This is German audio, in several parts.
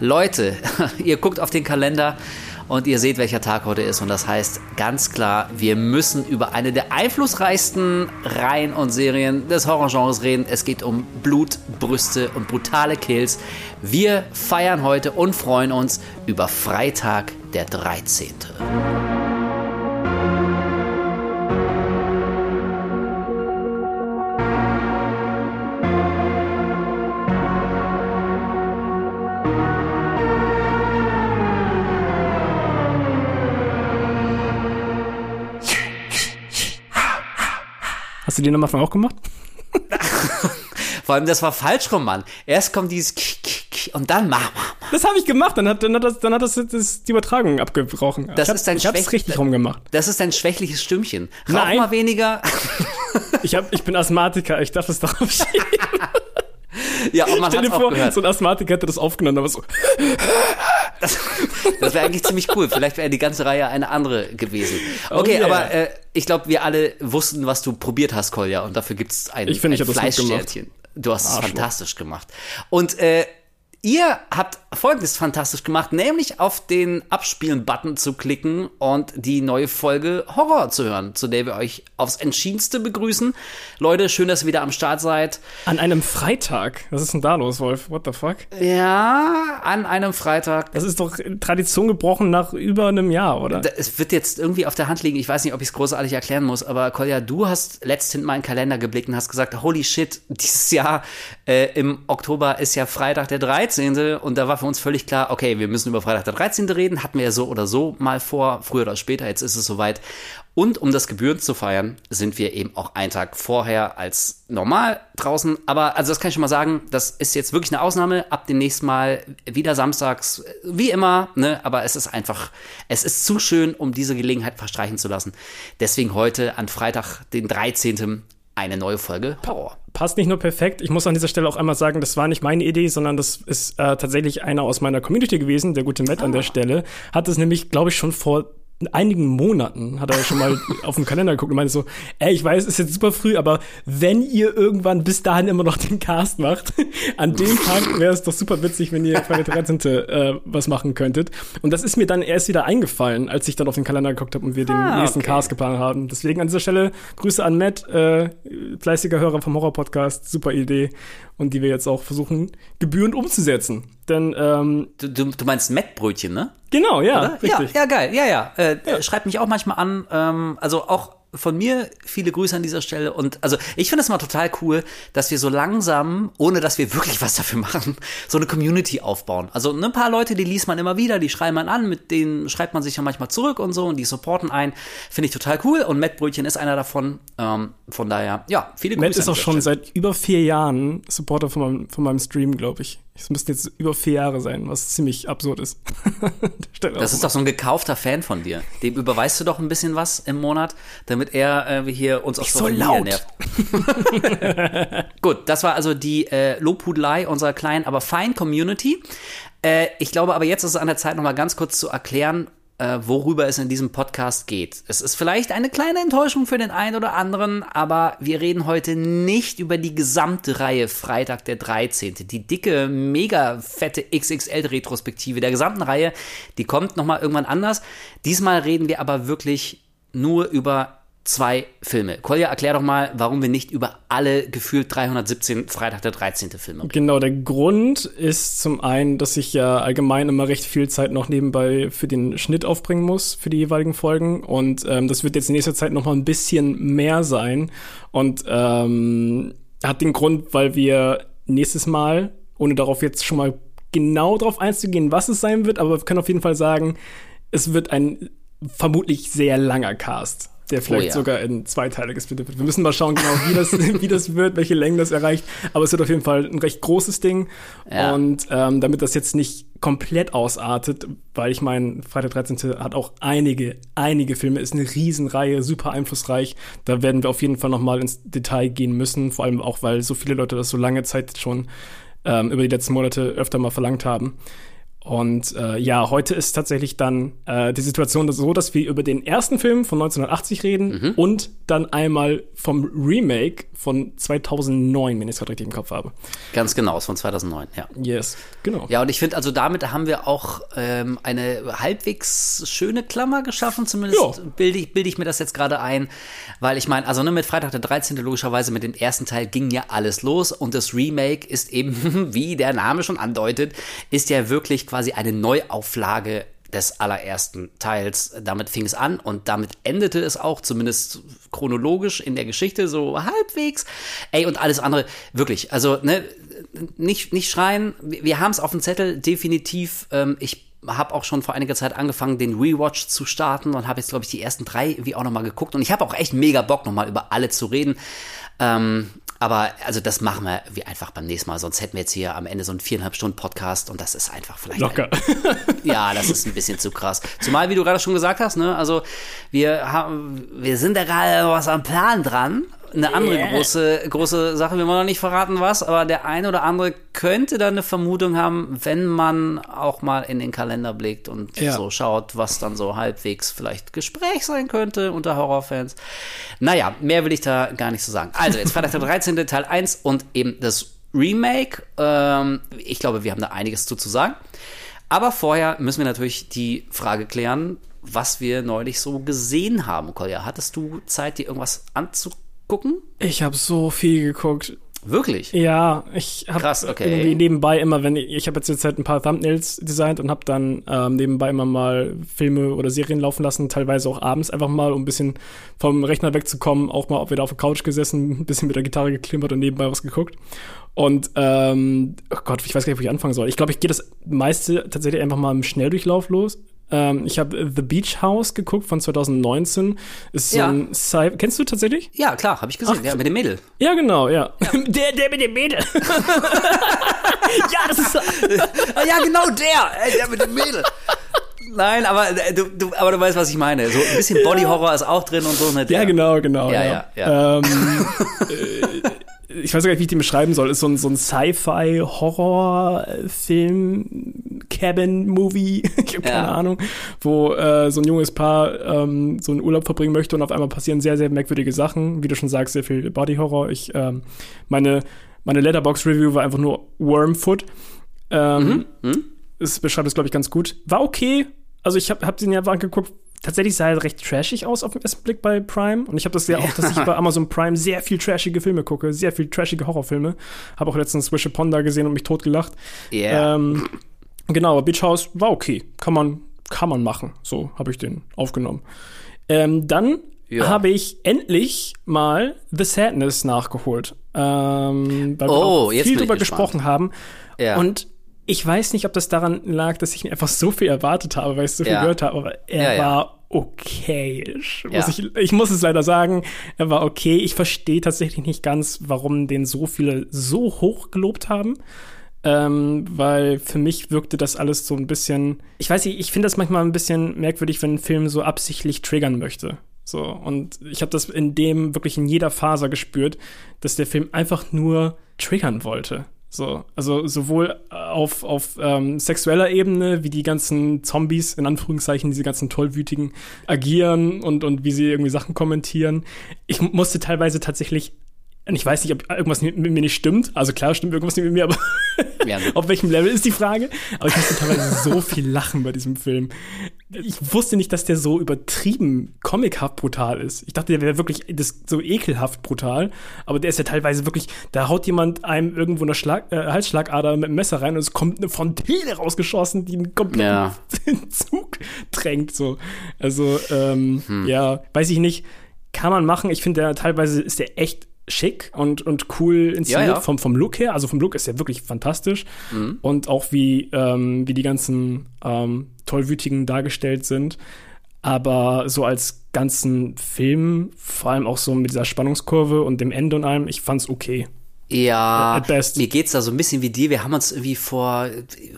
Leute, ihr guckt auf den Kalender und ihr seht, welcher Tag heute ist. Und das heißt ganz klar, wir müssen über eine der einflussreichsten Reihen und Serien des Horrorgenres reden. Es geht um Blut, Brüste und brutale Kills. Wir feiern heute und freuen uns über Freitag der 13. den am Anfang auch gemacht? Vor allem, das war falsch rum, Mann. Erst kommt dieses K -K -K und dann mach, mach, mach. Das habe ich gemacht, dann hat, dann hat, das, dann hat das, das die Übertragung abgebrochen. Das ich ist dein ich hab's richtig rumgemacht. Das ist dein schwächliches Stimmchen. Rauch Nein. mal weniger. ich, hab, ich bin Asthmatiker, ich darf es darauf schieben. Ja, und man Stell dir vor, gehört. so ein Asthmatiker hätte das aufgenommen, aber so. Das, das wäre eigentlich ziemlich cool. Vielleicht wäre die ganze Reihe eine andere gewesen. Oh Okay, yeah. aber äh, ich glaube, wir alle wussten, was du probiert hast, Kolja. Und dafür gibt's ein, Ich finde, ein ich. Fleischsternchen. Du hast es Arschloch. fantastisch gemacht. Und äh, ihr habt Folgendes fantastisch gemacht, nämlich auf den Abspielen-Button zu klicken und die neue Folge Horror zu hören, zu der wir euch aufs Entschiedenste begrüßen. Leute, schön, dass ihr wieder am Start seid. An einem Freitag. Was ist denn da los, Wolf? What the fuck? Ja, an einem Freitag. Das ist doch Tradition gebrochen nach über einem Jahr, oder? Es wird jetzt irgendwie auf der Hand liegen. Ich weiß nicht, ob ich es großartig erklären muss, aber Kolja, du hast letztens in meinen Kalender geblickt und hast gesagt, holy shit, dieses Jahr äh, im Oktober ist ja Freitag der 13. Und da war für uns völlig klar, okay, wir müssen über Freitag der 13. reden. Hatten wir ja so oder so mal vor, früher oder später, jetzt ist es soweit. Und um das Gebühren zu feiern, sind wir eben auch einen Tag vorher als normal draußen. Aber also das kann ich schon mal sagen, das ist jetzt wirklich eine Ausnahme. Ab demnächst Mal wieder samstags, wie immer, ne? Aber es ist einfach, es ist zu schön, um diese Gelegenheit verstreichen zu lassen. Deswegen heute an Freitag, den 13. eine neue Folge Horror. Passt nicht nur perfekt. Ich muss an dieser Stelle auch einmal sagen, das war nicht meine Idee, sondern das ist äh, tatsächlich einer aus meiner Community gewesen, der gute Matt an der Stelle. Hat es nämlich, glaube ich, schon vor einigen Monaten hat er schon mal auf den Kalender geguckt und meinte so, ey, ich weiß, es ist jetzt super früh, aber wenn ihr irgendwann bis dahin immer noch den Cast macht, an dem Tag wäre es doch super witzig, wenn ihr der 13. Äh, was machen könntet. Und das ist mir dann erst wieder eingefallen, als ich dann auf den Kalender geguckt habe und wir den Ah, nächsten okay. Cast geplant haben. Deswegen an dieser Stelle Grüße an Matt, äh, fleißiger Hörer vom Horror-Podcast, super Idee und die wir jetzt auch versuchen, gebührend umzusetzen. Denn, ähm, Du, du, du meinst Mettbrötchen, ne? genau, ja, Oder? richtig. Ja, ja, geil. Ja, ja. Äh, Schreibt mich auch manchmal an. Ähm, also auch von mir viele Grüße an dieser Stelle. Und also ich finde es mal total cool, dass wir so langsam, ohne dass wir wirklich was dafür machen, so eine Community aufbauen. Also ne, ein paar Leute, die liest man immer wieder, die schreiben man an, mit denen schreibt man sich ja manchmal zurück und so und die supporten ein. Finde ich total cool. Und Matt Brötchen ist einer davon. Ähm, von daher, ja, viele Grüße. Matt ist auch schon Stelle. seit über vier Jahren Supporter von meinem, von meinem Stream, glaube ich. Es müssten jetzt über vier Jahre sein, was ziemlich absurd ist. Das ist doch so ein gekaufter Fan von dir. Dem überweist du doch ein bisschen was im Monat, damit er äh, hier uns auf so laut. nervt. Gut, das war also die äh, Lobhudelei unserer kleinen, aber feinen Community. Äh, ich glaube aber jetzt ist es an der Zeit, noch mal ganz kurz zu erklären, äh, worüber es in diesem Podcast geht. Es ist vielleicht eine kleine Enttäuschung für den einen oder anderen, aber wir reden heute nicht über die gesamte Reihe Freitag der 13. Die dicke, mega fette XXL-Retrospektive der gesamten Reihe, die kommt noch mal irgendwann anders. Diesmal reden wir aber wirklich nur über zwei Filme. Kolja, erklär doch mal, warum wir nicht über alle gefühlt 317 Freitag der 13. Filme reden. Genau, der Grund ist zum einen, dass ich ja allgemein immer recht viel Zeit noch nebenbei für den Schnitt aufbringen muss, für die jeweiligen Folgen. Und ähm, das wird jetzt in nächster Zeit noch mal ein bisschen mehr sein. Und ähm, hat den Grund, weil wir nächstes Mal, ohne darauf jetzt schon mal genau drauf einzugehen, was es sein wird, aber wir können auf jeden Fall sagen, es wird ein vermutlich sehr langer Cast, der vielleicht ja. sogar in zwei Teile gesplittet wird. Wir müssen mal schauen, genau, wie das, wie das wird, welche Längen das erreicht. Aber es wird auf jeden Fall ein recht großes Ding. Ja. Und ähm, damit das jetzt nicht komplett ausartet, weil ich meine, Freitag 13. hat auch einige, einige Filme, ist eine Riesenreihe, super einflussreich. Da werden wir auf jeden Fall noch mal ins Detail gehen müssen, vor allem auch, weil so viele Leute das so lange Zeit schon ähm, über die letzten Monate öfter mal verlangt haben. Und äh, ja, heute ist tatsächlich dann äh, die Situation so, dass wir über den ersten Film von 1980 reden mhm. und dann einmal vom Remake von 2009, wenn ich es gerade richtig im Kopf habe. Ganz genau, ist von 2009, ja. Yes, genau. Ja, und ich finde, also damit haben wir auch ähm, eine halbwegs schöne Klammer geschaffen, zumindest ja. bilde ich, bild ich mir das jetzt gerade ein, weil ich meine, also ne, mit Freitag der 13. logischerweise mit dem ersten Teil ging ja alles los und das Remake ist eben, wie der Name schon andeutet, ist ja wirklich quasi eine Neuauflage des allerersten Teils. Damit fing es an und damit endete es auch, zumindest chronologisch in der Geschichte, so halbwegs. Ey, und alles andere, wirklich, also, ne, nicht, nicht schreien. Wir haben es auf dem Zettel, definitiv. Ähm, ich habe auch schon vor einiger Zeit angefangen, den Rewatch zu starten und habe jetzt, glaube ich, die ersten drei wie auch nochmal geguckt. Und ich habe auch echt mega Bock, nochmal über alle zu reden. Ähm, aber also das machen wir wie einfach beim nächsten Mal, sonst hätten wir jetzt hier am Ende so einen viereinhalb Stunden Podcast und das ist einfach vielleicht. Locker. Ein, ja, das ist ein bisschen zu krass. Zumal, wie du gerade schon gesagt hast, ne, also wir haben, wir sind da gerade was am Plan dran eine andere yeah. große, große Sache, wir wollen noch nicht verraten, was, aber der eine oder andere könnte da eine Vermutung haben, wenn man auch mal in den Kalender blickt und ja. so schaut, was dann so halbwegs vielleicht Gespräch sein könnte unter Horrorfans. Naja, mehr will ich da gar nicht so sagen. Also, jetzt Freitag der 13. Teil 1 und eben das Remake. Ähm, ich glaube, wir haben da einiges zu, zu sagen. Aber vorher müssen wir natürlich die Frage klären, was wir neulich so gesehen haben, Kolja. Hattest du Zeit, dir irgendwas anzugucken? Gucken? Ich habe so viel geguckt. Wirklich? Ja, ich habe okay. irgendwie nebenbei immer, wenn ich, ich habe jetzt jetzt halt ein paar Thumbnails designt und habe dann ähm, nebenbei immer mal Filme oder Serien laufen lassen, teilweise auch abends einfach mal, um ein bisschen vom Rechner wegzukommen, auch mal wieder auf der Couch gesessen, ein bisschen mit der Gitarre geklimpert und nebenbei was geguckt. Und ähm, oh Gott, ich weiß gar nicht, wo ich anfangen soll. Ich glaube, ich gehe das meiste tatsächlich einfach mal im Schnelldurchlauf los. Ähm, ich habe The Beach House geguckt von 2019. Ist so ja. ein Sci Kennst du tatsächlich? Ja, klar, habe ich gesehen. Ach, ja, mit dem Mädel. Ja, genau, ja. ja. Der, der mit dem Mädel. ja, das ist. ja, genau der. Der mit dem Mädel. Nein, aber äh, du, du, aber du weißt, was ich meine. So ein bisschen Body Horror ist auch drin und so. Ne? Ja, genau, genau. Ja, ja, ja. Ähm, äh, ich weiß gar nicht, wie ich den beschreiben soll, ist so ein, so ein Sci-Fi-Horror-Film, Cabin-Movie, ich habe ja. keine Ahnung, wo äh, so ein junges Paar ähm, so einen Urlaub verbringen möchte und auf einmal passieren sehr, sehr merkwürdige Sachen. Wie du schon sagst, sehr viel Body-Horror. Ich, ähm, meine, meine Letterbox-Review war einfach nur Wormfoot. Ähm, mhm. Mhm. Es beschreibt es, glaube ich, ganz gut. War okay. Also ich habe hab den ja angeguckt, tatsächlich sah er recht trashig aus auf den ersten Blick bei Prime. Und ich habe das ja auch, dass ich bei Amazon Prime sehr viel trashige Filme gucke, sehr viel trashige Horrorfilme. Habe auch letztens Wish Upon da gesehen und mich totgelacht. Yeah. Ähm, genau, Beach House war okay. Kann man, kann man machen. So habe ich den aufgenommen. Ähm, dann ja. habe ich endlich mal The Sadness nachgeholt. Ähm, weil oh, wir viel drüber gesprochen haben. Ja. Und ich weiß nicht, ob das daran lag, dass ich mir einfach so viel erwartet habe, weil ich so viel ja. gehört habe, aber er ja, war okay. Muss ich, ich muss es leider sagen, er war okay. Ich verstehe tatsächlich nicht ganz, warum den so viele so hoch gelobt haben. Ähm, weil für mich wirkte das alles so ein bisschen. Ich weiß nicht, ich finde das manchmal ein bisschen merkwürdig, wenn ein Film so absichtlich triggern möchte. So, und ich habe das in dem wirklich in jeder Faser gespürt, dass der Film einfach nur triggern wollte. So, also sowohl auf, auf ähm, sexueller Ebene, wie die ganzen Zombies, in Anführungszeichen, diese ganzen Tollwütigen agieren und, und wie sie irgendwie Sachen kommentieren. Ich musste teilweise tatsächlich und ich weiß nicht, ob irgendwas mit, mir nicht stimmt. Also klar stimmt irgendwas nicht mit mir, aber ja, auf welchem Level ist die Frage? Aber ich musste teilweise so viel lachen bei diesem Film. Ich wusste nicht, dass der so übertrieben comichaft brutal ist. Ich dachte, der wäre wirklich das, so ekelhaft brutal. Aber der ist ja teilweise wirklich, da haut jemand einem irgendwo eine Schlag, äh, Halsschlagader mit einem Messer rein und es kommt eine Fontäne rausgeschossen, die einen kompletten ja. Zug drängt. So. Also, ähm, hm. ja, weiß ich nicht. Kann man machen. Ich finde, der teilweise ist der echt schick und, und cool inszeniert ja, ja. Vom, vom Look her. Also vom Look ist er wirklich fantastisch. Mhm. Und auch wie, ähm, wie die ganzen ähm, Tollwütigen dargestellt sind. Aber so als ganzen Film, vor allem auch so mit dieser Spannungskurve und dem Ende und allem, ich fand's okay. Ja, mir geht's da so ein bisschen wie dir. Wir haben uns irgendwie vor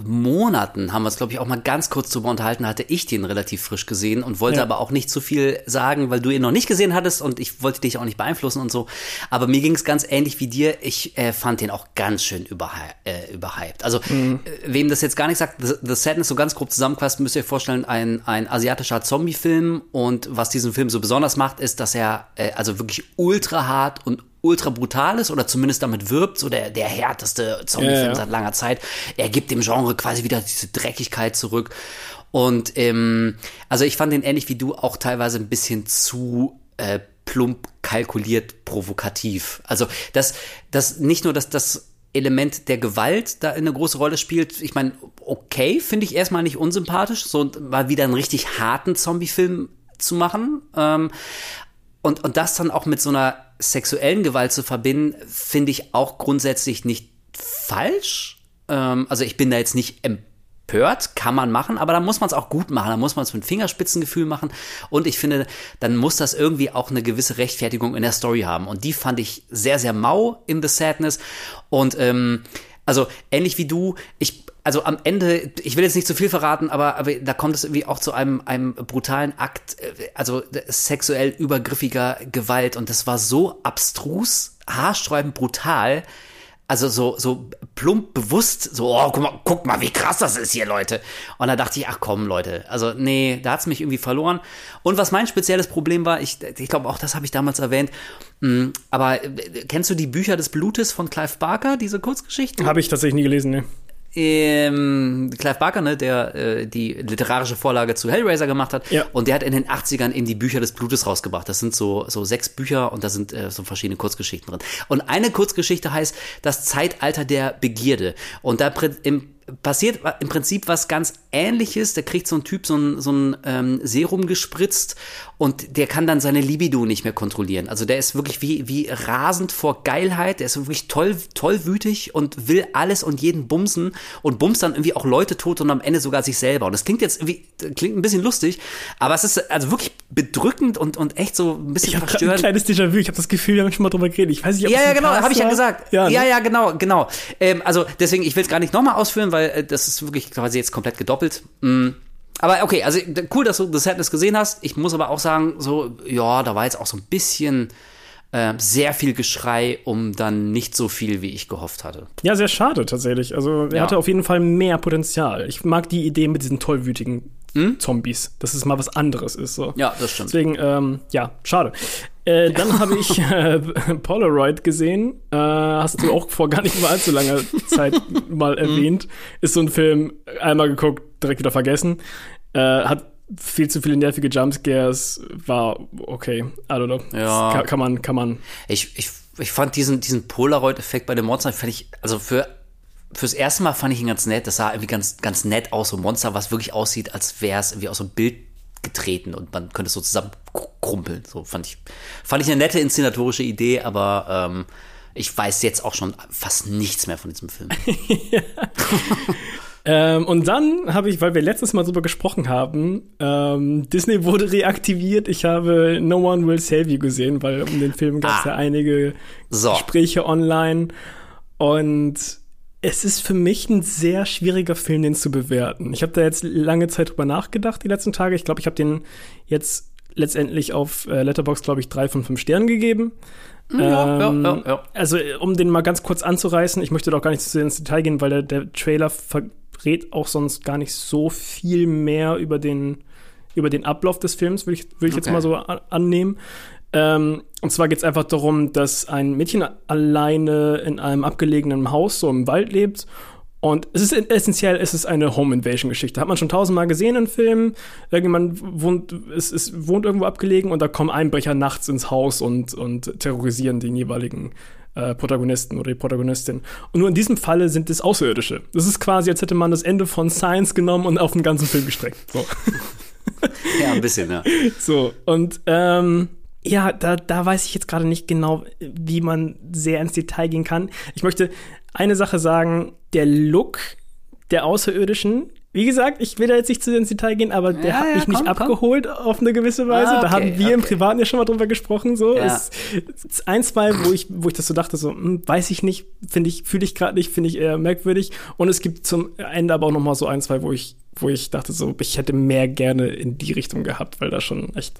Monaten, haben wir uns, glaube ich, auch mal ganz kurz drüber unterhalten, hatte ich den relativ frisch gesehen und wollte Ja. aber auch nicht zu viel sagen, weil du ihn noch nicht gesehen hattest und ich wollte dich auch nicht beeinflussen und so. Aber mir ging's ganz ähnlich wie dir. Ich äh, fand den auch ganz schön überhy äh, überhyped. Also, äh, wem das jetzt gar nicht sagt, The, The Sadness so ganz grob zusammengefasst, müsst ihr euch vorstellen, ein, ein asiatischer Zombie-Film und was diesen Film so besonders macht, ist, dass er äh, also wirklich ultra hart und ultra brutal ist oder zumindest damit wirbt, so der, der härteste Zombie-Film Ja, ja. seit langer Zeit. Er gibt dem Genre quasi wieder diese Dreckigkeit zurück. Und ähm, also ich fand den ähnlich wie du auch teilweise ein bisschen zu äh, plump kalkuliert provokativ. Also das, das nicht nur, dass das Element der Gewalt da eine große Rolle spielt. Ich meine, okay, finde ich erstmal nicht unsympathisch, so mal wieder einen richtig harten Zombie-Film zu machen. Ähm, und, und das dann auch mit so einer sexuellen Gewalt zu verbinden, finde ich auch grundsätzlich nicht falsch. Ähm, also ich bin da jetzt nicht empört, kann man machen, aber dann muss man es auch gut machen, dann muss man es mit Fingerspitzengefühl machen. Und ich finde, dann muss das irgendwie auch eine gewisse Rechtfertigung in der Story haben. Und die fand ich sehr, sehr mau in The Sadness. Und ähm, also ähnlich wie du, ich also am Ende, ich will jetzt nicht zu viel verraten, aber, aber da kommt es irgendwie auch zu einem, einem brutalen Akt, äh, also sexuell übergriffiger Gewalt und das war so abstrus, haarsträubend brutal, also so, so plump bewusst, so, oh, guck mal, guck mal, wie krass das ist hier, Leute. Und da dachte ich, ach komm, Leute, also nee, da hat's mich irgendwie verloren. Und was mein spezielles Problem war, ich, ich glaube auch, das habe ich damals erwähnt, mh, aber äh, kennst du die Bücher des Blutes von Clive Barker, diese Kurzgeschichten? Habe ich tatsächlich nie gelesen, ne? Ähm, Clive Barker, ne, der äh, die literarische Vorlage zu Hellraiser gemacht hat. Ja. Und der hat in den 80ern in die Bücher des Blutes rausgebracht. Das sind so, so sechs Bücher und da sind äh, so verschiedene Kurzgeschichten drin. Und eine Kurzgeschichte heißt Das Zeitalter der Begierde. Und da im passiert im Prinzip was ganz ähnliches. Da kriegt so ein Typ so ein, so ein ähm, Serum gespritzt und der kann dann seine Libido nicht mehr kontrollieren. Also der ist wirklich wie, wie rasend vor Geilheit. Der ist wirklich toll, tollwütig und will alles und jeden bumsen und bumst dann irgendwie auch Leute tot und am Ende sogar sich selber. Und das klingt jetzt irgendwie, klingt ein bisschen lustig, aber es ist also wirklich bedrückend und, und echt so ein bisschen Ich ein verstörend. kleines Déjà-vu. Ich habe das Gefühl, wir haben schon mal drüber geredet. Ich weiß nicht, ob Ja, ja, ein genau, habe ich ja gesagt. Ja, Ja, ne? ja, genau, genau. Ähm, also deswegen, ich will es gar nicht nochmal ausführen, weil äh, das ist wirklich quasi jetzt komplett gedoppelt. Mm. Aber okay, also cool, dass du The Sadness gesehen hast. Ich muss aber auch sagen, so, ja, da war jetzt auch so ein bisschen äh, sehr viel Geschrei um dann nicht so viel, wie ich gehofft hatte. Ja, sehr schade tatsächlich. Also er Ja. hatte auf jeden Fall mehr Potenzial. Ich mag die Idee mit diesen tollwütigen Zombies, dass es mal was anderes ist. So. Hm? Ja, das stimmt. Deswegen, ähm, ja, schade. Äh, dann habe ich äh, Polaroid gesehen. Äh, hast du auch vor gar nicht mal allzu langer Zeit mal erwähnt. Ist so ein Film, einmal geguckt, direkt wieder vergessen. Äh, hat viel zu viele nervige Jumpscares. War okay. I don't know. Ja. Kann, kann man, kann man. Ich, ich, ich fand diesen, diesen Polaroid-Effekt bei dem Monster, fand ich, also für, fürs erste Mal fand ich ihn ganz nett. Das sah irgendwie ganz, ganz nett aus, so ein Monster, was wirklich aussieht, als wäre es irgendwie aus so einem Bild getreten und man könnte es so zusammen krumpeln. So fand ich, fand ich eine nette inszenatorische Idee, aber ähm, ich weiß jetzt auch schon fast nichts mehr von diesem Film. Ähm, und dann habe ich, weil wir letztes Mal drüber gesprochen haben, ähm, Disney wurde reaktiviert. Ich habe No One Will Save You gesehen, weil um den Film gab es Ah. ja einige So. Gespräche online. Und es ist für mich ein sehr schwieriger Film, den zu bewerten. Ich habe da jetzt lange Zeit drüber nachgedacht, die letzten Tage. Ich glaube, ich habe den jetzt letztendlich auf äh, Letterbox, glaube ich, drei von fünf Sternen gegeben. Ja, ja, Ähm, ja, ja. Also, um den mal ganz kurz anzureißen, ich möchte doch gar nicht zu sehr ins Detail gehen, weil der, der Trailer verrät auch sonst gar nicht so viel mehr über den, über den Ablauf des Films, würde ich, würd ich jetzt Okay. mal so annehmen. Ähm, und zwar geht es einfach darum, dass ein Mädchen alleine in einem abgelegenen Haus, so im Wald lebt. Und es ist essentiell, es ist eine Home Invasion Geschichte. Hat man schon tausendmal gesehen in Filmen. Irgendjemand wohnt, es, es wohnt irgendwo abgelegen und da kommen Einbrecher nachts ins Haus und, und terrorisieren den jeweiligen äh, Protagonisten oder die Protagonistin. Und nur in diesem Falle sind es Außerirdische. Das ist quasi, als hätte man das Ende von Science genommen und auf den ganzen Film gestreckt. So. Ja, ein bisschen, ja. So, und ähm, ja, da, da weiß ich jetzt gerade nicht genau, wie man sehr ins Detail gehen kann. Ich möchte eine Sache sagen, der Look der Außerirdischen wie gesagt, ich will da jetzt nicht zu ins Detail gehen, aber der Ja, hat ja, mich nicht komm, komm. abgeholt auf eine gewisse Weise. Ah, da okay, haben wir im okay. Privaten ja schon mal drüber gesprochen. So. Ja. Es, es, ein, zwei, wo ich, wo ich das so dachte, so, hm, weiß ich nicht, finde ich, fühle ich gerade nicht, finde ich eher merkwürdig. Und es gibt zum Ende aber auch noch mal so ein, zwei, wo ich, wo ich dachte, so, ich hätte mehr gerne in die Richtung gehabt, weil da schon echt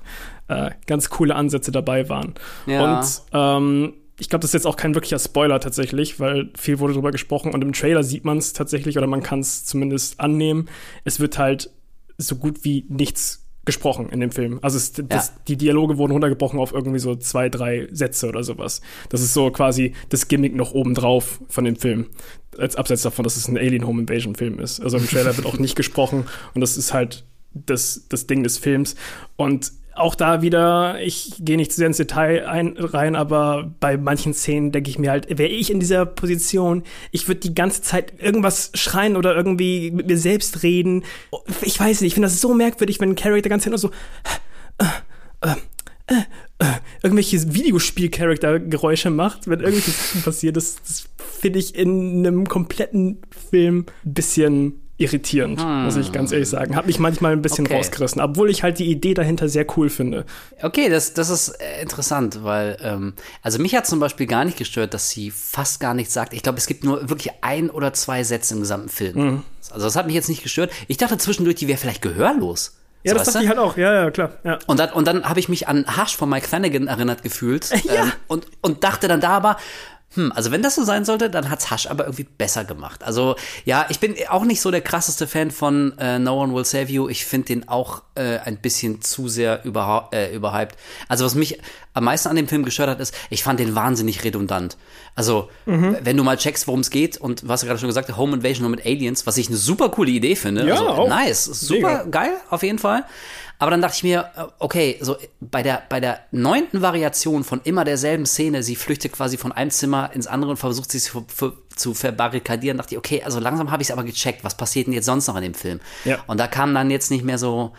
äh, ganz coole Ansätze dabei waren. Ja. Und ähm, ich glaube, das ist jetzt auch kein wirklicher Spoiler tatsächlich, weil viel wurde drüber gesprochen und im Trailer sieht man es tatsächlich oder man kann es zumindest annehmen. Es wird halt so gut wie nichts gesprochen in dem Film. Also es, das, Ja. die Dialoge wurden runtergebrochen auf irgendwie so zwei, drei Sätze oder sowas. Das ist so quasi das Gimmick noch obendrauf von dem Film. Als abseits davon, dass es ein Alien Home Invasion Film ist. Also im Trailer wird auch nicht gesprochen und das ist halt das, das Ding des Films. Und auch da wieder, ich gehe nicht zu sehr ins Detail ein, rein, aber bei manchen Szenen denke ich mir halt, wäre ich in dieser Position, ich würde die ganze Zeit irgendwas schreien oder irgendwie mit mir selbst reden. Ich weiß nicht, ich finde das so merkwürdig, wenn ein ganze Zeit nur so äh, äh, äh, irgendwelche Videospiel-Charakter-Geräusche macht, wenn irgendwelche Sachen passieren. Das, das finde ich in einem kompletten Film ein bisschen irritierend, muss ich ganz ehrlich sagen. Hat mich manchmal ein bisschen Okay. rausgerissen, obwohl ich halt die Idee dahinter sehr cool finde. Okay, das, das ist äh, interessant, weil, ähm, also mich hat zum Beispiel gar nicht gestört, dass sie fast gar nichts sagt. Ich glaube, es gibt nur wirklich ein oder zwei Sätze im gesamten Film. Mhm. Also das hat mich jetzt nicht gestört. Ich dachte zwischendurch, die wäre vielleicht gehörlos. Ja, So, das dachte ich halt auch. Ja, ja, klar. Ja. Und dann, und dann habe ich mich an Hush von Mike Flanagan erinnert gefühlt. Ja. Ähm, und, und dachte dann da aber, hm, also wenn das so sein sollte, dann hat's Hush aber irgendwie besser gemacht. Also ja, ich bin auch nicht so der krasseste Fan von äh, No One Will Save You. Ich finde den auch äh, ein bisschen zu sehr überha äh, überhyped. Also was mich am meisten an dem Film gestört hat, ist, ich fand den wahnsinnig redundant. Also, wenn du mal checkst, worum es geht, und was du gerade schon gesagt hast, Home Invasion nur mit Aliens, was ich eine super coole Idee finde. Ja, also, nice, super Mega. geil, auf jeden Fall. Aber dann dachte ich mir, äh, okay, so bei der, bei der neunten Variation von immer derselben Szene, sie flüchtet quasi von einem Zimmer ins andere und versucht sich zu, zu, zu verbarrikadieren, dachte ich, okay, also langsam habe ich es aber gecheckt, was passiert denn jetzt sonst noch in dem Film? Ja. Und da kam dann jetzt nicht mehr so,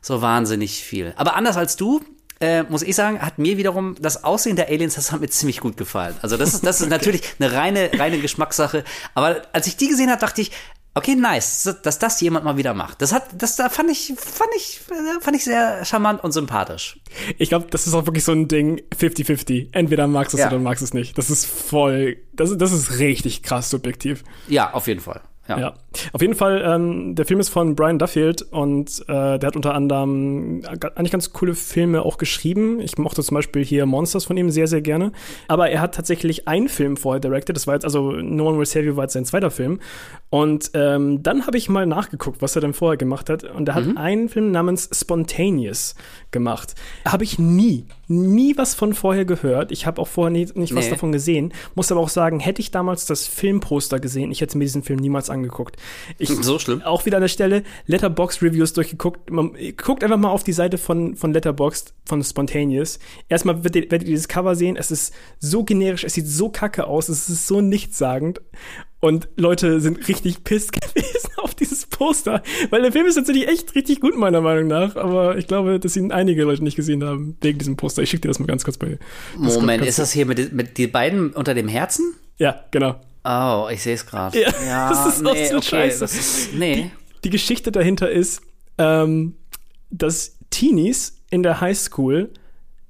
so wahnsinnig viel. Aber anders als du, äh, muss ich sagen, hat mir wiederum das Aussehen der Aliens, das hat mir ziemlich gut gefallen. Also das ist, das ist natürlich eine reine, reine Geschmackssache. Aber als ich die gesehen habe, dachte ich, okay, nice, dass- das jemand mal wieder macht. Das hat, das da fand ich, fand ich, äh, fand ich sehr charmant und sympathisch. Ich glaube, das ist auch wirklich so ein Ding 50-50. Entweder magst du es Ja. oder magst es nicht. Das ist voll, das, das ist richtig krass subjektiv. Ja, auf jeden Fall. Ja. Ja, auf jeden Fall, ähm, der Film ist von Brian Duffield und äh, der hat unter anderem eigentlich ganz coole Filme auch geschrieben. Ich mochte zum Beispiel hier Monsters von ihm sehr, sehr gerne. Aber er hat tatsächlich einen Film vorher directed. Das war jetzt, also No One Will Save You war jetzt sein zweiter Film. Und ähm, dann habe ich mal nachgeguckt, was er denn vorher gemacht hat. Und er hat einen Film namens Spontaneous gemacht. Habe ich nie, nie was von vorher gehört. Ich habe auch vorher nicht was Nee. davon gesehen. Muss aber auch sagen, hätte ich damals das Filmposter gesehen, ich hätte mir diesen Film niemals angeguckt. Ich, So schlimm. Auch wieder an der Stelle, Letterbox Reviews durchgeguckt. Man, guckt einfach mal auf die Seite von, von Letterboxd, von Spontaneous. Erstmal werdet ihr, werdet ihr dieses Cover sehen. Es ist so generisch, es sieht so kacke aus, es ist so nichtssagend. Und Leute sind richtig pisst gewesen auf dieses Poster. Weil der Film ist tatsächlich echt richtig gut, meiner Meinung nach. Aber ich glaube, dass ihn einige Leute nicht gesehen haben, wegen diesem Poster. Ich schicke dir das mal ganz kurz bei. Moment, ist das hier mit, mit die beiden unter dem Herzen? Ja, genau. Oh, ich sehe es gerade. Ja, das ist auch so scheiße. Das ist, nee. die Geschichte dahinter ist, ähm, dass Teenies in der Highschool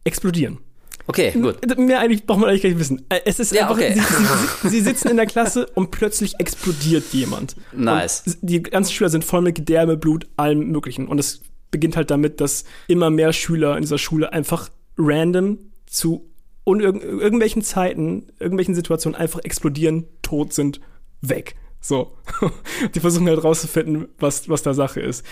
explodieren. Okay, gut. Mehr eigentlich braucht man eigentlich gar nicht wissen. Äh, Es ist Ja, einfach, okay. sie, sie, sie sitzen in der Klasse und plötzlich explodiert jemand. Nice. Und die ganzen Schüler sind voll mit Gedärme, Blut, allem Möglichen. Und es beginnt halt damit, dass immer mehr Schüler in dieser Schule einfach random zu un irg irgendwelchen Zeiten, irgendwelchen Situationen einfach explodieren, tot sind, weg. So. Die versuchen halt rauszufinden, was, was da Sache ist.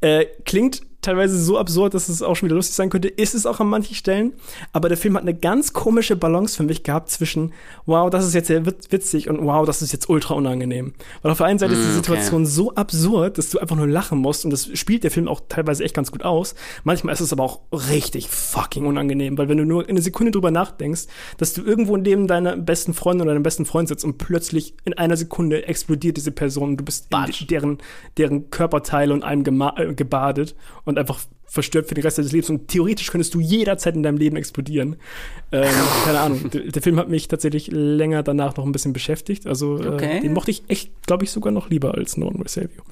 Äh, klingt teilweise so absurd, dass es auch schon wieder lustig sein könnte, ist es auch an manchen Stellen. Aber der Film hat eine ganz komische Balance für mich gehabt zwischen, wow, das ist jetzt sehr witz- witzig und wow, das ist jetzt ultra unangenehm. Weil auf der einen Seite ist die Mm, okay. Situation so absurd, dass du einfach nur lachen musst und das spielt der Film auch teilweise echt ganz gut aus. Manchmal ist es aber auch richtig fucking unangenehm, weil wenn du nur eine Sekunde drüber nachdenkst, dass du irgendwo neben deiner besten Freundin oder deinem besten Freund sitzt und plötzlich in einer Sekunde explodiert diese Person und du bist in Batsch. deren, deren Körperteile und gema- äh, gebadet und einfach verstört für den Rest deines Lebens und theoretisch könntest du jederzeit in deinem Leben explodieren. Ähm, keine Ahnung. Der, der, Film hat mich tatsächlich länger danach noch ein bisschen beschäftigt. Also okay. äh, den mochte ich echt, glaube ich, sogar noch lieber als No One Will Save You.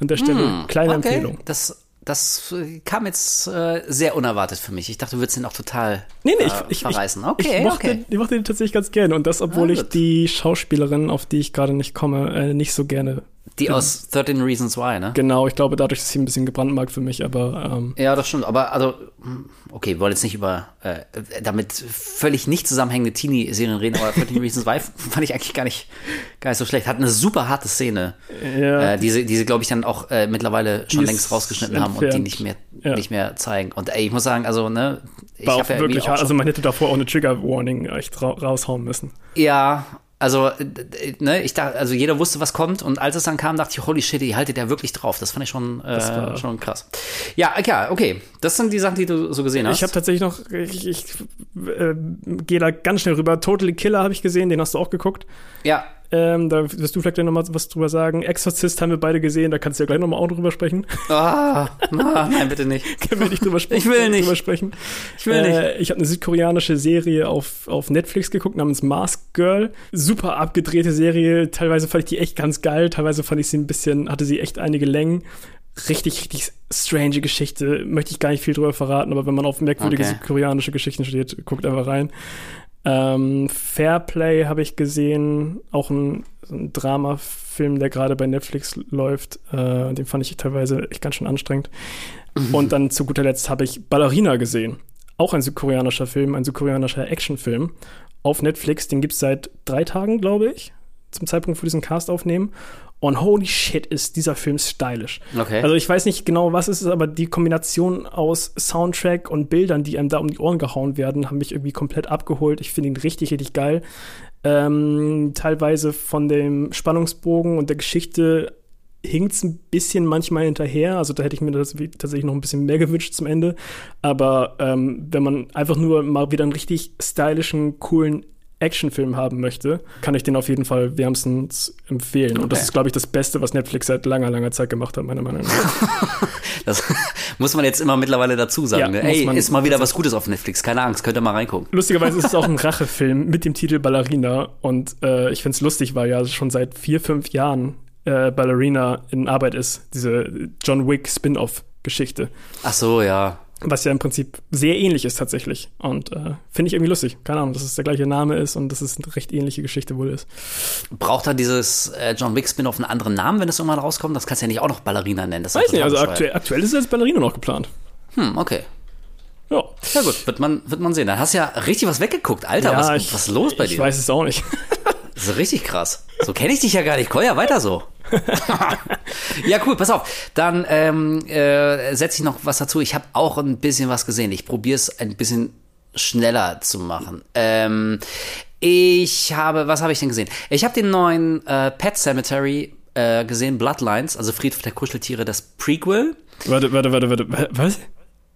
An der Stelle hm, kleine okay. Empfehlung. Das das kam jetzt äh, sehr unerwartet für mich. Ich dachte, du würdest den auch total nee, nee, ich, äh, verreißen. Okay, ich mochte, okay. Ich mochte den tatsächlich ganz gerne. Und das, obwohl ah, ich die Schauspielerin, auf die ich gerade nicht komme, äh, nicht so gerne die aus 13 Reasons Why, ne? Genau, ich glaube, dadurch ist sie ein bisschen gebrandmarkt für mich, aber. Ähm ja, das stimmt. Aber, also, hm, okay, wir wollen jetzt nicht über äh, damit völlig nicht zusammenhängende Teenie-Serien reden, aber 13 Reasons Why fand ich eigentlich gar nicht, gar nicht so schlecht. Hat eine super harte Szene, ja. äh, die sie, die sie glaube ich, dann auch äh, mittlerweile schon längst rausgeschnitten entfernt. haben und die nicht mehr, ja. nicht mehr zeigen. Und ey, ich muss sagen, also, ne. Ich War auch ja wirklich hart. Also, man hätte davor auch eine Trigger-Warning echt ra raushauen müssen. Ja, also, ne, ich dachte, also jeder wusste, was kommt und als es dann kam, dachte ich, holy shit, die haltet ja wirklich drauf. Das fand ich schon, äh, schon krass. Ja, ja, okay. Das sind die Sachen, die du so gesehen hast. Ich habe tatsächlich noch, ich, ich äh, gehe da ganz schnell rüber. Totally Killer habe ich gesehen, den hast du auch geguckt. Ja, ähm, da wirst du vielleicht noch mal was drüber sagen. Exorcist haben wir beide gesehen, da kannst du ja gleich noch mal auch drüber sprechen. Ah, nein, bitte nicht. Können wir nicht drüber sprechen? Ich will nicht. Drüber sprechen. Ich will nicht. Äh, ich habe eine südkoreanische Serie auf, auf Netflix geguckt namens Mask Girl. Super abgedrehte Serie. Teilweise fand ich die echt ganz geil. Teilweise fand ich sie ein bisschen, hatte sie echt einige Längen richtig, richtig strange Geschichte. Möchte ich gar nicht viel drüber verraten, aber wenn man auf merkwürdige okay. koreanische Geschichten steht, guckt einfach rein. Ähm, Fairplay habe ich gesehen, auch ein, ein Dramafilm, der gerade bei Netflix läuft. Äh, den fand ich teilweise echt ganz schön anstrengend. Mhm. Und dann zu guter Letzt habe ich Ballerina gesehen. Auch ein südkoreanischer Film, ein südkoreanischer Actionfilm auf Netflix. Den gibt es seit drei Tagen, glaube ich, zum Zeitpunkt, wo wir diesen Cast aufnehmen. Und holy shit, ist dieser Film stylisch. Okay. Also ich weiß nicht genau, was es ist, aber die Kombination aus Soundtrack und Bildern, die einem da um die Ohren gehauen werden, haben mich irgendwie komplett abgeholt. Ich finde ihn richtig, richtig geil. Ähm, teilweise von dem Spannungsbogen und der Geschichte hinkt es ein bisschen manchmal hinterher. Also da hätte ich mir das tatsächlich noch ein bisschen mehr gewünscht zum Ende. Aber ähm, wenn man einfach nur mal wieder einen richtig stylischen, coolen Actionfilm haben möchte, kann ich den auf jeden Fall wärmstens empfehlen. Okay. Und das ist, glaube ich, das Beste, was Netflix seit langer, langer Zeit gemacht hat, meiner Meinung nach. das muss man jetzt immer mittlerweile dazu sagen. Ja, ne? Ey, ist mal wieder was Gutes auf Netflix. Keine Angst, könnt ihr mal reingucken. Lustigerweise ist es auch ein Rachefilm mit dem Titel Ballerina. Und äh, ich finde es lustig, weil ja schon seit vier, fünf Jahren äh, Ballerina in Arbeit ist. Diese John Wick Spin-off-Geschichte. Ach so, ja. Was ja im Prinzip sehr ähnlich ist tatsächlich. Und äh, finde ich irgendwie lustig. Keine Ahnung, dass es der gleiche Name ist und dass es eine recht ähnliche Geschichte wohl ist. Braucht er dieses äh, John Wick Spin-off einen anderen Namen, wenn es irgendwann rauskommt? Das kannst du ja nicht auch noch Ballerina nennen. Das Weiß nicht, also aktuell, aktuell ist es als Ballerina noch geplant. Hm, okay. Ja. Ja gut, wird man, wird man sehen. Dann hast du ja richtig was weggeguckt. Alter, ja, was, ich, was ist los bei dir? Ich weiß es auch nicht. Das ist richtig krass. So kenne ich dich ja gar nicht. Komm ja weiter so. ja, cool, pass auf. Dann ähm, äh, setze ich noch was dazu. Ich habe auch ein bisschen was gesehen. Ich probiere es ein bisschen schneller zu machen. Ähm, ich habe, was habe ich denn gesehen? Ich habe den neuen äh, Pet Cemetery äh, gesehen, Bloodlines, also Friedhof der Kuscheltiere, das Prequel. Warte, warte, warte, warte, was?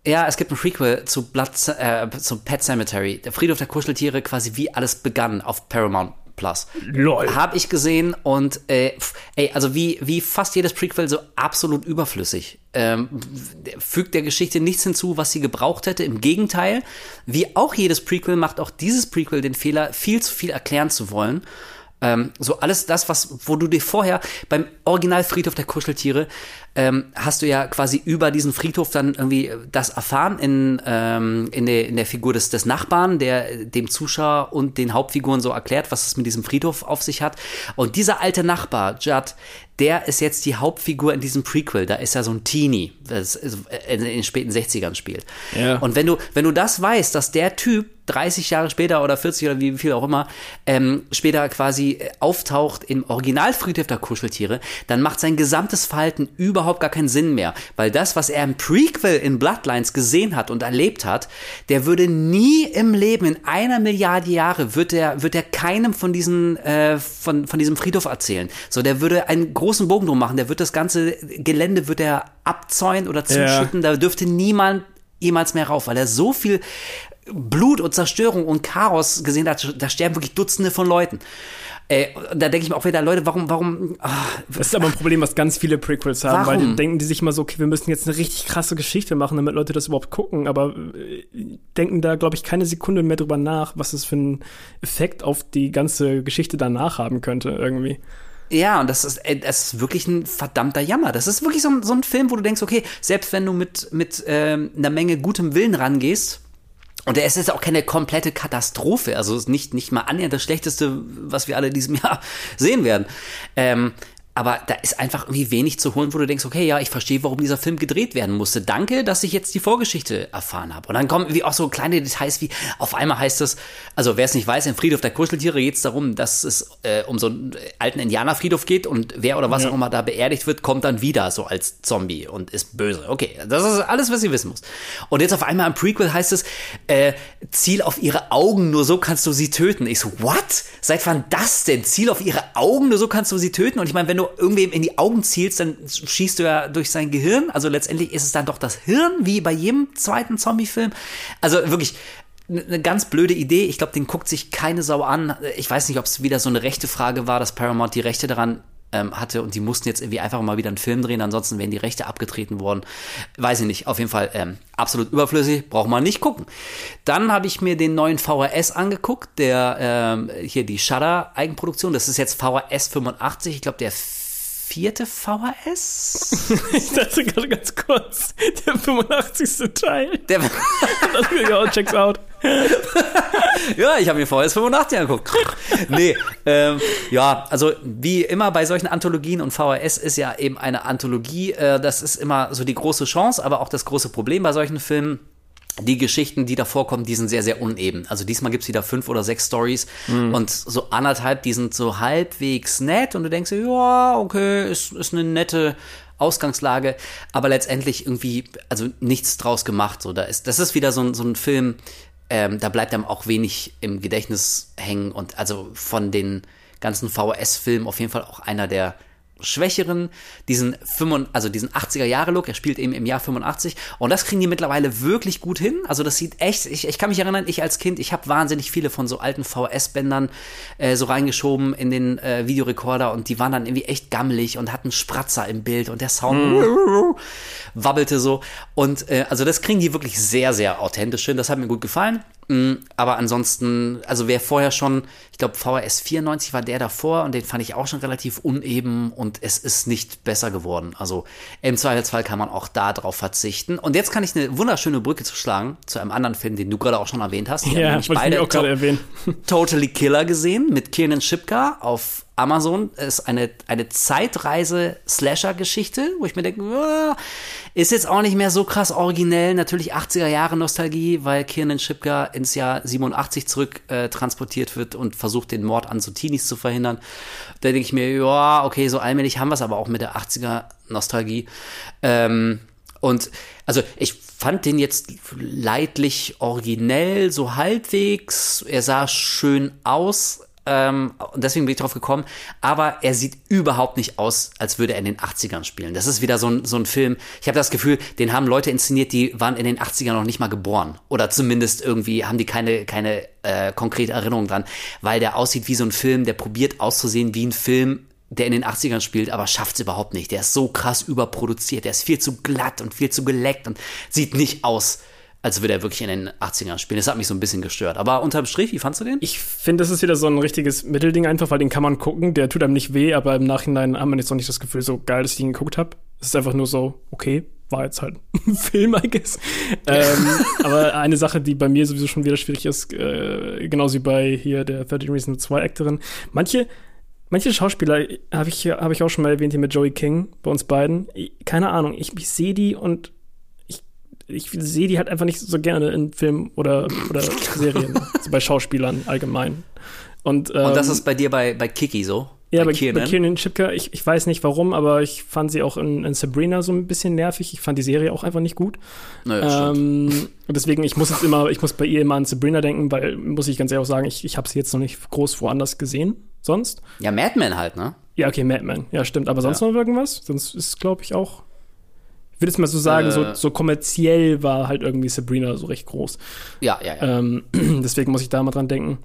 Ja, es gibt ein Prequel zu, Blood, äh, zu Pet Cemetery, der Friedhof der Kuscheltiere, quasi wie alles begann auf Paramount Plus. Lol. Hab ich gesehen und äh, ey, also wie, wie fast jedes Prequel so absolut überflüssig. Ähm, fügt der Geschichte nichts hinzu, was sie gebraucht hätte. Im Gegenteil, wie auch jedes Prequel macht auch dieses Prequel den Fehler, viel zu viel erklären zu wollen. Ähm, so alles das, was, wo du dir vorher beim Original Friedhof der Kuscheltiere ähm, hast du ja quasi über diesen Friedhof dann irgendwie das erfahren in, ähm, in, der, in der Figur des, des Nachbarn, der dem Zuschauer und den Hauptfiguren so erklärt, was es mit diesem Friedhof auf sich hat. Und dieser alte Nachbar, Judd, der ist jetzt die Hauptfigur in diesem Prequel. Da ist er so ein Teenie, das in den späten 60ern spielt. Ja. Und wenn du, wenn du das weißt, dass der Typ 30 Jahre später oder 40 oder wie viel auch immer, ähm, später quasi auftaucht im Originalfriedhof der Kuscheltiere, dann macht sein gesamtes Verhalten überhaupt gar keinen Sinn mehr. Weil das, was er im Prequel in Bloodlines gesehen hat und erlebt hat, der würde nie im Leben, in einer Milliarde Jahre, wird er, wird er keinem von diesen, äh, von, von diesem Friedhof erzählen. So, der würde einen großen Bogen drum machen, der wird das ganze Gelände wird er abzäunen oder zuschütten, ja. da dürfte niemand jemals mehr rauf, weil er so viel Blut und Zerstörung und Chaos gesehen hat, da sterben wirklich Dutzende von Leuten. Äh, da denke ich mir auch wieder, Leute, warum, warum. Ach, das ist aber ein Problem, was ganz viele Prequels haben, warum? weil die denken die sich immer so, okay, wir müssen jetzt eine richtig krasse Geschichte machen, damit Leute das überhaupt gucken, aber äh, denken da, glaube ich, keine Sekunde mehr drüber nach, was es für einen Effekt auf die ganze Geschichte danach haben könnte, irgendwie. Ja, und das ist, das ist wirklich ein verdammter Jammer. Das ist wirklich so ein, so ein Film, wo du denkst, okay, selbst wenn du mit, mit ähm, einer Menge gutem Willen rangehst, und es ist auch keine komplette Katastrophe, also nicht, nicht mal annähernd das Schlechteste, was wir alle in diesem Jahr sehen werden. Ähm, aber da ist einfach irgendwie wenig zu holen, wo du denkst, okay, ja, ich verstehe, warum dieser Film gedreht werden musste. Danke, dass ich jetzt die Vorgeschichte erfahren habe. Und dann kommen wie auch so kleine Details wie, auf einmal heißt es, also wer es nicht weiß, im Friedhof der Kuscheltiere geht es darum, dass es äh, um so einen alten Indianerfriedhof geht und wer oder was ja. auch immer da beerdigt wird, kommt dann wieder so als Zombie und ist böse. Okay, das ist alles, was ihr wissen muss. Und jetzt auf einmal im Prequel heißt es, äh, Ziel auf ihre Augen, nur so kannst du sie töten. Ich so, what? Seit wann das denn? Ziel auf ihre Augen, nur so kannst du sie töten? Und ich meine, wenn du irgendwem in die Augen zielst, dann schießt du ja durch sein Gehirn. Also letztendlich ist es dann doch das Hirn, wie bei jedem zweiten Zombie-Film. Also wirklich eine ganz blöde Idee. Ich glaube, den guckt sich keine Sau an. Ich weiß nicht, ob es wieder so eine rechte Frage war, dass Paramount die Rechte daran ähm, hatte und die mussten jetzt irgendwie einfach mal wieder einen Film drehen, ansonsten wären die Rechte abgetreten worden. Weiß ich nicht, auf jeden Fall ähm, absolut überflüssig, braucht man nicht gucken. Dann habe ich mir den neuen VHS angeguckt, der ähm, hier die Shudder Eigenproduktion, das ist jetzt VHS 85, ich glaube der vierte VHS? ich dachte gerade ganz kurz, der 85. Teil. Der das ja, checks out. ja, ich habe mir VHS 85 angeguckt. nee, ähm, ja, also wie immer bei solchen Anthologien und VHS ist ja eben eine Anthologie, äh, das ist immer so die große Chance, aber auch das große Problem bei solchen Filmen die Geschichten, die da vorkommen, die sind sehr, sehr uneben. Also diesmal gibt's wieder fünf oder sechs Stories mhm. und so anderthalb, die sind so halbwegs nett und du denkst dir, ja, okay, ist, ist eine nette Ausgangslage, aber letztendlich irgendwie, also nichts draus gemacht. So, da ist, das ist wieder so ein, so ein Film, ähm, da bleibt einem auch wenig im Gedächtnis hängen und also von den ganzen VHS-Filmen auf jeden Fall auch einer der schwächeren, diesen 5, also diesen 80er Jahre Look, er spielt eben im Jahr 85 und das kriegen die mittlerweile wirklich gut hin. Also das sieht echt, ich, ich kann mich erinnern, ich als Kind, ich habe wahnsinnig viele von so alten VHS-Bändern äh, so reingeschoben in den äh, Videorekorder und die waren dann irgendwie echt gammelig und hatten Spratzer im Bild und der Sound mm. wabbelte so und äh, also das kriegen die wirklich sehr, sehr authentisch hin. Das hat mir gut gefallen. Mm, aber ansonsten, also wer vorher schon, ich glaube VHS 94 war der davor und den fand ich auch schon relativ uneben und es ist nicht besser geworden. Also im Zweifelsfall kann man auch da drauf verzichten. Und jetzt kann ich eine wunderschöne Brücke zu schlagen zu einem anderen Film, den du gerade auch schon erwähnt hast. Die ja, ich auch gerade erwähnen. Totally Killer gesehen mit Kiernan Shipka auf Amazon ist eine, eine Zeitreise-Slasher-Geschichte, wo ich mir denke, oh, ist jetzt auch nicht mehr so krass originell. Natürlich 80er Jahre Nostalgie, weil Kiernan Shipka ins Jahr 87 zurück äh, transportiert wird und versucht, den Mord an so zu verhindern. Da denke ich mir, ja, okay, so allmählich haben wir es aber auch mit der 80er Nostalgie. Ähm, und also ich fand den jetzt leidlich originell, so halbwegs. Er sah schön aus, ähm, und deswegen bin ich drauf gekommen. Aber er sieht überhaupt nicht aus, als würde er in den 80ern spielen. Das ist wieder so ein, so ein Film. Ich habe das Gefühl, den haben Leute inszeniert, die waren in den 80ern noch nicht mal geboren. Oder zumindest irgendwie haben die keine, keine äh, konkrete Erinnerung dran. Weil der aussieht wie so ein Film, der probiert auszusehen wie ein Film, der in den 80ern spielt, aber schafft es überhaupt nicht. Der ist so krass überproduziert. Der ist viel zu glatt und viel zu geleckt und sieht nicht aus als würde er wirklich in den 80ern spielen. Das hat mich so ein bisschen gestört. Aber unterm Strich, wie fandst du den? Ich finde, das ist wieder so ein richtiges Mittelding einfach, weil den kann man gucken. Der tut einem nicht weh, aber im Nachhinein haben wir jetzt noch nicht das Gefühl, so geil, dass ich ihn geguckt habe. Es ist einfach nur so, okay, war jetzt halt ein Film, I guess. ähm, aber eine Sache, die bei mir sowieso schon wieder schwierig ist, äh, genauso wie bei hier der 13 Reasons 2 Actorin. Manche, manche Schauspieler habe ich, hab ich auch schon mal erwähnt hier mit Joey King, bei uns beiden. Keine Ahnung, ich, ich sehe die und ich sehe die halt einfach nicht so gerne in Filmen oder, oder Serien, also bei Schauspielern allgemein. Und, ähm, Und das ist bei dir bei, bei Kiki so? Ja, bei, bei Kiernan, bei Kiernan Chipka, ich, ich weiß nicht warum, aber ich fand sie auch in, in Sabrina so ein bisschen nervig. Ich fand die Serie auch einfach nicht gut. Naja, ähm, und deswegen, ich muss jetzt immer, ich muss bei ihr immer an Sabrina denken, weil, muss ich ganz ehrlich auch sagen, ich, ich habe sie jetzt noch nicht groß woanders gesehen, sonst. Ja, Madman halt, ne? Ja, okay, Madman, ja, stimmt. Aber sonst ja. noch irgendwas? Sonst ist, glaube ich, auch ich würde jetzt mal so sagen, äh, so, so kommerziell war halt irgendwie Sabrina so recht groß. Ja, ja, ja. Ähm, deswegen muss ich da mal dran denken.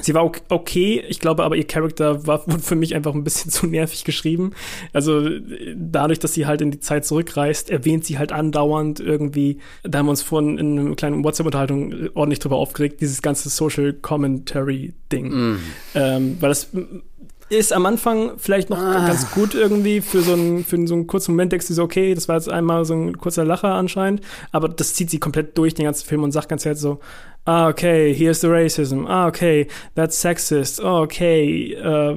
Sie war okay, ich glaube aber ihr Charakter war für mich einfach ein bisschen zu nervig geschrieben. Also dadurch, dass sie halt in die Zeit zurückreist, erwähnt sie halt andauernd irgendwie, da haben wir uns vorhin in einer kleinen WhatsApp-Unterhaltung ordentlich drüber aufgeregt, dieses ganze Social Commentary-Ding. Mm. Ähm, weil das ist am Anfang vielleicht noch ah. ganz gut irgendwie für so einen, für so einen kurzen Moment, denkst du so, okay, das war jetzt einmal so ein kurzer Lacher anscheinend, aber das zieht sie komplett durch den ganzen Film und sagt ganz halt so, ah, okay, here's the racism, ah, okay, that's sexist, oh, okay, uh,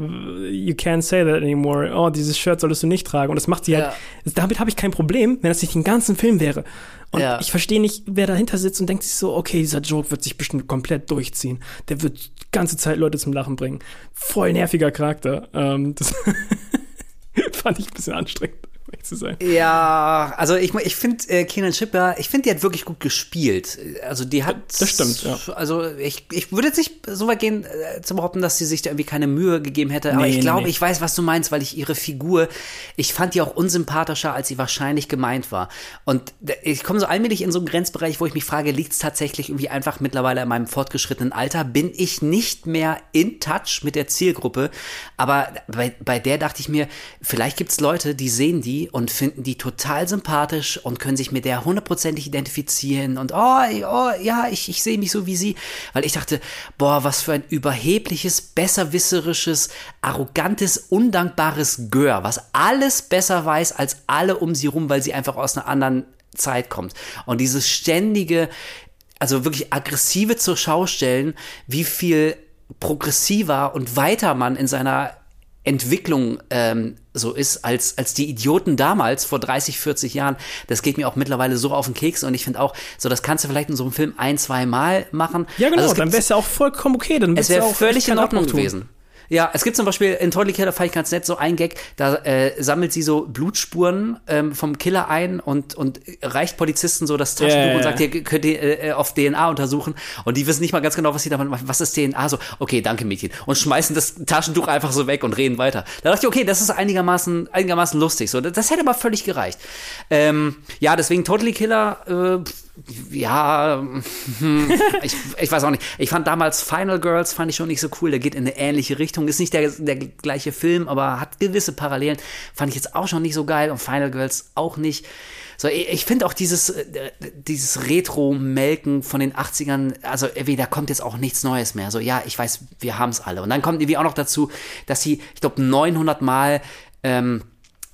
you can't say that anymore, oh, dieses Shirt solltest du nicht tragen und das macht sie halt, ja. halt, damit habe ich kein Problem, wenn das nicht den ganzen Film wäre. Und ja. ich verstehe nicht, wer dahinter sitzt und denkt sich so, okay, dieser Joke wird sich bestimmt komplett durchziehen. Der wird die ganze Zeit Leute zum Lachen bringen. Voll nerviger Charakter. Ähm, das fand ich ein bisschen anstrengend zu sein. Ja, also ich, ich finde äh, Kenan Schipper, ich finde, die hat wirklich gut gespielt. Also die hat. Das stimmt, ja. Also ich, ich würde jetzt nicht so weit gehen, äh, zu behaupten, dass sie sich da irgendwie keine Mühe gegeben hätte. Aber nee, ich glaube, nee. ich weiß, was du meinst, weil ich ihre Figur, ich fand die auch unsympathischer, als sie wahrscheinlich gemeint war. Und ich komme so allmählich in so einen Grenzbereich, wo ich mich frage, liegt es tatsächlich irgendwie einfach mittlerweile in meinem fortgeschrittenen Alter? Bin ich nicht mehr in touch mit der Zielgruppe? Aber bei, bei der dachte ich mir, vielleicht gibt es Leute, die sehen die und finden die total sympathisch und können sich mit der hundertprozentig identifizieren und oh, oh ja, ich, ich sehe mich so wie sie. Weil ich dachte, boah, was für ein überhebliches, besserwisserisches, arrogantes, undankbares Gör, was alles besser weiß als alle um sie rum, weil sie einfach aus einer anderen Zeit kommt. Und dieses ständige, also wirklich aggressive zur Schau stellen, wie viel progressiver und weiter man in seiner Entwicklung ähm, so ist, als, als die Idioten damals vor 30, 40 Jahren. Das geht mir auch mittlerweile so auf den Keks und ich finde auch, so das kannst du vielleicht in so einem Film ein, zwei Mal machen. Ja, genau, also dann wäre es ja auch vollkommen okay. Dann es wäre völlig in Ordnung gewesen. Ja, es gibt zum Beispiel in Totally Killer, fand ich ganz nett, so ein Gag, da äh, sammelt sie so Blutspuren ähm, vom Killer ein und, und reicht Polizisten so das Taschentuch yeah, und sagt, ihr könnt ihr äh, auf DNA untersuchen und die wissen nicht mal ganz genau, was sie damit machen. Was ist DNA? So, okay, danke Mädchen. Und schmeißen das Taschentuch einfach so weg und reden weiter. Da dachte ich, okay, das ist einigermaßen, einigermaßen lustig. So, das hätte aber völlig gereicht. Ähm, ja, deswegen Totally Killer, äh, ja, hm, ich, ich weiß auch nicht. Ich fand damals Final Girls fand ich schon nicht so cool. Der geht in eine ähnliche Richtung. Ist nicht der, der gleiche Film, aber hat gewisse Parallelen. Fand ich jetzt auch schon nicht so geil und Final Girls auch nicht. So, ich, ich finde auch dieses, äh, dieses Retro-Melken von den 80ern, also irgendwie, da kommt jetzt auch nichts Neues mehr. So, ja, ich weiß, wir haben es alle. Und dann kommt irgendwie auch noch dazu, dass sie, ich glaube, 900 Mal ähm,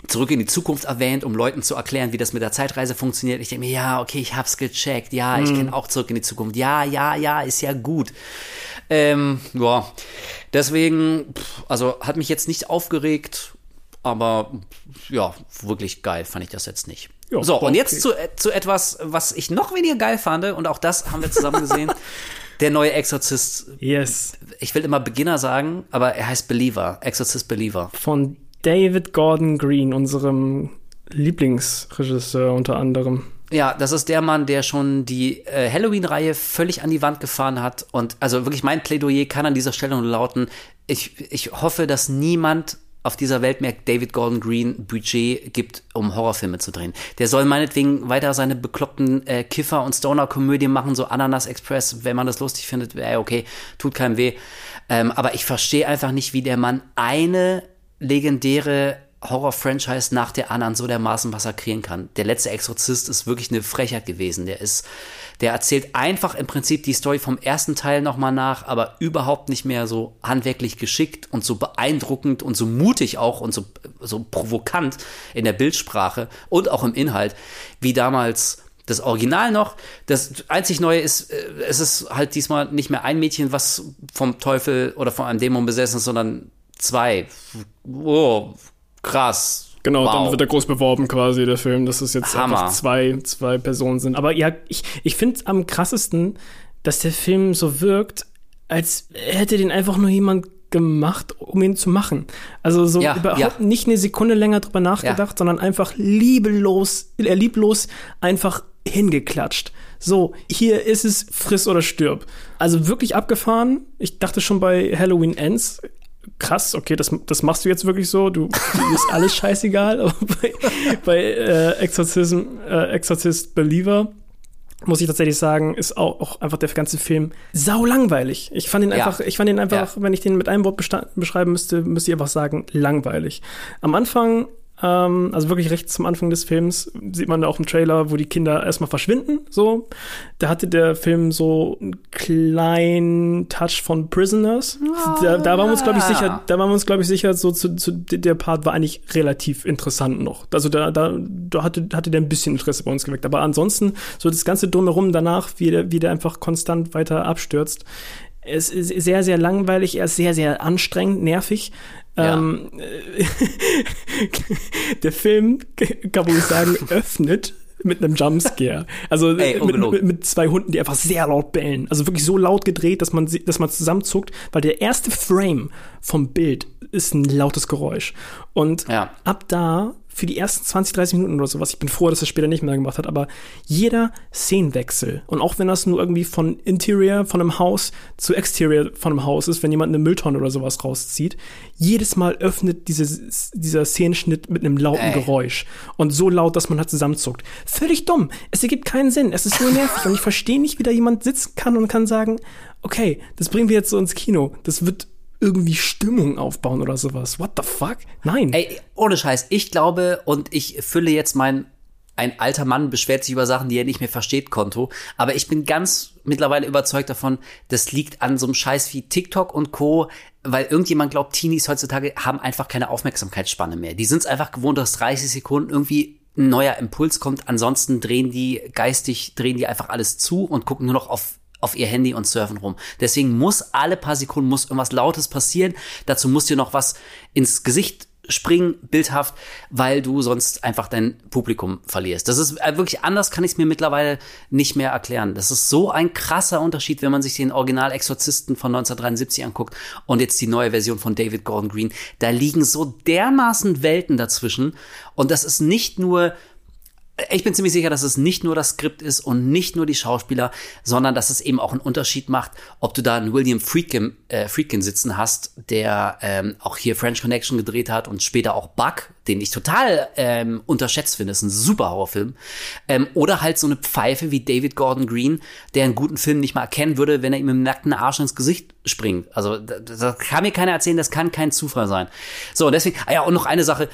zurück in die Zukunft erwähnt, um Leuten zu erklären, wie das mit der Zeitreise funktioniert. Ich denke mir, ja, okay, ich hab's gecheckt. Ja, ich mhm. kenne auch zurück in die Zukunft. Ja, ja, ja, ist ja gut. Ähm, ja, deswegen, also hat mich jetzt nicht aufgeregt, aber ja, wirklich geil fand ich das jetzt nicht. Jo, so, okay. und jetzt zu, äh, zu etwas, was ich noch weniger geil fand, und auch das haben wir zusammen gesehen. Der neue Exorzist. Yes. Ich will immer Beginner sagen, aber er heißt Believer. Exorzist Believer. Von David Gordon Green, unserem Lieblingsregisseur unter anderem. Ja, das ist der Mann, der schon die äh, Halloween-Reihe völlig an die Wand gefahren hat. Und also wirklich mein Plädoyer kann an dieser Stelle nur lauten, ich, ich hoffe, dass niemand auf dieser Welt mehr David Gordon Green Budget gibt, um Horrorfilme zu drehen. Der soll meinetwegen weiter seine bekloppten äh, Kiffer- und Stoner-Komödien machen, so Ananas Express, wenn man das lustig findet, wäre okay, tut keinem weh. Ähm, aber ich verstehe einfach nicht, wie der Mann eine legendäre Horror-Franchise nach der anderen so dermaßen massakrieren kann. Der letzte Exorzist ist wirklich eine Frechheit gewesen. Der ist, der erzählt einfach im Prinzip die Story vom ersten Teil nochmal nach, aber überhaupt nicht mehr so handwerklich geschickt und so beeindruckend und so mutig auch und so, so provokant in der Bildsprache und auch im Inhalt, wie damals das Original noch. Das einzig Neue ist, äh, es ist halt diesmal nicht mehr ein Mädchen, was vom Teufel oder von einem Dämon besessen ist, sondern zwei. Oh, krass. Genau, wow. dann wird er groß beworben quasi, der Film, dass es jetzt Hammer. einfach zwei, zwei Personen sind. Aber ja, ich, ich finde es am krassesten, dass der Film so wirkt, als hätte den einfach nur jemand gemacht, um ihn zu machen. Also so ja, überhaupt ja. nicht eine Sekunde länger drüber nachgedacht, ja. sondern einfach lieblos, äh, lieblos einfach hingeklatscht. So, hier ist es, friss oder stirb. Also wirklich abgefahren. Ich dachte schon bei Halloween Ends, krass, okay, das, das machst du jetzt wirklich so, du, ist alles scheißegal, aber bei, bei äh, Exorcism, äh, Exorcist Believer muss ich tatsächlich sagen, ist auch, auch einfach der ganze Film sau langweilig. Ich fand ihn einfach, ja. ich fand ihn einfach, ja. wenn ich den mit einem Wort beschreiben müsste, müsste ich einfach sagen, langweilig. Am Anfang ähm, also wirklich recht zum Anfang des Films sieht man da auch im Trailer, wo die Kinder erstmal verschwinden. So, da hatte der Film so einen kleinen Touch von Prisoners. Oh, da, da waren wir uns glaube ich sicher, da waren wir uns glaube ich sicher, so zu, zu, der Part war eigentlich relativ interessant noch. Also da, da, da hatte, hatte der ein bisschen Interesse bei uns geweckt. Aber ansonsten so das ganze drumherum danach, wie der, wie der einfach konstant weiter abstürzt. Es ist sehr, sehr langweilig, er ist sehr, sehr anstrengend, nervig. Ja. Ähm, der Film, kann man sagen, öffnet mit einem Jumpscare. Also Ey, mit, mit, mit, zwei Hunden, die einfach sehr laut bellen. Also wirklich so laut gedreht, dass man, dass man zusammenzuckt, weil der erste Frame vom Bild ist ein lautes Geräusch. Und ja. ab da für die ersten 20, 30 Minuten oder sowas. Ich bin froh, dass er später nicht mehr gemacht hat, aber jeder Szenenwechsel und auch wenn das nur irgendwie von Interior von einem Haus zu Exterior von einem Haus ist, wenn jemand eine Mülltonne oder sowas rauszieht, jedes Mal öffnet diese, dieser Szenenschnitt mit einem lauten Ey. Geräusch und so laut, dass man halt zusammenzuckt. Völlig dumm. Es ergibt keinen Sinn. Es ist nur nervig und ich verstehe nicht, wie da jemand sitzen kann und kann sagen, okay, das bringen wir jetzt so ins Kino. Das wird irgendwie Stimmung aufbauen oder sowas. What the fuck? Nein. Ey, ohne Scheiß. Ich glaube, und ich fülle jetzt mein ein alter Mann beschwert sich über Sachen, die er nicht mehr versteht, Konto. Aber ich bin ganz mittlerweile überzeugt davon, das liegt an so einem Scheiß wie TikTok und Co., weil irgendjemand glaubt, Teenies heutzutage haben einfach keine Aufmerksamkeitsspanne mehr. Die sind es einfach gewohnt, dass 30 Sekunden irgendwie ein neuer Impuls kommt. Ansonsten drehen die geistig, drehen die einfach alles zu und gucken nur noch auf auf ihr Handy und surfen rum. Deswegen muss alle paar Sekunden muss irgendwas Lautes passieren. Dazu muss dir noch was ins Gesicht springen, bildhaft, weil du sonst einfach dein Publikum verlierst. Das ist äh, wirklich anders, kann ich es mir mittlerweile nicht mehr erklären. Das ist so ein krasser Unterschied, wenn man sich den Original-Exorzisten von 1973 anguckt und jetzt die neue Version von David Gordon Green. Da liegen so dermaßen Welten dazwischen und das ist nicht nur ich bin ziemlich sicher, dass es nicht nur das Skript ist und nicht nur die Schauspieler, sondern dass es eben auch einen Unterschied macht, ob du da einen William Friedkin, äh, Friedkin sitzen hast, der ähm, auch hier French Connection gedreht hat und später auch Bug, den ich total ähm, unterschätzt finde, ist ein super Horrorfilm, ähm, oder halt so eine Pfeife wie David Gordon Green, der einen guten Film nicht mal erkennen würde, wenn er ihm im nackten Arsch ins Gesicht springt. Also da, da kann mir keiner erzählen, das kann kein Zufall sein. So, deswegen, ah ja, und noch eine Sache,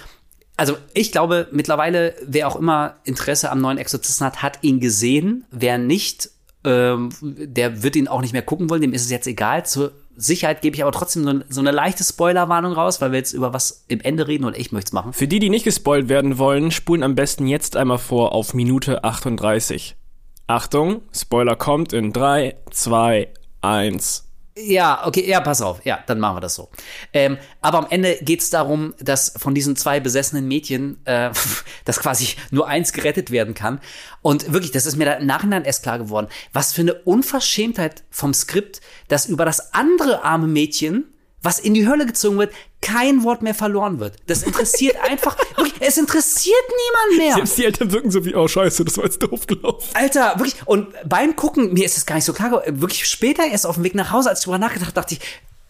also ich glaube, mittlerweile, wer auch immer Interesse am neuen Exorzisten hat, hat ihn gesehen. Wer nicht, ähm, der wird ihn auch nicht mehr gucken wollen, dem ist es jetzt egal. Zur Sicherheit gebe ich aber trotzdem so, so eine leichte Spoilerwarnung raus, weil wir jetzt über was im Ende reden und ich möchte es machen. Für die, die nicht gespoilt werden wollen, spulen am besten jetzt einmal vor auf Minute 38. Achtung, Spoiler kommt in 3, 2, 1. Ja, okay, ja, pass auf. Ja, dann machen wir das so. Ähm, aber am Ende geht's darum, dass von diesen zwei besessenen Mädchen, äh, dass quasi nur eins gerettet werden kann. Und wirklich, das ist mir da im Nachhinein erst klar geworden, was für eine Unverschämtheit vom Skript, dass über das andere arme Mädchen was in die Hölle gezogen wird, kein Wort mehr verloren wird. Das interessiert einfach, wirklich, es interessiert niemand mehr. Selbst die Eltern wirken so wie, oh scheiße, das war jetzt doof gelaufen. Alter, wirklich, und beim Gucken, mir ist das gar nicht so klar, wirklich später erst auf dem Weg nach Hause, als ich drüber nachgedacht dachte ich,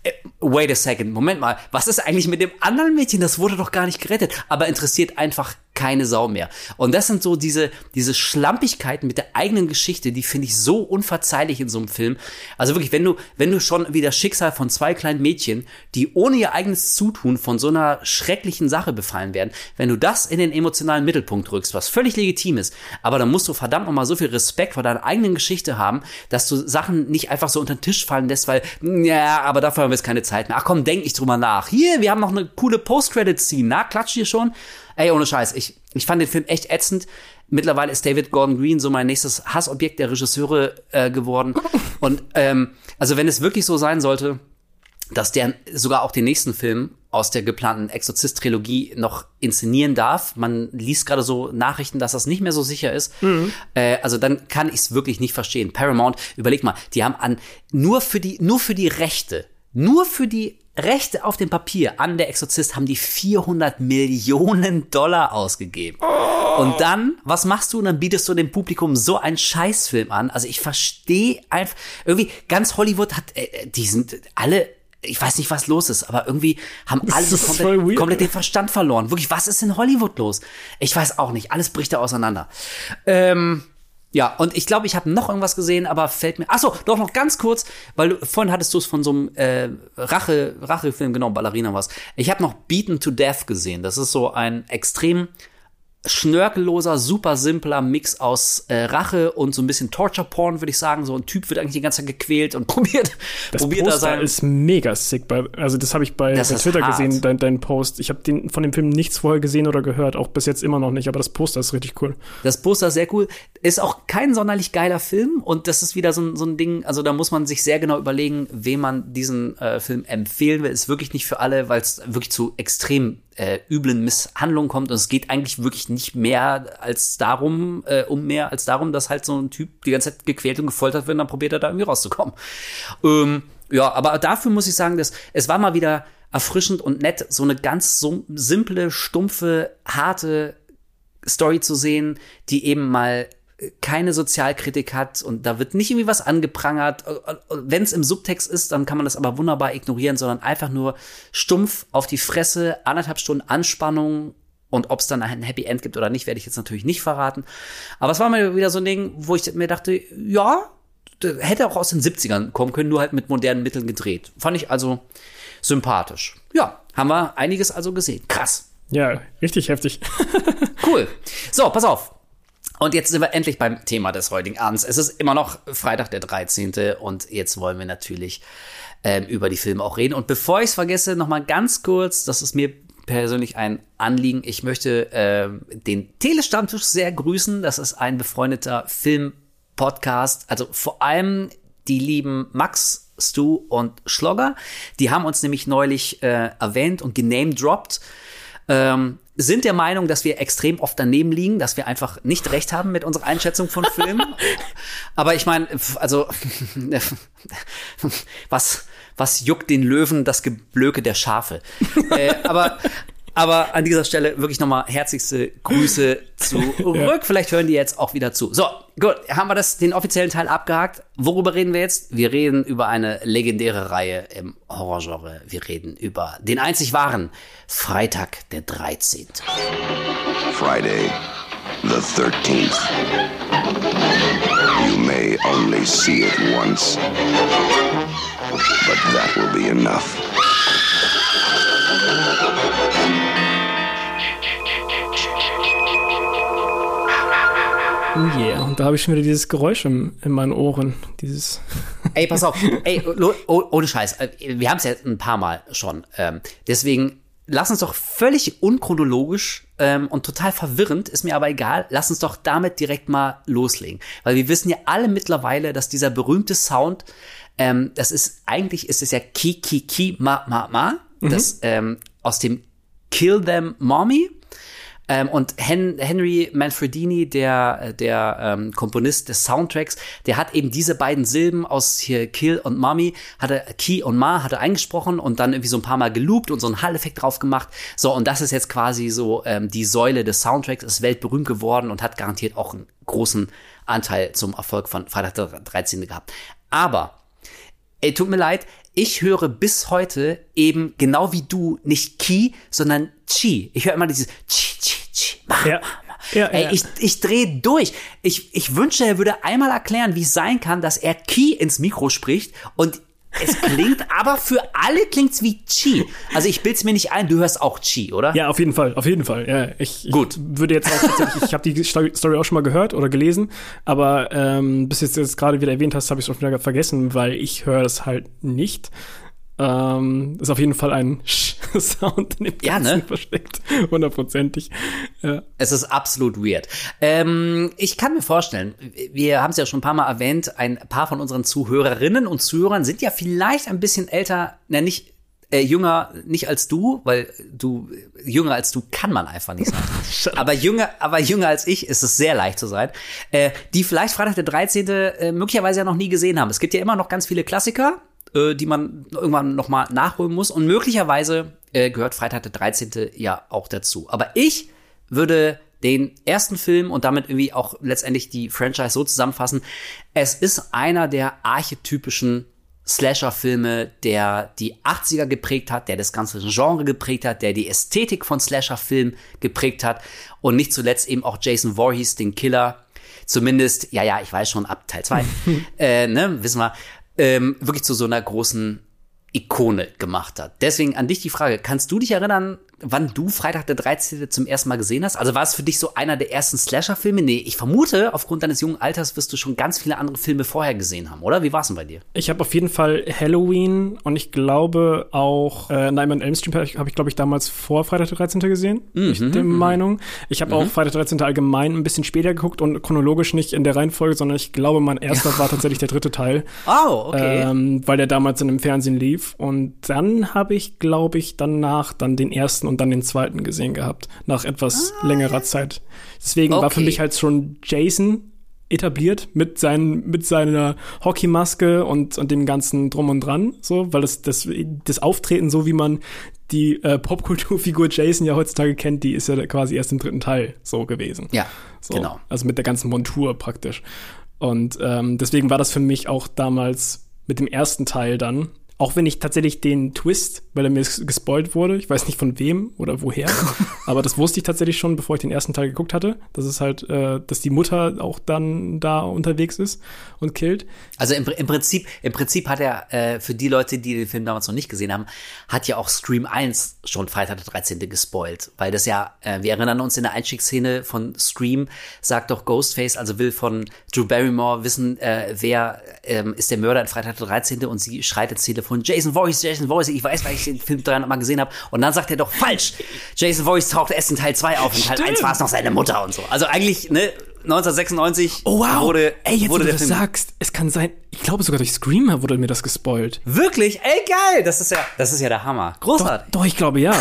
äh, wait a second, Moment mal, was ist eigentlich mit dem anderen Mädchen? Das wurde doch gar nicht gerettet, aber interessiert einfach keine Sau mehr. Und das sind so diese, diese Schlampigkeiten mit der eigenen Geschichte, die finde ich so unverzeihlich in so einem Film. Also wirklich, wenn du, wenn du schon wie das Schicksal von zwei kleinen Mädchen, die ohne ihr eigenes Zutun von so einer schrecklichen Sache befallen werden, wenn du das in den emotionalen Mittelpunkt rückst, was völlig legitim ist, aber dann musst du verdammt nochmal so viel Respekt vor deiner eigenen Geschichte haben, dass du Sachen nicht einfach so unter den Tisch fallen lässt, weil, ja, aber dafür haben wir jetzt keine Zeit mehr. Ach komm, denk nicht drüber nach. Hier, wir haben noch eine coole Post-Credit-Scene. Na, klatsch hier schon. Ey, ohne Scheiß, ich, ich fand den Film echt ätzend. Mittlerweile ist David Gordon Green so mein nächstes Hassobjekt der Regisseure äh, geworden. Und ähm, also wenn es wirklich so sein sollte, dass der sogar auch den nächsten Film aus der geplanten Exorzist-Trilogie noch inszenieren darf. Man liest gerade so Nachrichten, dass das nicht mehr so sicher ist. Mhm. Äh, also dann kann ich es wirklich nicht verstehen. Paramount, überleg mal, die haben an nur für die nur für die Rechte, nur für die Rechte auf dem Papier an der Exorzist haben die 400 Millionen Dollar ausgegeben. Oh. Und dann, was machst du? Und dann bietest du dem Publikum so einen Scheißfilm an. Also ich verstehe einfach, irgendwie ganz Hollywood hat, äh, die sind alle ich weiß nicht, was los ist, aber irgendwie haben alle komplett, komplett, den Verstand verloren. Wirklich, was ist in Hollywood los? Ich weiß auch nicht. Alles bricht da auseinander. Ähm, Ja, und ich glaube, ich habe noch irgendwas gesehen, aber fällt mir. Achso, doch noch ganz kurz, weil du, vorhin hattest du es von so einem äh, Rache, Rachefilm, genau, Ballerina was. Ich habe noch Beaten to Death gesehen. Das ist so ein extrem schnörkelloser, super simpler Mix aus äh, Rache und so ein bisschen Torture-Porn, würde ich sagen. So ein Typ wird eigentlich die ganze Zeit gequält und probiert, Das probiert Poster sein. ist mega sick. Bei, also das habe ich bei, bei Twitter hart. gesehen, dein, dein Post. Ich habe den von dem Film nichts vorher gesehen oder gehört, auch bis jetzt immer noch nicht. Aber das Poster ist richtig cool. Das Poster ist sehr cool. Ist auch kein sonderlich geiler Film und das ist wieder so ein, so ein Ding, also da muss man sich sehr genau überlegen, wem man diesen äh, Film empfehlen will. Ist wirklich nicht für alle, weil es wirklich zu extrem äh, üblen Misshandlungen kommt und es geht eigentlich wirklich nicht mehr als darum, äh, um mehr als darum, dass halt so ein Typ die ganze Zeit gequält und gefoltert wird und dann probiert er da irgendwie rauszukommen. Ähm, ja, aber dafür muss ich sagen, dass es war mal wieder erfrischend und nett, so eine ganz so simple, stumpfe, harte Story zu sehen, die eben mal keine Sozialkritik hat und da wird nicht irgendwie was angeprangert. Wenn es im Subtext ist, dann kann man das aber wunderbar ignorieren, sondern einfach nur stumpf auf die Fresse, anderthalb Stunden Anspannung und ob es dann ein Happy End gibt oder nicht, werde ich jetzt natürlich nicht verraten. Aber es war mal wieder so ein Ding, wo ich mir dachte, ja, hätte auch aus den 70ern kommen können, nur halt mit modernen Mitteln gedreht. Fand ich also sympathisch. Ja, haben wir einiges also gesehen. Krass. Ja, richtig heftig. Cool. So, pass auf. Und jetzt sind wir endlich beim Thema des heutigen Abends. Es ist immer noch Freitag der 13. und jetzt wollen wir natürlich ähm, über die Filme auch reden. Und bevor ich es vergesse, noch mal ganz kurz, das ist mir persönlich ein Anliegen. Ich möchte ähm, den Telestammtisch sehr grüßen. Das ist ein befreundeter Film-Podcast. Also vor allem die lieben Max, Stu und Schlogger. Die haben uns nämlich neulich äh, erwähnt und genamedroppt ähm, sind der Meinung, dass wir extrem oft daneben liegen, dass wir einfach nicht recht haben mit unserer Einschätzung von Filmen. Aber ich meine, also was was juckt den Löwen das Geblöke der Schafe? äh, aber aber an dieser Stelle wirklich nochmal herzlichste Grüße zurück. Vielleicht hören die jetzt auch wieder zu. So, gut, haben wir das, den offiziellen Teil abgehakt. Worüber reden wir jetzt? Wir reden über eine legendäre Reihe im Horrorgenre. Wir reden über den einzig wahren Freitag der 13. Friday, the 13th. You may only see it once, but that will be enough. Oh yeah. Und da habe ich schon wieder dieses Geräusch im, in meinen Ohren. Dieses. Ey, pass auf. Ey, oh, ohne Scheiß. äh, Wir haben es ja ein paar Mal schon. Ähm, deswegen lass uns doch völlig unchronologisch ähm, und total verwirrend, ist mir aber egal, lass uns doch damit direkt mal loslegen. Weil wir wissen ja alle mittlerweile, dass dieser berühmte Sound, ähm, das ist, eigentlich ist es ja Ki, Ki, Ki, Ma, Ma, Ma, das ähm, aus dem Kill Them Mommy. Ähm, und Hen Henry Manfredini, der, der ähm, Komponist des Soundtracks, der hat eben diese beiden Silben aus hier Kill und Mommy, hat er, Key und Ma, hat er eingesprochen und dann irgendwie so ein paar Mal geloopt und so einen Hall-Effekt drauf gemacht. So, und das ist jetzt quasi so ähm, die Säule des Soundtracks, ist weltberühmt geworden und hat garantiert auch einen großen Anteil zum Erfolg von Freitag der 13. gehabt. Aber Ey, tut mir leid, ich höre bis heute eben genau wie du nicht Ki, sondern Chi. Ich höre immer dieses Chi, Chi, Chi, Ma, Ja. Ja, Ey, ja. ich, ich drehe durch. Ich, ich wünschte, er würde einmal erklären, wie es sein kann, dass er Ki ins Mikro spricht und es klingt, aber für alle klingt's wie Chi. Also ich bild's mir nicht ein, du hörst auch Chi, oder? Ja, auf jeden Fall, auf jeden Fall. Ja, ich, Gut. ich würde jetzt auch tatsächlich, ich habe die Story Story auch schon mal gehört oder gelesen, aber ähm, bis jetzt jetzt gerade wieder erwähnt hast, habe ich es schon wieder vergessen, weil ich höre das halt nicht. Ähm, ist auf jeden Fall ein Sound in dem Ja, Ganzen ne? versteckt, hundertprozentig. Ja. Es ist absolut weird. Ähm, ich kann mir vorstellen, wir haben es ja schon ein paar Mal erwähnt, ein paar von unseren Zuhörerinnen und Zuhörern sind ja vielleicht ein bisschen älter, na nicht äh, jünger, nicht als du, weil du jünger als du kann man einfach nicht sein. aber jünger, aber jünger als ich ist es sehr leicht zu sein. Äh, die vielleicht Freitag der 13. Äh, möglicherweise ja noch nie gesehen haben. Es gibt ja immer noch ganz viele Klassiker, äh, die man irgendwann noch mal nachholen muss und möglicherweise äh, gehört Freitag der 13. ja auch dazu. Aber ich würde den ersten Film und damit irgendwie auch letztendlich die Franchise so zusammenfassen. Es ist einer der archetypischen Slasher-Filme, der die 80er geprägt hat, der das ganze Genre geprägt hat, der die Ästhetik von Slasher-Filmen geprägt hat und nicht zuletzt eben auch Jason Voorhees, den Killer, zumindest, ja, ja, ich weiß schon, ab Teil 2, äh, ne, wissen wir, ähm, wirklich zu so einer großen Ikone gemacht hat. Deswegen an dich die Frage, kannst du dich erinnern, wann du Freitag der 13. zum ersten Mal gesehen hast? Also war es für dich so einer der ersten Slasher-Filme? Nee, ich vermute, aufgrund deines jungen Alters wirst du schon ganz viele andere Filme vorher gesehen haben, oder? Wie war es denn bei dir? Ich habe auf jeden Fall Halloween und ich glaube auch äh, Nightmare on Elm Street habe ich, glaube ich, damals vor Freitag der 13. gesehen. Mhm, ich der Meinung. Ich habe auch Freitag der 13. allgemein ein bisschen später geguckt und chronologisch nicht in der Reihenfolge, sondern ich glaube, mein erster war tatsächlich der dritte Teil. Oh, okay. Ähm, weil der damals in dem Fernsehen lief. Und dann habe ich, glaube ich, danach dann den ersten und dann den zweiten gesehen gehabt, nach etwas längerer Zeit. Deswegen war für Okay. mich halt schon Jason etabliert mit, seinen, mit seiner Hockeymaske und, und dem ganzen Drum und Dran, so, weil das, das, das Auftreten, so wie man die äh, Popkulturfigur Jason ja heutzutage kennt, die ist ja quasi erst im dritten Teil so gewesen. ja, So, genau. Also mit der ganzen Montur praktisch. Und ähm, deswegen war das für mich auch damals mit dem ersten Teil dann, auch wenn ich tatsächlich den Twist, weil er mir ges- gespoilt wurde, ich weiß nicht von wem oder woher, aber das wusste ich tatsächlich schon, bevor ich den ersten Teil geguckt hatte, dass es halt, äh, dass die Mutter auch dann da unterwegs ist und killt. Also im, im Prinzip, im Prinzip hat er äh, für die Leute, die den Film damals noch nicht gesehen haben, hat ja auch Scream 1 schon Freitag der 13. gespoilt, weil das ja, äh, wir erinnern uns in der Einstiegsszene von Scream, sagt doch Ghostface, also will von Drew Barrymore wissen, äh, wer ähm, ist der Mörder in Freitag der 13. und sie schreit ins Telefon, Jason Voorhees, Jason Voorhees, ich weiß, weil ich den Film 300 Mal gesehen habe und dann sagt er doch falsch, Jason Voorhees taucht erst in Teil 2 auf, in Teil Stimmt. 1 war es noch seine Mutter und so. Also eigentlich, ne, 1996 wurde, Ey, jetzt wurde wo du das Film sagst, es kann sein, ich glaube sogar durch Screamer wurde mir das gespoilt. Wirklich? Ey, geil! Das ist ja, das ist ja der Hammer. Doch, Großartig. doch, ich glaube ja.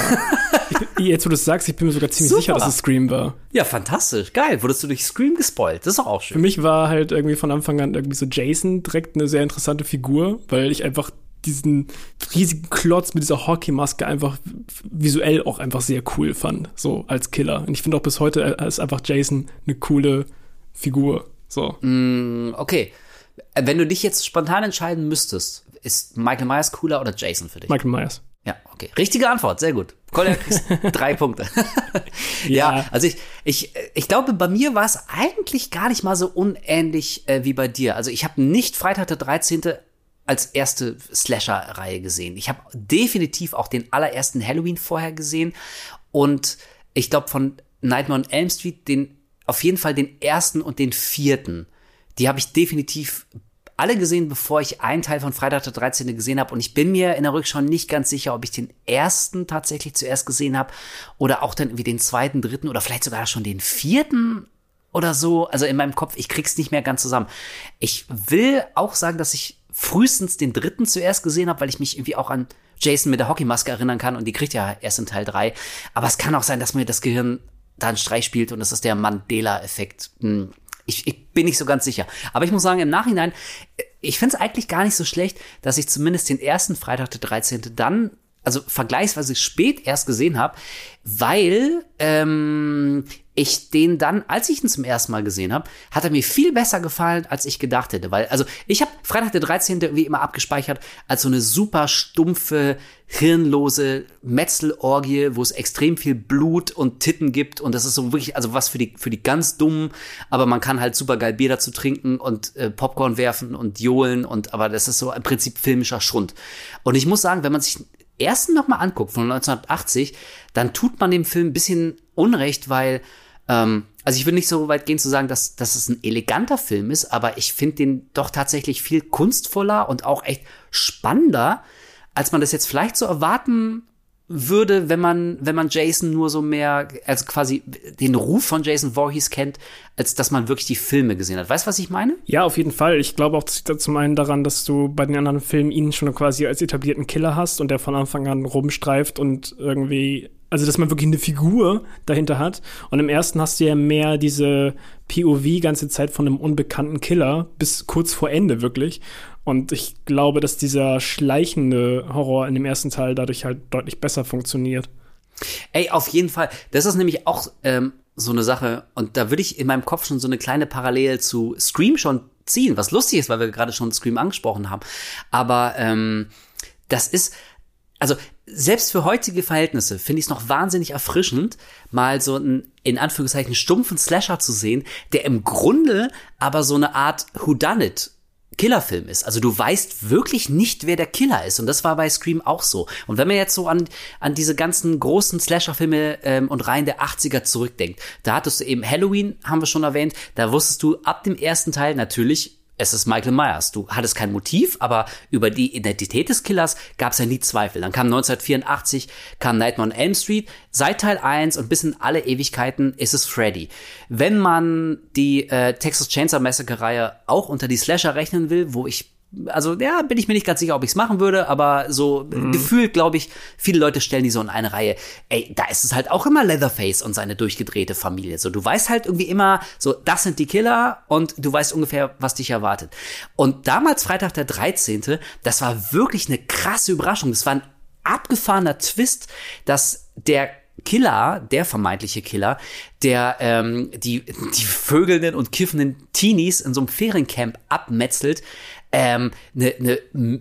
ich jetzt, wo du es sagst, ich bin mir sogar ziemlich Super. sicher, dass es Scream war. Ja, fantastisch. Geil. Wurdest du durch Scream gespoilt? Das ist doch auch Für schön. mich war halt irgendwie von Anfang an irgendwie so Jason direkt eine sehr interessante Figur, weil ich einfach diesen riesigen Klotz mit dieser Hockeymaske einfach visuell auch einfach sehr cool fand, so als Killer. Und ich finde auch bis heute äh, ist einfach Jason eine coole Figur. So. Okay. Äh, Wenn du dich jetzt spontan entscheiden müsstest, ist Michael Myers cooler oder Jason für dich? Michael Myers. Ja, okay. Richtige Antwort, sehr gut. Kolja kriegst drei Punkte. ja. Ja. also ich, ich, ich glaube, bei mir war es eigentlich gar nicht mal so unähnlich äh, wie bei dir. Also ich habe nicht Freitag der 13. als erste Slasher-Reihe gesehen. Ich habe definitiv auch den allerersten Halloween vorher gesehen und ich glaube von Nightmare on Elm Street den auf jeden Fall den ersten und den vierten. Die habe ich definitiv alle gesehen, bevor ich einen Teil von Freitag der 13. gesehen habe. Und ich bin mir in der Rückschau nicht ganz sicher, ob ich den ersten tatsächlich zuerst gesehen habe oder auch dann irgendwie den zweiten, dritten oder vielleicht sogar schon den vierten oder so. Also in meinem Kopf, ich krieg's nicht mehr ganz zusammen. Ich will auch sagen, dass ich frühestens den dritten zuerst gesehen habe, weil ich mich irgendwie auch an Jason mit der Hockeymaske erinnern kann und die kriegt ja erst in Teil drei. Aber es kann auch sein, dass mir das Gehirn da einen Streich spielt und das ist der Mandela-Effekt. Hm. Ich, ich bin nicht so ganz sicher. Aber ich muss sagen, im Nachhinein, ich finde es eigentlich gar nicht so schlecht, dass ich zumindest den ersten Freitag der 13. dann, also vergleichsweise spät erst gesehen habe, weil ähm, ich den dann, als ich ihn zum ersten Mal gesehen habe, hat er mir viel besser gefallen, als ich gedacht hätte. Weil, also ich habe Freitag der 13. wie immer abgespeichert als so eine super stumpfe, hirnlose Metzelorgie, wo es extrem viel Blut und Titten gibt. Und das ist so wirklich, also was für die, für die ganz Dummen, aber man kann halt super geil Bier dazu trinken und äh, Popcorn werfen und johlen und aber das ist so im Prinzip filmischer Schrund. Und ich muss sagen, wenn man sich ersten nochmal anguckt, von 1980, dann tut man dem Film ein bisschen Unrecht, weil ähm, also ich will nicht so weit gehen zu sagen, dass, dass es ein eleganter Film ist, aber ich finde den doch tatsächlich viel kunstvoller und auch echt spannender, als man das jetzt vielleicht so erwarten würde, wenn man, wenn man Jason nur so mehr, also quasi den Ruf von Jason Voorhees kennt, als dass man wirklich die Filme gesehen hat. Weißt du, was ich meine? Ja, auf jeden Fall. Ich glaube auch zum einen daran, dass du bei den anderen Filmen ihn schon quasi als etablierten Killer hast und der von Anfang an rumstreift und irgendwie, also dass man wirklich eine Figur dahinter hat. Und im ersten hast du ja mehr diese POV ganze Zeit von einem unbekannten Killer bis kurz vor Ende wirklich. Und ich glaube, dass dieser schleichende Horror in dem ersten Teil dadurch halt deutlich besser funktioniert. Ey, auf jeden Fall. Das ist nämlich auch ähm, so eine Sache. Und da würde ich in meinem Kopf schon so eine kleine Parallele zu Scream schon ziehen, was lustig ist, weil wir gerade schon Scream angesprochen haben. Aber ähm, das ist, also selbst für heutige Verhältnisse finde ich es noch wahnsinnig erfrischend, mal so einen, in Anführungszeichen, stumpfen Slasher zu sehen, der im Grunde aber so eine Art Whodunit Killerfilm ist. Also du weißt wirklich nicht, wer der Killer ist. Und das war bei Scream auch so. Und wenn man jetzt so an, an diese ganzen großen Slasher-Filme ähm, und Reihen der 80er zurückdenkt, da hattest du eben Halloween, haben wir schon erwähnt, da wusstest du ab dem ersten Teil natürlich, es ist Michael Myers. Du hattest kein Motiv, aber über die Identität des Killers gab es ja nie Zweifel. Dann kam 1984, kam Nightmare on Elm Street. Seit Teil 1 und bis in alle Ewigkeiten ist es Freddy. Wenn man die äh, Texas Chainsaw Massacre Reihe auch unter die Slasher rechnen will, wo ich also ja, bin ich mir nicht ganz sicher, ob ich es machen würde, aber so mhm. gefühlt, glaube ich, viele Leute stellen die so in eine Reihe. Ey, da ist es halt auch immer Leatherface und seine durchgedrehte Familie. So, du weißt halt irgendwie immer, so, das sind die Killer und du weißt ungefähr, was dich erwartet. Und damals, Freitag der 13., das war wirklich eine krasse Überraschung. Das war ein abgefahrener Twist, dass der Killer, der vermeintliche Killer, der ähm, die, die vögelnden und kiffenden Teenies in so einem Feriencamp abmetzelt, ähm, eine, eine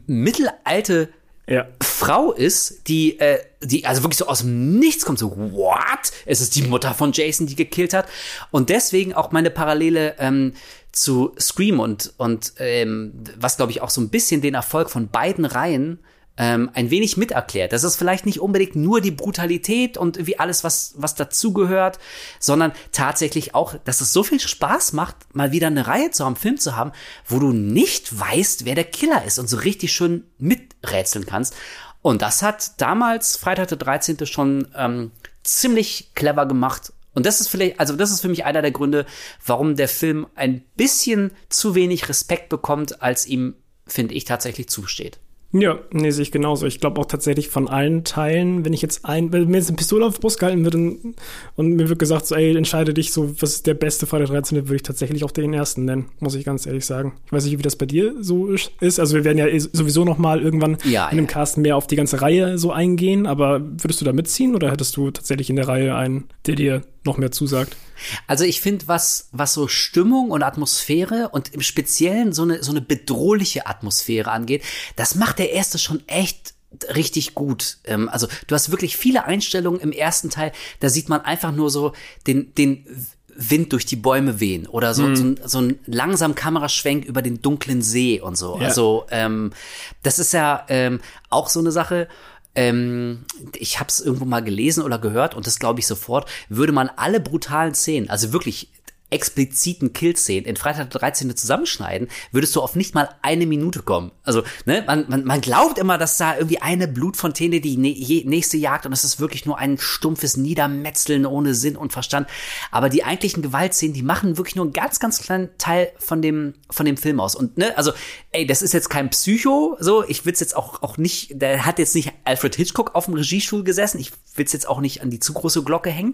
mittelalte ja. Frau ist, die, äh, die also wirklich so aus dem Nichts kommt, so, what? Es ist die Mutter von Jason, die gekillt hat. Und deswegen auch meine Parallele ähm, zu Scream und, und ähm, was, glaube ich, auch so ein bisschen den Erfolg von beiden Reihen ähm, ein wenig miterklärt. Das ist vielleicht nicht unbedingt nur die Brutalität und wie alles, was, was dazugehört, sondern tatsächlich auch, dass es so viel Spaß macht, mal wieder eine Reihe zu haben, Film zu haben, wo du nicht weißt, wer der Killer ist und so richtig schön miträtseln kannst. Und das hat damals, Freitag der 13. schon ähm, ziemlich clever gemacht. Und das ist vielleicht, also das ist für mich einer der Gründe, warum der Film ein bisschen zu wenig Respekt bekommt, als ihm, finde ich, tatsächlich zusteht. Ja, nee, sehe ich genauso. Ich glaube auch tatsächlich von allen Teilen, wenn ich jetzt ein, wenn mir jetzt eine Pistole auf die Brust gehalten wird und, und mir wird gesagt, so, ey, entscheide dich so, was ist der beste Fall der 13, würde ich tatsächlich auch den ersten nennen, muss ich ganz ehrlich sagen. Ich weiß nicht, wie das bei dir so ist. Also wir werden ja eh sowieso noch mal irgendwann ja, in dem ja. Cast mehr auf die ganze Reihe so eingehen, aber würdest du da mitziehen oder hättest du tatsächlich in der Reihe einen, der dir noch mehr zusagt? Also ich finde, was, was so Stimmung und Atmosphäre und im Speziellen so eine, so eine bedrohliche Atmosphäre angeht, das macht der erste schon echt richtig gut. Ähm, also du hast wirklich viele Einstellungen im ersten Teil, da sieht man einfach nur so den, den Wind durch die Bäume wehen oder so, mm. so, ein, so ein langsam Kameraschwenk über den dunklen See und so. Ja. Also ähm, das ist ja ähm, auch so eine Sache. Ähm, ich habe es irgendwo mal gelesen oder gehört und das glaube ich sofort, würde man alle brutalen Szenen, also wirklich expliziten Killszenen in Freitag der 13. zusammenschneiden, würdest du auf nicht mal eine Minute kommen. Also, ne, man, man, man glaubt immer, dass da irgendwie eine Blutfontäne die nächste jagt und es ist wirklich nur ein stumpfes Niedermetzeln ohne Sinn und Verstand. Aber die eigentlichen Gewaltszenen, die machen wirklich nur einen ganz, ganz kleinen Teil von dem, von dem Film aus. Und, ne, also, ey, das ist jetzt kein Psycho, so, ich will's jetzt auch, auch nicht, der hat jetzt nicht Alfred Hitchcock auf dem Regiestuhl gesessen, ich will's jetzt auch nicht an die zu große Glocke hängen.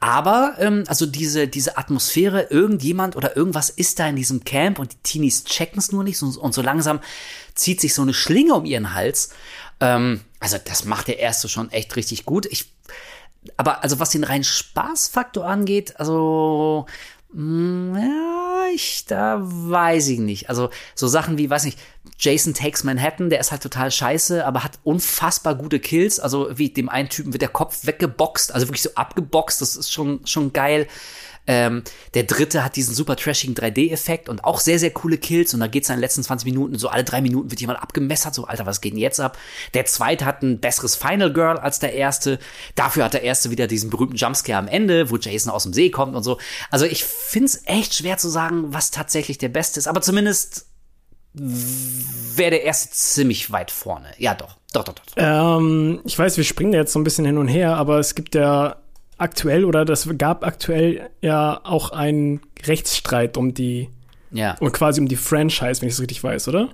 Aber, ähm, also diese, diese Atmosphäre Atmosphäre, irgendjemand oder irgendwas ist da in diesem Camp und die Teenies checken es nur nicht und, und, so langsam zieht sich so eine Schlinge um ihren Hals. Ähm, also das macht der erste schon echt richtig gut. Ich, aber also was den reinen Spaßfaktor angeht, also mh, mm, ja, ich, da weiß ich nicht. Also so Sachen wie, weiß nicht, Jason Takes Manhattan, der ist halt total scheiße, aber hat unfassbar gute Kills. Also wie dem einen Typen wird der Kopf weggeboxt, also wirklich so abgeboxt, das ist schon, schon geil. Ähm, der dritte hat diesen super trashigen 3D-Effekt und auch sehr, sehr coole Kills. Und da geht's in den letzten 20 Minuten, so alle drei Minuten wird jemand abgemessert. So, Alter, was geht denn jetzt ab? Der zweite hat ein besseres Final Girl als der erste. Dafür hat der erste wieder diesen berühmten Jumpscare am Ende, wo Jason aus dem See kommt und so. Also ich find's echt schwer zu sagen, was tatsächlich der beste ist. Aber zumindest wäre der erste ziemlich weit vorne. Ja, doch. Doch, doch, doch. Ähm, ich weiß, wir springen jetzt so ein bisschen hin und her, aber es gibt ja aktuell oder das gab aktuell ja auch einen Rechtsstreit um die ja. und quasi um die Franchise, wenn ich es richtig weiß, oder?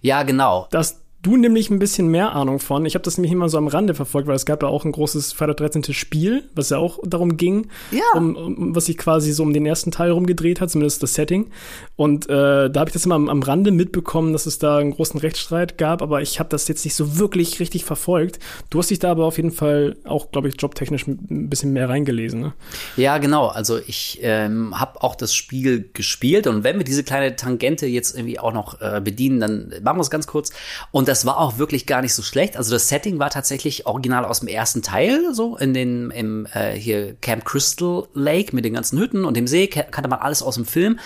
Ja, genau. Das du nämlich ein bisschen mehr Ahnung von. Ich habe das nämlich immer so am Rande verfolgt, weil es gab ja auch ein großes Freitag 13. Spiel, was ja auch darum ging, ja. um, um, was sich quasi so um den ersten Teil rumgedreht hat, zumindest das Setting. Und äh, da habe ich das immer am, am, Rande mitbekommen, dass es da einen großen Rechtsstreit gab, aber ich habe das jetzt nicht so wirklich richtig verfolgt. Du hast dich da aber auf jeden Fall auch, glaube ich, jobtechnisch ein bisschen mehr reingelesen. Ne? Ja, genau. Also ich ähm, habe auch das Spiel gespielt und wenn wir diese kleine Tangente jetzt irgendwie auch noch äh, bedienen, dann machen wir es ganz kurz. Und das war auch wirklich gar nicht so schlecht. Also das Setting war tatsächlich original aus dem ersten Teil, so in den im äh, hier Camp Crystal Lake mit den ganzen Hütten und dem See kannte man alles aus dem Film.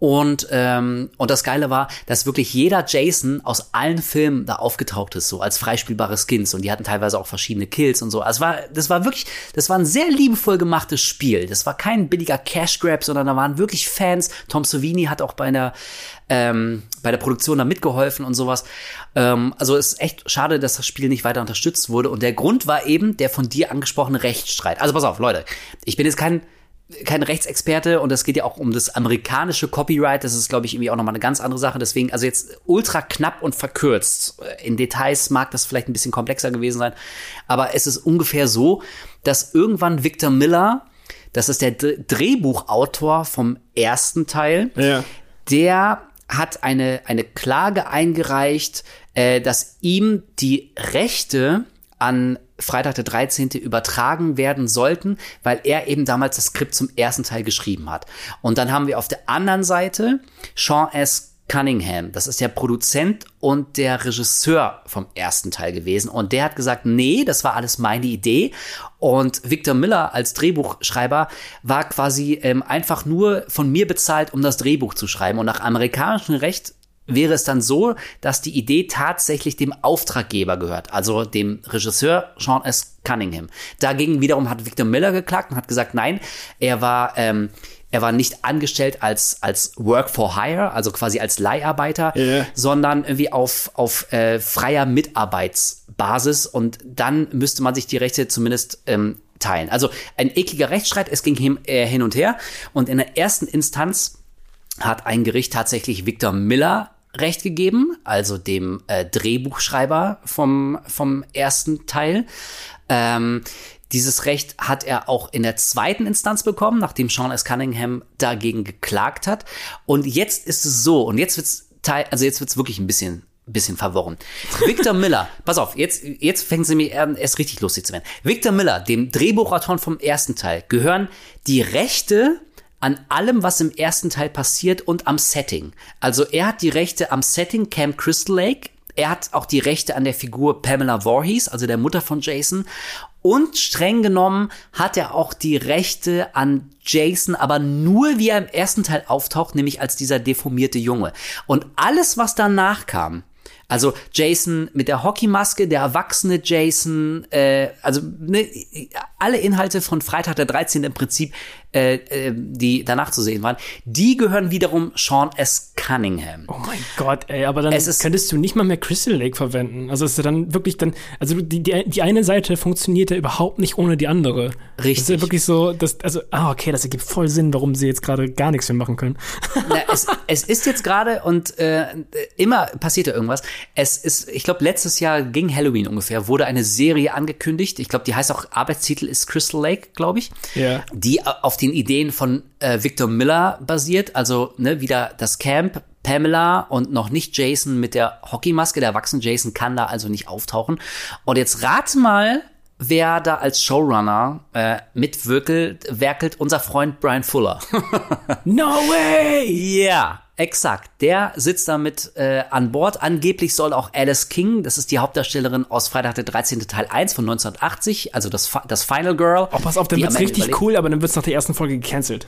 Und, ähm, und das Geile war, dass wirklich jeder Jason aus allen Filmen da aufgetaucht ist, so als freispielbare Skins. Und die hatten teilweise auch verschiedene Kills und so. Also war, das war wirklich, das war ein sehr liebevoll gemachtes Spiel. Das war kein billiger Cash Grab, sondern da waren wirklich Fans. Tom Savini hat auch bei einer, ähm, bei der Produktion da mitgeholfen und sowas. Ähm, also es ist echt schade, dass das Spiel nicht weiter unterstützt wurde. Und der Grund war eben der von dir angesprochene Rechtsstreit. Also pass auf, Leute. Ich bin jetzt kein kein Rechtsexperte und es geht ja auch um das amerikanische Copyright. Das ist, glaube ich, irgendwie auch nochmal eine ganz andere Sache. Deswegen, also jetzt ultra knapp und verkürzt. In Details mag das vielleicht ein bisschen komplexer gewesen sein, aber es ist ungefähr so, dass irgendwann Victor Miller, das ist der Drehbuchautor vom ersten Teil, ja. der hat eine, eine Klage eingereicht, äh, dass ihm die Rechte an Freitag der 13. übertragen werden sollten, weil er eben damals das Skript zum ersten Teil geschrieben hat. Und dann haben wir auf der anderen Seite Sean S. Cunningham, das ist der Produzent und der Regisseur vom ersten Teil gewesen. Und der hat gesagt, nee, das war alles meine Idee. Und Victor Miller als Drehbuchschreiber war quasi ähm, einfach nur von mir bezahlt, um das Drehbuch zu schreiben. Und nach amerikanischem Recht wäre es dann so, dass die Idee tatsächlich dem Auftraggeber gehört, also dem Regisseur Sean S. Cunningham. Dagegen wiederum hat Victor Miller geklagt und hat gesagt, nein, er war ähm, er war nicht angestellt als als Work for Hire, also quasi als Leiharbeiter, yeah. sondern irgendwie auf auf äh, freier Mitarbeitsbasis und dann müsste man sich die Rechte zumindest ähm, teilen. Also ein ekliger Rechtsstreit, es ging hin, äh, hin und her und in der ersten Instanz hat ein Gericht tatsächlich Victor Miller Recht gegeben, also dem äh, Drehbuchschreiber vom, vom ersten Teil. Ähm, dieses Recht hat er auch in der zweiten Instanz bekommen, nachdem Sean S. Cunningham dagegen geklagt hat. Und jetzt ist es so, und jetzt wird's Teil, also jetzt wird's wirklich ein bisschen bisschen verworren. Victor Miller, pass auf, jetzt, jetzt fängt sie mir erst richtig lustig zu werden. Victor Miller, dem Drehbuchautor vom ersten Teil, gehören die Rechte an allem, was im ersten Teil passiert und am Setting. Also er hat die Rechte am Setting Camp Crystal Lake. Er hat auch die Rechte an der Figur Pamela Voorhees, also der Mutter von Jason. Und streng genommen hat er auch die Rechte an Jason, aber nur wie er im ersten Teil auftaucht, nämlich als dieser deformierte Junge. Und alles, was danach kam, also Jason mit der Hockeymaske, der erwachsene Jason, äh, also ne, alle Inhalte von Freitag der 13. im Prinzip, äh, äh, die danach zu sehen waren, die gehören wiederum Sean S. Cunningham. Oh mein Gott, ey, aber dann könntest du nicht mal mehr Crystal Lake verwenden. Also ist ja dann wirklich dann, also die, die, die eine Seite funktioniert ja überhaupt nicht ohne die andere. Richtig. Das ist ja wirklich so, dass, also, ah, okay, das ergibt voll Sinn, warum sie jetzt gerade gar nichts mehr machen können. Na, es, es ist jetzt gerade und äh, immer passiert ja irgendwas. Es ist, ich glaube, letztes Jahr ging Halloween ungefähr, wurde eine Serie angekündigt. Ich glaube, die heißt auch Arbeitstitel ist Crystal Lake, glaube ich. Ja. Die auf den Ideen von äh, Victor Miller basiert. Also ne, wieder das Camp, Pamela und noch nicht Jason mit der Hockeymaske. Der erwachsene Jason kann da also nicht auftauchen. Und jetzt rate mal, wer da als Showrunner äh, mitwirkelt, werkelt unser Freund Brian Fuller. no way! Ja. Yeah. Exakt, der sitzt damit äh, an Bord. Angeblich soll auch Alice King, das ist die Hauptdarstellerin aus Freitag der 13. Teil 1 von 1980, also das, das Final Girl. Oh, pass auf, dann wird's richtig überlebt. cool, aber dann wird's nach der ersten Folge gecancelt.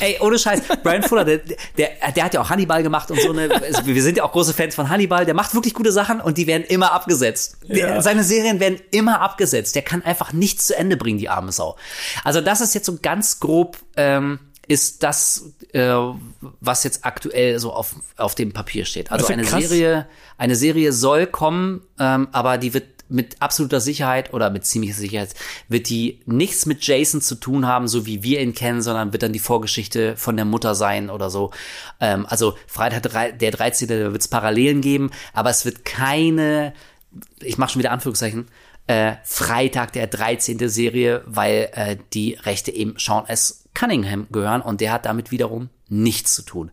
Ey, ohne Scheiß, Brian Fuller, der, der, der hat ja auch Hannibal gemacht und so eine, wir sind ja auch große Fans von Hannibal, der macht wirklich gute Sachen und die werden immer abgesetzt. Ja. Der, seine Serien werden immer abgesetzt. Der kann einfach nichts zu Ende bringen, die arme Sau. Also das ist jetzt so ganz grob, ähm, ist das, äh, was jetzt aktuell so auf, auf dem Papier steht. Also eine krass. Serie, eine Serie soll kommen, ähm, aber die wird mit absoluter Sicherheit oder mit ziemlicher Sicherheit wird die nichts mit Jason zu tun haben, so wie wir ihn kennen, sondern wird dann die Vorgeschichte von der Mutter sein oder so. Ähm, also Freitag der 13. Da wird es Parallelen geben, aber es wird keine, ich mache schon wieder Anführungszeichen, äh, Freitag der 13. Serie, weil äh, die Rechte eben Sean S. Cunningham gehören und der hat damit wiederum nichts zu tun.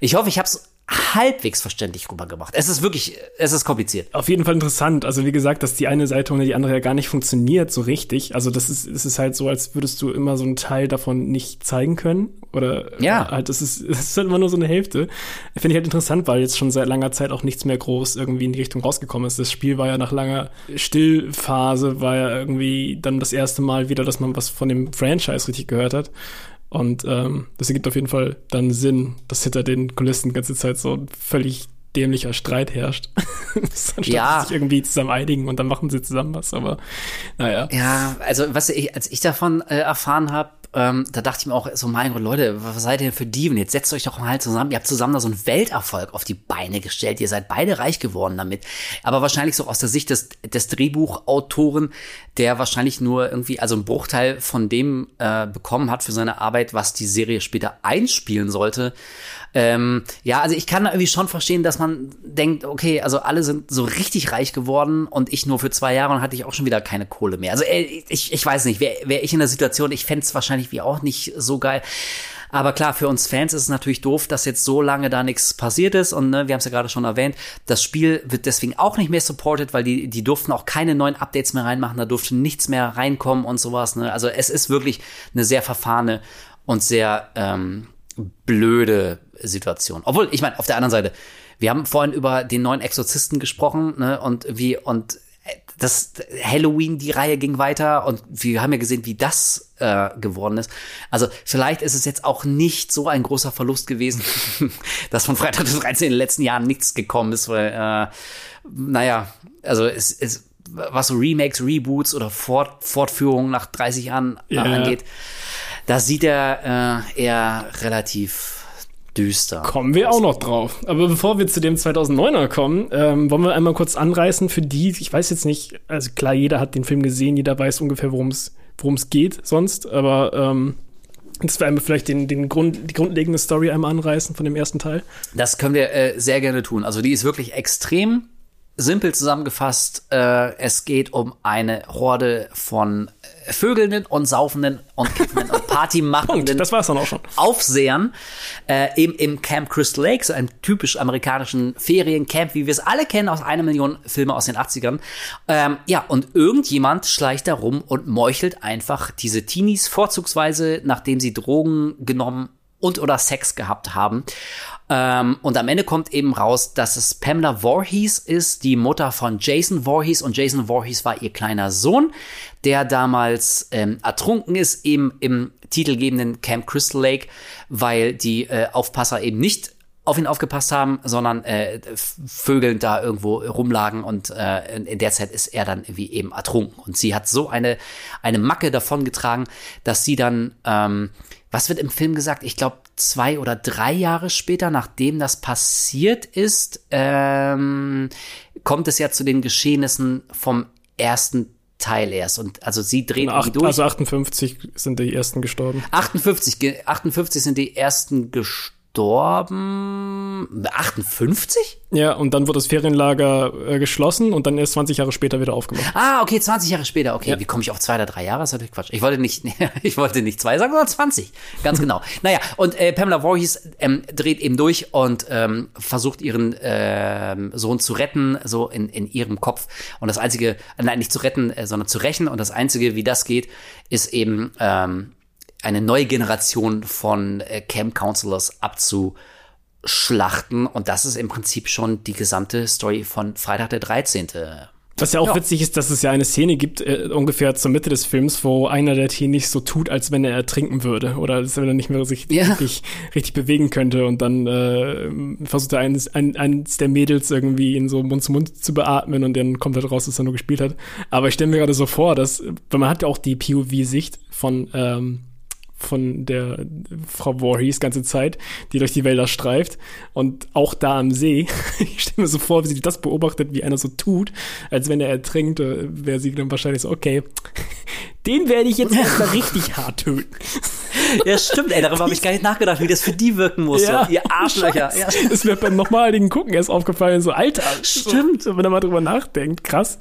Ich hoffe, ich habe es halbwegs verständlich rübergebracht. Es ist wirklich, es ist kompliziert. Auf jeden Fall interessant. Also wie gesagt, dass die eine Seite ohne die andere ja gar nicht funktioniert so richtig. Also das ist, es ist halt so, als würdest du immer so einen Teil davon nicht zeigen können. Oder Ja. halt, das ist, das ist halt immer nur so eine Hälfte. Finde ich halt interessant, weil jetzt schon seit langer Zeit auch nichts mehr groß irgendwie in die Richtung rausgekommen ist. Das Spiel war ja nach langer Stillphase, war ja irgendwie dann das erste Mal wieder, dass man was von dem Franchise richtig gehört hat. Und ähm, das ergibt auf jeden Fall dann Sinn, dass hinter den Kulissen die ganze Zeit so ein völlig dämlicher Streit herrscht. Anstatt Ja. sich irgendwie zusammen einigen und dann machen sie zusammen was. Aber naja. Ja, also was ich, als ich davon äh, erfahren habe, ähm, da dachte ich mir auch so, mein Gott, Leute, was seid ihr denn für Dieven? Jetzt setzt euch doch mal zusammen. Ihr habt zusammen da so einen Welterfolg auf die Beine gestellt. Ihr seid beide reich geworden damit. Aber wahrscheinlich so aus der Sicht des, des Drehbuchautoren, der wahrscheinlich nur irgendwie, also einen Bruchteil von dem äh, bekommen hat für seine Arbeit, was die Serie später einspielen sollte. Ähm, ja, also ich kann irgendwie schon verstehen, dass man denkt, okay, also alle sind so richtig reich geworden und ich nur für zwei Jahre und hatte ich auch schon wieder keine Kohle mehr. Also äh, ich, ich weiß nicht, wäre wär ich in der Situation, ich fände es wahrscheinlich wie auch nicht so geil. Aber klar, für uns Fans ist es natürlich doof, dass jetzt so lange da nichts passiert ist. Und ne, wir haben es ja gerade schon erwähnt, das Spiel wird deswegen auch nicht mehr supported, weil die, die durften auch keine neuen Updates mehr reinmachen, da durfte nichts mehr reinkommen und sowas. Ne? Also es ist wirklich eine sehr verfahrene und sehr ähm, blöde Situation. Obwohl, ich meine, auf der anderen Seite, wir haben vorhin über den neuen Exorzisten gesprochen, ne, und wie, und äh, das Halloween, die Reihe ging weiter und wir haben ja gesehen, wie das äh, geworden ist. Also vielleicht ist es jetzt auch nicht so ein großer Verlust gewesen, dass von Freitag des 13 in den letzten Jahren nichts gekommen ist, weil, äh, naja, also es ist, was so Remakes, Reboots oder Fort, Fortführungen nach 30 Jahren äh, Ja. angeht, da sieht er äh, eher relativ düster. Kommen wir auch noch drauf. Aber bevor wir zu dem 2009er kommen, ähm, wollen wir einmal kurz anreißen für die, ich weiß jetzt nicht, also klar, jeder hat den Film gesehen, jeder weiß ungefähr, worum es geht sonst, aber ähm, dass wir einmal vielleicht den, den Grund, die grundlegende Story einmal anreißen von dem ersten Teil. Das können wir äh, sehr gerne tun. Also die ist wirklich extrem simpel zusammengefasst. Äh, es geht um eine Horde von äh, Vögelnden und Saufenden und Kiffenden und Partymachenden das war's dann auch schon. Aufsehern äh, im, im Camp Crystal Lake, so einem typisch amerikanischen Feriencamp, wie wir es alle kennen aus einer Million Filme aus den 80ern. Ähm, ja, und irgendjemand schleicht da rum und meuchelt einfach diese Teenies, vorzugsweise nachdem sie Drogen genommen und oder Sex gehabt haben. Ähm, und am Ende kommt eben raus, dass es Pamela Voorhees ist, die Mutter von Jason Voorhees. Und Jason Voorhees war ihr kleiner Sohn, der damals ähm, ertrunken ist, eben im titelgebenden Camp Crystal Lake, weil die äh, Aufpasser eben nicht auf ihn aufgepasst haben, sondern äh, Vögeln da irgendwo rumlagen und äh, in, der Zeit ist er dann irgendwie eben ertrunken. Und sie hat so eine, eine Macke davongetragen, dass sie dann, ähm, was wird im Film gesagt? Ich glaube, zwei oder drei Jahre später, nachdem das passiert ist, ähm, kommt es ja zu den Geschehnissen vom ersten Teil erst. Und also sie dreht irgendwie Acht, durch. also 58 sind die ersten gestorben. 58, ge- 58 sind die ersten gestorben. 58? Ja, und dann wurde das Ferienlager äh, geschlossen und dann erst 20 Jahre später wieder aufgemacht. Ah, okay, 20 Jahre später. Okay, Ja. wie komme ich auf zwei oder drei Jahre? Das ist natürlich Quatsch. Ich wollte nicht, ich wollte nicht zwei sagen, sondern 20. Ganz genau. naja, und äh, Pamela Voorhees ähm, dreht eben durch und ähm, versucht ihren ähm, Sohn zu retten, so in, in ihrem Kopf. Und das Einzige, nein, nicht zu retten, äh, sondern zu rächen. Und das Einzige, wie das geht, ist eben ähm, eine neue Generation von äh, Camp Counselors abzuschlachten. Und das ist im Prinzip schon die gesamte Story von Freitag der 13. Was ja auch Ja. witzig ist, dass es ja eine Szene gibt, äh, ungefähr zur Mitte des Films, wo einer der Teenies so tut, als wenn er ertrinken würde oder als wenn er nicht mehr sich Ja. richtig, richtig bewegen könnte und dann äh, versucht er eines, ein, eines der Mädels irgendwie ihn so Mund zu Mund zu beatmen und dann kommt halt raus, dass er nur gespielt hat. Aber ich stelle mir gerade so vor, dass, weil man hat ja auch die POV-Sicht von, ähm, von der Frau Voorhees ganze Zeit, die durch die Wälder streift und auch da am See. Ich stelle mir so vor, wie sie das beobachtet, wie einer so tut, als wenn er ertrinkt, äh, wäre sie dann wahrscheinlich so, okay, den werde ich jetzt erstmal richtig hart töten. Ja, stimmt, ey, darüber habe ich gar nicht nachgedacht, wie das für die wirken muss. so. Ihr Arschlöcher. Ja. Es wird beim nochmaligen Gucken erst aufgefallen, so, Alter. Stimmt. So, wenn er mal drüber nachdenkt, krass.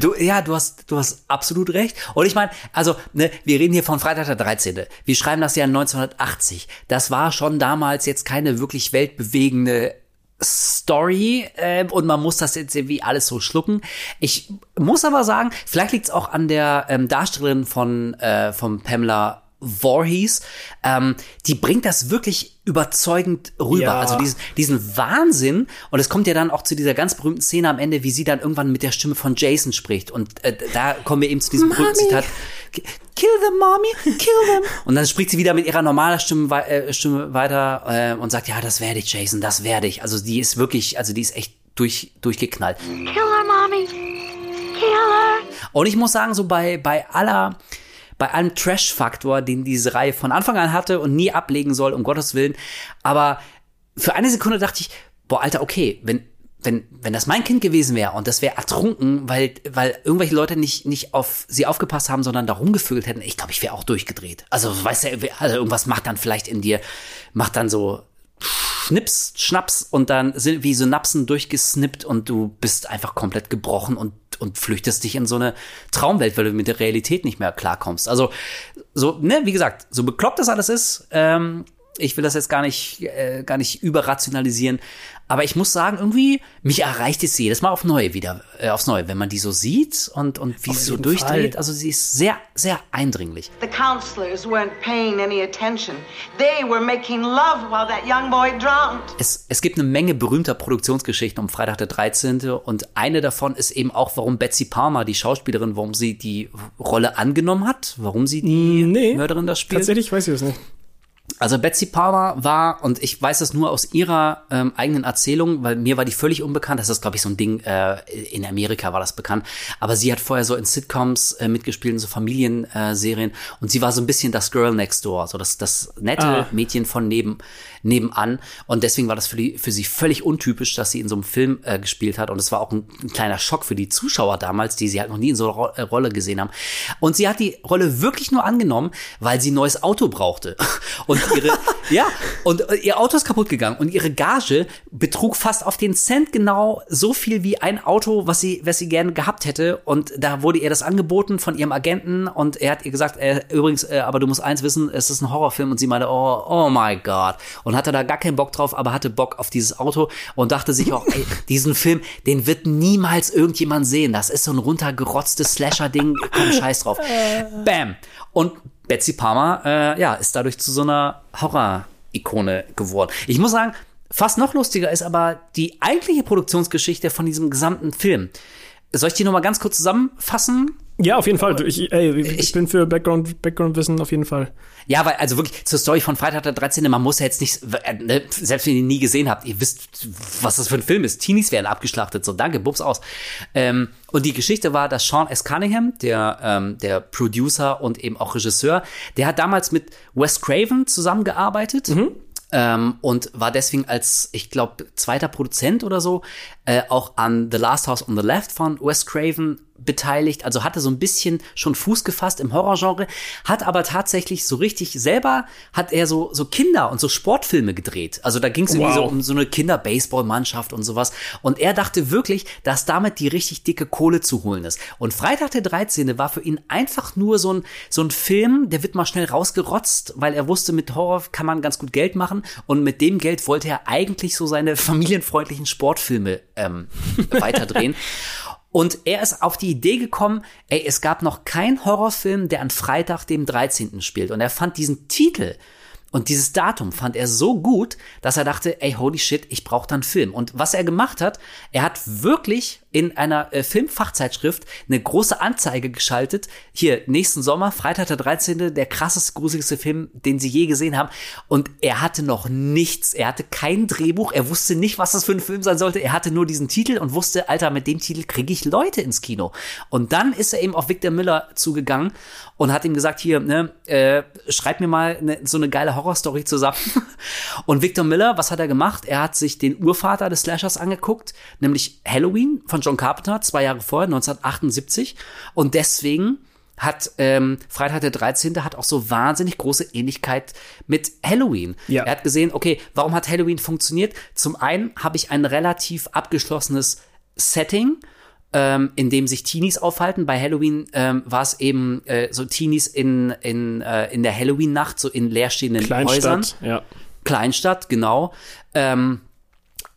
Du, ja, du hast, du hast absolut recht. Und ich meine, also, ne, wir reden hier von Freitag der 13. Wir schreiben das Jahr 1980. Das war schon damals jetzt keine wirklich weltbewegende Story äh, und man muss das jetzt irgendwie alles so schlucken. Ich muss aber sagen, vielleicht liegt es auch an der ähm, Darstellerin von, äh, von Pamela Voorhees, ähm, die bringt das wirklich überzeugend rüber. Ja. Also diesen, diesen Wahnsinn. Und es kommt ja dann auch zu dieser ganz berühmten Szene am Ende, wie sie dann irgendwann mit der Stimme von Jason spricht. Und äh, da kommen wir eben zu diesem berühmten Zitat. Kill them, mommy, kill them. Und dann spricht sie wieder mit ihrer normalen Stimme, äh, Stimme weiter äh, und sagt, ja, das werde ich, Jason, das werde ich. Also die ist wirklich, also die ist echt durch, durchgeknallt. Kill her, Mommy. Kill her. Und ich muss sagen, so bei, bei aller, bei allem Trash-Faktor, den diese Reihe von Anfang an hatte und nie ablegen soll, um Gottes Willen. Aber für eine Sekunde dachte ich, boah, Alter, okay, wenn, wenn, wenn das mein Kind gewesen wäre und das wäre ertrunken, weil, weil irgendwelche Leute nicht, nicht auf sie aufgepasst haben, sondern da rumgefühlt hätten, ich glaube, ich wäre auch durchgedreht. Also, weißt du, also irgendwas macht dann vielleicht in dir, macht dann so Schnips, Schnaps und dann sind wie Synapsen durchgesnippt und du bist einfach komplett gebrochen und, und flüchtest dich in so eine Traumwelt, weil du mit der Realität nicht mehr klarkommst. Also, so, ne, wie gesagt, so bekloppt das alles ist, ähm, ich will das jetzt gar nicht, äh, gar nicht überrationalisieren, aber ich muss sagen, irgendwie, mich erreicht es jedes Mal auf Neue wieder, äh, aufs Neue, wenn man die so sieht und, und wie sie so durchdreht. Fall. Also sie ist sehr, sehr eindringlich. The counselors weren't paying any attention. They were making love while that young boy drowned. Es, es gibt eine Menge berühmter Produktionsgeschichten um Freitag der 13. Und eine davon ist eben auch, warum Betsy Palmer, die Schauspielerin, warum sie die Rolle angenommen hat, warum sie die Nee, Mörderin das spielt. Tatsächlich weiß ich das nicht. Also Betsy Palmer war, und ich weiß es nur aus ihrer ähm, eigenen Erzählung, weil mir war die völlig unbekannt. Das ist, glaube ich, so ein Ding, äh, in Amerika war das bekannt. Aber sie hat vorher so in Sitcoms äh, mitgespielt, in so Familienserien. Äh, und sie war so ein bisschen das Girl Next Door, so das, das nette Ah. Mädchen von neben, nebenan. Und deswegen war das für, die, für sie völlig untypisch, dass sie in so einem Film äh, gespielt hat. Und es war auch ein, ein kleiner Schock für die Zuschauer damals, die sie halt noch nie in so einer Ro äh, Rolle gesehen haben. Und sie hat die Rolle wirklich nur angenommen, weil sie ein neues Auto brauchte. Und ihre, ja, und äh, ihr Auto ist kaputt gegangen und ihre Gage betrug fast auf den Cent genau so viel wie ein Auto, was sie, was sie gerne gehabt hätte. Und da wurde ihr das angeboten von ihrem Agenten und er hat ihr gesagt, äh, übrigens, äh, aber du musst eins wissen, es ist ein Horrorfilm und sie meinte, oh, oh my God. Und hatte da gar keinen Bock drauf, aber hatte Bock auf dieses Auto und dachte sich auch, ey, diesen Film, den wird niemals irgendjemand sehen. Das ist so ein runtergerotztes Slasher-Ding, komm, scheiß drauf. Bam. Und Betsy Palmer, äh, ja, ist dadurch zu so einer Horror-Ikone geworden. Ich muss sagen, fast noch lustiger ist aber die eigentliche Produktionsgeschichte von diesem gesamten Film. Soll ich die nochmal ganz kurz zusammenfassen? Ja, auf jeden Fall. Ich, ey, ich, Ich- bin für Background, Background-Wissen auf jeden Fall. Ja, weil, also wirklich zur Story von Freitag der 13. Man muss ja jetzt nicht, äh, ne, selbst wenn ihr ihn nie gesehen habt, ihr wisst, was das für ein Film ist. Teenies werden abgeschlachtet, so danke, bubs aus. Ähm, und die Geschichte war, dass Sean S. Cunningham, der, ähm, der Producer und eben auch Regisseur, der hat damals mit Wes Craven zusammengearbeitet. Ähm, und war deswegen als, ich glaube, zweiter Produzent oder so, äh, auch an The Last House on the Left von Wes Craven beteiligt, also hatte so ein bisschen schon Fuß gefasst im Horrorgenre, hat aber tatsächlich so richtig selber, hat er so, so Kinder- und so Sportfilme gedreht. Also da ging es irgendwie so Wow. um so eine Kinder-Baseball-Mannschaft und sowas. Und er dachte wirklich, dass damit die richtig dicke Kohle zu holen ist. Und Freitag der 13. war für ihn einfach nur so ein, so ein Film, der wird mal schnell rausgerotzt, weil er wusste, mit Horror kann man ganz gut Geld machen. Und mit dem Geld wollte er eigentlich so seine familienfreundlichen Sportfilme ähm, weiterdrehen. Und er ist auf die Idee gekommen, ey, es gab noch keinen Horrorfilm, der an Freitag, dem 13. spielt. Und er fand diesen Titel und dieses Datum fand er so gut, dass er dachte, ey, holy shit, ich brauche dann Film. Und was er gemacht hat, er hat wirklich in einer äh, Filmfachzeitschrift eine große Anzeige geschaltet. Hier, nächsten Sommer, Freitag der 13., der krasseste, gruseligste Film, den sie je gesehen haben. Und er hatte noch nichts. Er hatte kein Drehbuch. Er wusste nicht, was das für ein Film sein sollte. Er hatte nur diesen Titel und wusste, Alter, mit dem Titel kriege ich Leute ins Kino. Und dann ist er eben auf Victor Miller zugegangen und hat ihm gesagt, hier, ne, äh, schreib mir mal ne, so eine geile Horrorstory zusammen. Und Victor Miller, was hat er gemacht? Er hat sich den Urvater des Slashers angeguckt, nämlich Halloween von John Carpenter, zwei Jahre vorher, 1978. Und deswegen hat ähm, Freitag der 13. hat auch so wahnsinnig große Ähnlichkeit mit Halloween. Ja. Er hat gesehen, okay, warum hat Halloween funktioniert? Zum einen habe ich ein relativ abgeschlossenes Setting, ähm, in dem sich Teenies aufhalten. Bei Halloween ähm, war es eben äh, so Teenies in, in, äh, in der Halloween-Nacht, so in leerstehenden Häusern. Kleinstadt, ja. Kleinstadt, genau. Ähm,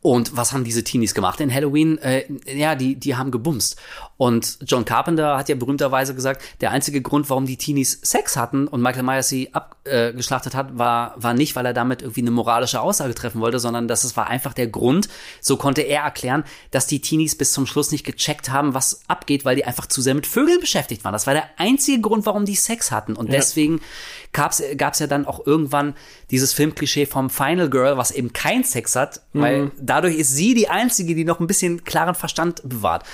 Und was haben diese Teenies gemacht in Halloween? Äh, ja, die, die haben gebumst. Und John Carpenter hat ja berühmterweise gesagt, der einzige Grund, warum die Teenies Sex hatten und Michael Myers sie abgeschlachtet äh, hat, war, war nicht, weil er damit irgendwie eine moralische Aussage treffen wollte, sondern dass es war einfach der Grund, so konnte er erklären, dass die Teenies bis zum Schluss nicht gecheckt haben, was abgeht, weil die einfach zu sehr mit Vögeln beschäftigt waren. Das war der einzige Grund, warum die Sex hatten. Und ja. deswegen gab's gab's ja dann auch irgendwann dieses Filmklischee vom Final Girl, was eben kein Sex hat, mhm. weil dadurch ist sie die einzige, die noch ein bisschen klaren Verstand bewahrt.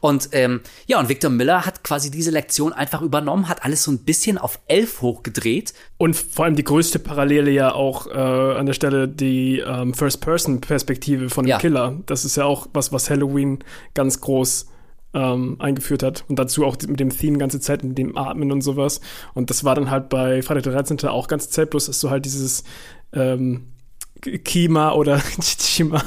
Und ähm, ja, und Victor Miller hat quasi diese Lektion einfach übernommen, hat alles so ein bisschen auf elf hochgedreht. Und vor allem die größte Parallele ja auch äh, an der Stelle die ähm, First-Person-Perspektive von dem ja. Killer. Das ist ja auch was, was Halloween ganz groß ähm, eingeführt hat. Und dazu auch mit dem Theme ganze Zeit, mit dem Atmen und sowas. Und das war dann halt bei Freitag der 13. auch ganz Zeit, bloß ist so halt dieses ähm, Kima oder Chima.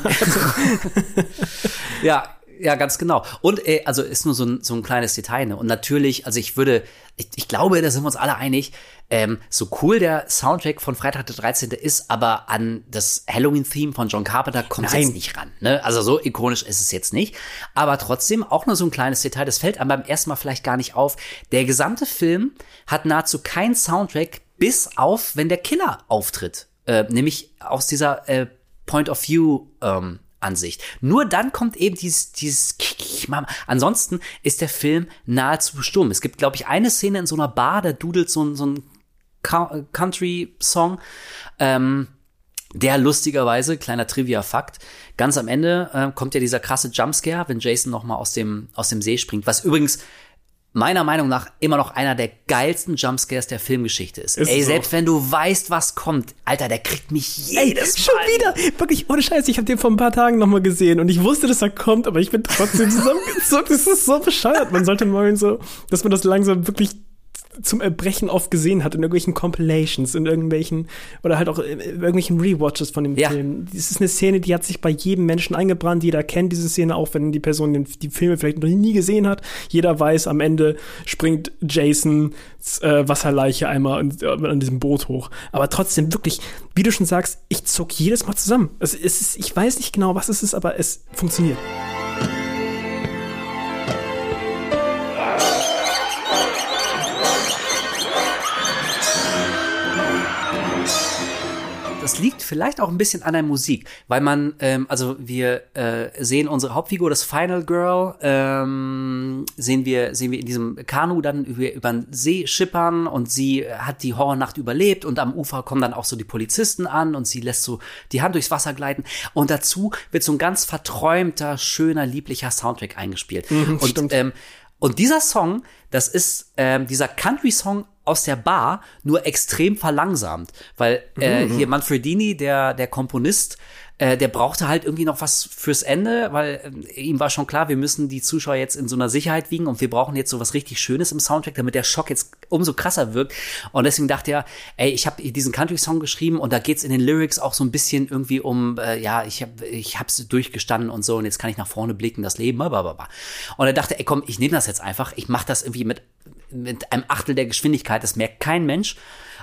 ja, ja, ganz genau. Und äh, also ist nur so ein, so ein kleines Detail. Ne? Und natürlich, also ich würde, ich, ich glaube, da sind wir uns alle einig, ähm, so cool der Soundtrack von Freitag der 13. ist, aber an das Halloween-Theme von John Carpenter kommt es jetzt nicht ran. Ne? Also so ikonisch ist es jetzt nicht. Aber trotzdem auch nur so ein kleines Detail, das fällt einem beim ersten Mal vielleicht gar nicht auf. Der gesamte Film hat nahezu keinen Soundtrack, bis auf, wenn der Killer auftritt. Äh, nämlich aus dieser äh, Point of View ähm, Ansicht. Nur dann kommt eben dieses, dieses Ansonsten ist der Film nahezu stumm. Es gibt, glaube ich, eine Szene in so einer Bar, da dudelt so ein, so ein Country-Song. Ähm, der lustigerweise, kleiner Trivia-Fakt, ganz am Ende äh, kommt ja dieser krasse Jumpscare, wenn Jason noch mal aus dem, aus dem See springt, was übrigens meiner Meinung nach immer noch einer der geilsten Jumpscares der Filmgeschichte ist. ist Ey, selbst wenn du weißt, was kommt, Alter, der kriegt mich jedes Ey, schon Mal. Schon wieder, wirklich, ohne Scheiß, ich habe den vor ein paar Tagen nochmal gesehen und ich wusste, dass er kommt, aber ich bin trotzdem zusammengezuckt. Das ist so bescheuert. Man sollte mal so, dass man das langsam wirklich zum Erbrechen oft gesehen hat in irgendwelchen Compilations, in irgendwelchen oder halt auch in irgendwelchen Rewatches von dem ja. Film. Das ist eine Szene, die hat sich bei jedem Menschen eingebrannt. Jeder kennt diese Szene, auch wenn die Person den, die Filme vielleicht noch nie gesehen hat. Jeder weiß, am Ende springt Jason äh, Wasserleiche einmal an, äh, an, diesem Boot hoch. Aber trotzdem wirklich, wie du schon sagst, ich zuck jedes Mal zusammen. Es, es ist, ich weiß nicht genau, was es ist, aber es funktioniert. Das liegt vielleicht auch ein bisschen an der Musik, weil man, ähm, also wir äh, sehen unsere Hauptfigur, das Final Girl, ähm, sehen wir, sehen wir in diesem Kanu dann über, über den See schippern und sie hat die Horrornacht überlebt und am Ufer kommen dann auch so die Polizisten an und sie lässt so die Hand durchs Wasser gleiten und dazu wird so ein ganz verträumter, schöner, lieblicher Soundtrack eingespielt. Mhm, und, ähm, und dieser Song, das ist ähm, dieser Country-Song aus der Bar nur extrem verlangsamt, weil äh, mhm. hier Manfredini, der der Komponist, äh, der brauchte halt irgendwie noch was fürs Ende, weil äh, ihm war schon klar, wir müssen die Zuschauer jetzt in so einer Sicherheit wiegen und wir brauchen jetzt so was richtig Schönes im Soundtrack, damit der Schock jetzt umso krasser wirkt. Und deswegen dachte er, ey, ich habe diesen Country-Song geschrieben und da geht's in den Lyrics auch so ein bisschen irgendwie um, äh, ja, ich habe ich hab's durchgestanden und so und jetzt kann ich nach vorne blicken, das Leben, blablabla. Und er dachte, ey, komm, ich nehme das jetzt einfach, ich mache das irgendwie mit mit einem Achtel der Geschwindigkeit, das merkt kein Mensch.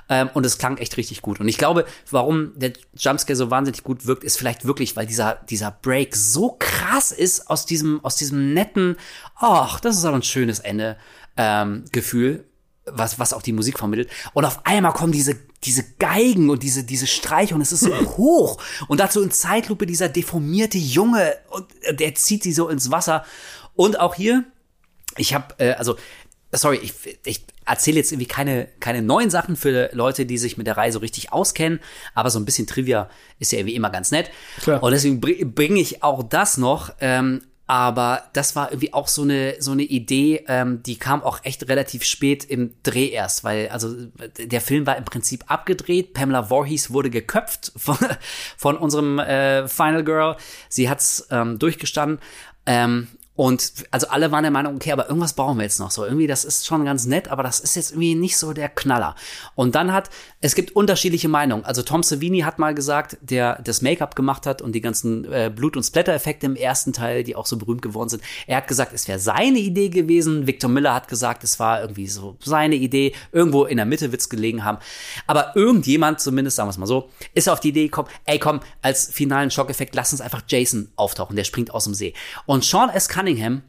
Ähm, und es klang echt richtig gut. Und ich glaube, warum der Jumpscare so wahnsinnig gut wirkt, ist vielleicht wirklich, weil dieser, dieser Break so krass ist aus diesem, aus diesem netten, ach, das ist aber ein schönes Ende, ähm, Gefühl, was, was auch die Musik vermittelt. Und auf einmal kommen diese, diese Geigen und diese, diese Streiche und es ist so hoch. Und dazu in Zeitlupe dieser deformierte Junge und der zieht sie so ins Wasser. Und auch hier, ich habe, äh, also sorry, ich, ich erzähle jetzt irgendwie keine, keine neuen Sachen für Leute, die sich mit der Reise richtig auskennen, aber so ein bisschen Trivia ist ja irgendwie immer ganz nett. Klar. Und deswegen bringe ich auch das noch. Ähm, aber das war irgendwie auch so eine so eine Idee, ähm, die kam auch echt relativ spät im Dreh erst, weil also der Film war im Prinzip abgedreht. Pamela Voorhees wurde geköpft von, von unserem äh, Final Girl. Sie hat's ähm, durchgestanden. Ähm, Und also alle waren der Meinung, okay, aber irgendwas brauchen wir jetzt noch so. Irgendwie, das ist schon ganz nett, aber das ist jetzt irgendwie nicht so der Knaller. Und dann hat, es gibt unterschiedliche Meinungen. Also Tom Savini hat mal gesagt, der das Make-up gemacht hat und die ganzen äh, Blut- und Splatter-Effekte im ersten Teil, die auch so berühmt geworden sind. Er hat gesagt, es wäre seine Idee gewesen. Victor Miller hat gesagt, es war irgendwie so seine Idee. Irgendwo in der Mitte wird's gelegen haben. Aber irgendjemand, zumindest sagen wir es mal so, ist auf die Idee gekommen, ey komm, als finalen Schockeffekt, lass uns einfach Jason auftauchen. Der springt aus dem See. Und Sean S. Cunningham Cunningham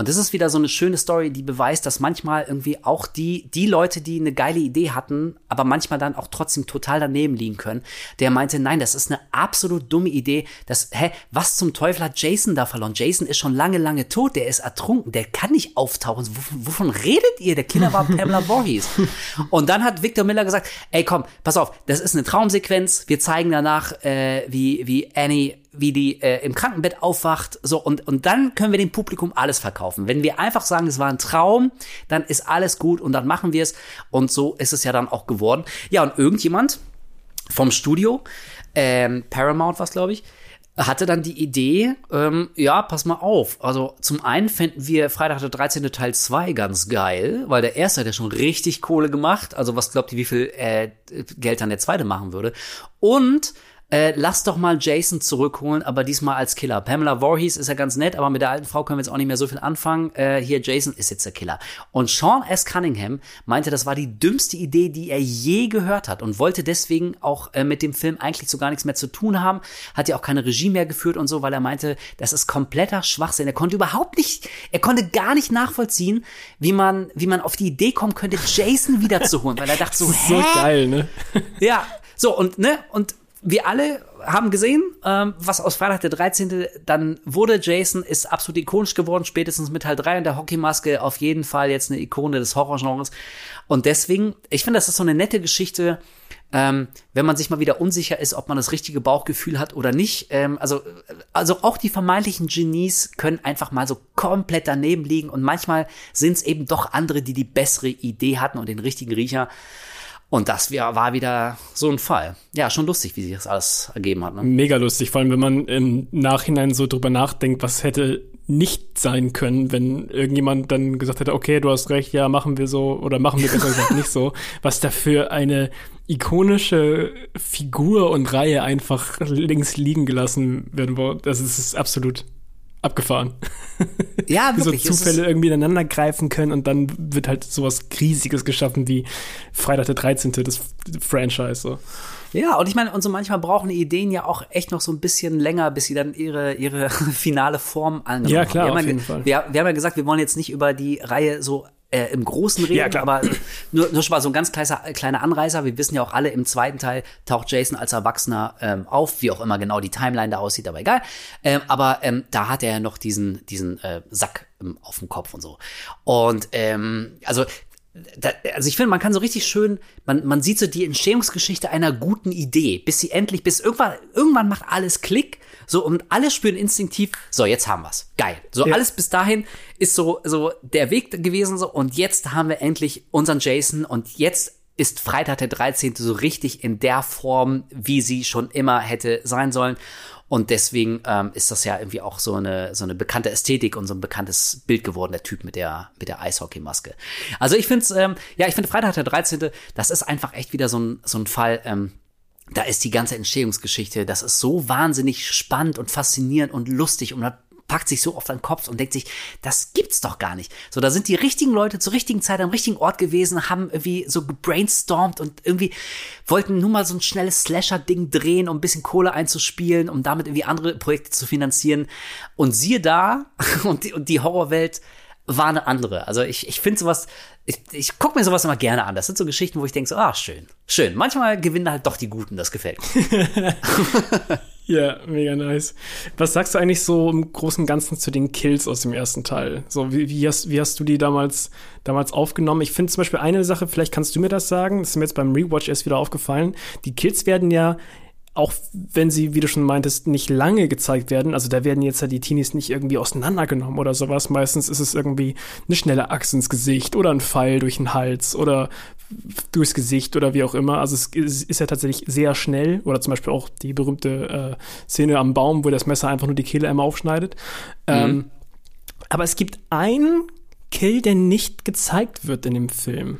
und das ist wieder so eine schöne Story, die beweist, dass manchmal irgendwie auch die, die Leute, die eine geile Idee hatten, aber manchmal dann auch trotzdem total daneben liegen können. Der meinte, nein, das ist eine absolut dumme Idee. Das, hä, was zum Teufel hat Jason da verloren? Jason ist schon lange, lange tot. Der ist ertrunken. Der kann nicht auftauchen. Wovon, wovon redet ihr? Der Killer war Pamela Voorhees. Und dann hat Victor Miller gesagt, ey, komm, pass auf, das ist eine Traumsequenz. Wir zeigen danach, äh, wie, wie Annie wie die äh, im Krankenbett aufwacht, so und und dann können wir dem Publikum alles verkaufen. Wenn wir einfach sagen, es war ein Traum, dann ist alles gut und dann machen wir es und so ist es ja dann auch geworden. Ja und irgendjemand vom Studio, ähm, Paramount was glaube ich, hatte dann die Idee, ähm, ja, pass mal auf. Also zum einen fänden wir Freitag der 13. Teil 2 ganz geil, weil der erste hat ja schon richtig Kohle gemacht. Also was glaubt ihr, wie viel äh, Geld dann der zweite machen würde? Und äh, lass doch mal Jason zurückholen, aber diesmal als Killer. Pamela Voorhees ist ja ganz nett, aber mit der alten Frau können wir jetzt auch nicht mehr so viel anfangen. Äh, hier, Jason ist jetzt der Killer. Und Sean S. Cunningham meinte, das war die dümmste Idee, die er je gehört hat und wollte deswegen auch äh, mit dem Film eigentlich so gar nichts mehr zu tun haben. Hat ja auch keine Regie mehr geführt und so, weil er meinte, das ist kompletter Schwachsinn. Er konnte überhaupt nicht, er konnte gar nicht nachvollziehen, wie man, wie man auf die Idee kommen könnte, Jason wiederzuholen, weil er dachte so, hä? So geil, ne? Ja, so und ne und wir alle haben gesehen, ähm, was aus Freitag der 13. dann wurde. Jason ist absolut ikonisch geworden, spätestens mit Teil 3 und der Hockeymaske auf jeden Fall jetzt eine Ikone des Horrorgenres. Und deswegen, ich finde, das ist so eine nette Geschichte, ähm, wenn man sich mal wieder unsicher ist, ob man das richtige Bauchgefühl hat oder nicht. Ähm, also, also auch die vermeintlichen Genies können einfach mal so komplett daneben liegen und manchmal sind es eben doch andere, die die bessere Idee hatten und den richtigen Riecher. Und das war wieder so ein Fall. Ja, schon lustig, wie sich das alles ergeben hat. Ne? Mega lustig, vor allem wenn man im Nachhinein so drüber nachdenkt, was hätte nicht sein können, wenn irgendjemand dann gesagt hätte, okay, du hast recht, ja, machen wir so oder machen wir besser gesagt nicht so, was dafür eine ikonische Figur und Reihe einfach links liegen gelassen werden wird. Das ist absolut abgefahren. Ja, wie so wirklich. ist- Zufälle irgendwie ineinander greifen können und dann wird halt sowas Riesiges geschaffen wie Freitag der 13. das Franchise. So. Ja, und ich meine, und so manchmal brauchen die Ideen ja auch echt noch so ein bisschen länger, bis sie dann ihre, ihre finale Form angenommen Ja, klar, haben. Auf haben ja, jeden ge- Fall. Wir, wir haben ja gesagt, wir wollen jetzt nicht über die Reihe so äh, im Großen reden, Ja, klar. aber nur, nur schon mal so ein ganz kleiner, kleiner Anreißer. Wir wissen ja auch alle, im zweiten Teil taucht Jason als Erwachsener ähm, auf, wie auch immer genau die Timeline da aussieht, aber egal. Ähm, aber ähm, da hat er ja noch diesen, diesen äh, Sack ähm, auf dem Kopf und so. Und ähm, also da, also ich finde, man kann so richtig schön, man, man sieht so die Entstehungsgeschichte einer guten Idee, bis sie endlich, bis irgendwann, irgendwann macht alles Klick, so und alle spüren instinktiv, so jetzt haben wir's, geil. So Ja. alles bis dahin ist so so der Weg gewesen so und jetzt haben wir endlich unseren Jason und jetzt ist Freitag der 13. so richtig in der Form, wie sie schon immer hätte sein sollen. Und deswegen ähm, ist das ja irgendwie auch so eine, so eine bekannte Ästhetik und so ein bekanntes Bild geworden, der Typ mit der, mit der Eishockeymaske. Also ich finde ähm, ja, ich finde Freitag der 13., das ist einfach echt wieder so ein, so ein Fall, ähm, da ist die ganze Entstehungsgeschichte, das ist so wahnsinnig spannend und faszinierend und lustig und man packt sich so auf den Kopf und denkt sich, das gibt's doch gar nicht. So, da sind die richtigen Leute zur richtigen Zeit am richtigen Ort gewesen, haben irgendwie so gebrainstormt und irgendwie wollten nur mal so ein schnelles Slasher-Ding drehen, um ein bisschen Kohle einzuspielen, um damit irgendwie andere Projekte zu finanzieren. Und siehe da, und die, und die Horrorwelt war eine andere. Also ich, ich finde sowas, ich, ich gucke mir sowas immer gerne an. Das sind so Geschichten, wo ich denke so, ah, schön, schön. Manchmal gewinnen halt doch die Guten, das gefällt mir. Ja, mega nice. Was sagst du eigentlich so im Großen und Ganzen zu den Kills aus dem ersten Teil? So, wie, wie, hast, wie hast du die damals, damals aufgenommen? Ich finde zum Beispiel eine Sache, vielleicht kannst du mir das sagen, das ist mir jetzt beim Rewatch erst wieder aufgefallen. Die Kills werden ja, auch wenn sie, wie du schon meintest, nicht lange gezeigt werden, also da werden jetzt ja die Teenies nicht irgendwie auseinandergenommen oder sowas. Meistens ist es irgendwie eine schnelle Axt ins Gesicht oder ein Pfeil durch den Hals oder durchs Gesicht oder wie auch immer. Also es ist ja tatsächlich sehr schnell. Oder zum Beispiel auch die berühmte äh, Szene am Baum, wo das Messer einfach nur die Kehle einmal aufschneidet. Ähm, Aber es gibt einen Kill, der nicht gezeigt wird in dem Film.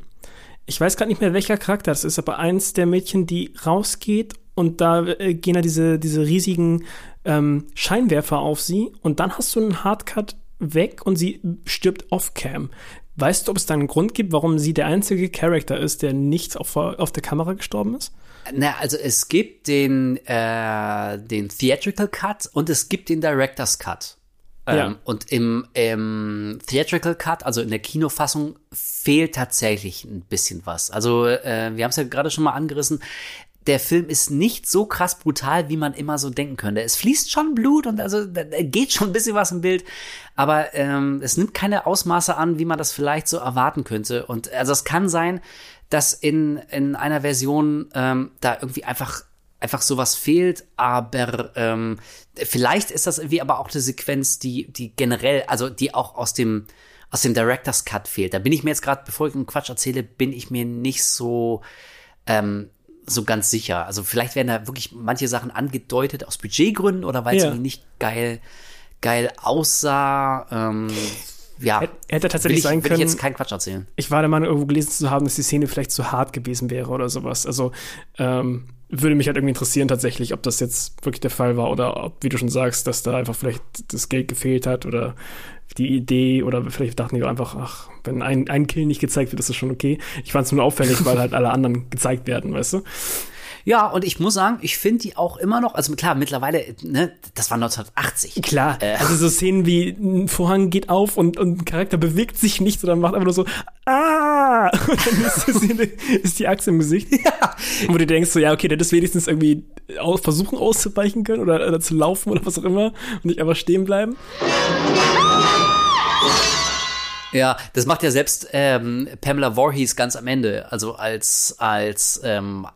Ich weiß gerade nicht mehr, welcher Charakter das ist, aber eins der Mädchen, die rausgeht und da äh, gehen da diese, diese riesigen ähm, Scheinwerfer auf sie und dann hast du einen Hardcut weg und sie stirbt off-cam. Weißt du, ob es da einen Grund gibt, warum sie der einzige Charakter ist, der nicht auf, auf der Kamera gestorben ist? Na, also es gibt den, äh, den Theatrical Cut und es gibt den Director's Cut. Ähm, Ja. Und im, im Theatrical Cut, also in der Kinofassung, fehlt tatsächlich ein bisschen was. Also äh, wir haben es ja gerade schon mal angerissen. Der Film ist nicht so krass brutal, wie man immer so denken könnte. Es fließt schon Blut und also da geht schon ein bisschen was im Bild, aber ähm, es nimmt keine Ausmaße an, wie man das vielleicht so erwarten könnte. Und also es kann sein, dass in, in einer Version ähm, da irgendwie einfach einfach sowas fehlt, aber ähm, vielleicht ist das irgendwie aber auch eine Sequenz, die die generell, also die auch aus dem aus dem Director's Cut fehlt. Da bin ich mir jetzt gerade, bevor ich einen Quatsch erzähle, bin ich mir nicht so ähm, so ganz sicher. Also vielleicht werden da wirklich manche Sachen angedeutet aus Budgetgründen oder weil es Ja. irgendwie nicht geil geil aussah. Ähm, ja, Hätte- tatsächlich ich, sein will ich können- jetzt keinen Quatsch erzählen. Ich war der Meinung, irgendwo gelesen zu haben, dass die Szene vielleicht zu hart gewesen wäre oder sowas. Also ähm, würde mich halt irgendwie interessieren tatsächlich, ob das jetzt wirklich der Fall war oder ob, wie du schon sagst, dass da einfach vielleicht das Geld gefehlt hat oder die Idee oder vielleicht dachten die einfach, ach, wenn ein, ein Kill nicht gezeigt wird, ist das schon okay. Ich fand es nur auffällig, weil halt alle anderen gezeigt werden, weißt du? Ja, und ich muss sagen, ich finde die auch immer noch, also klar, mittlerweile, ne, das war 1980. Klar, also so Szenen wie ein Vorhang geht auf und, und ein Charakter bewegt sich nicht, sondern macht einfach nur so, ah! Und dann ist die, Szene, ist die Axt im Gesicht. Ja. Wo du denkst so, ja, okay, der hätte das wenigstens irgendwie aus, versuchen auszuweichen können oder, oder zu laufen oder was auch immer und nicht einfach stehen bleiben. Ja, das macht ja selbst ähm, Pamela Voorhees ganz am Ende. Also als, als ähm,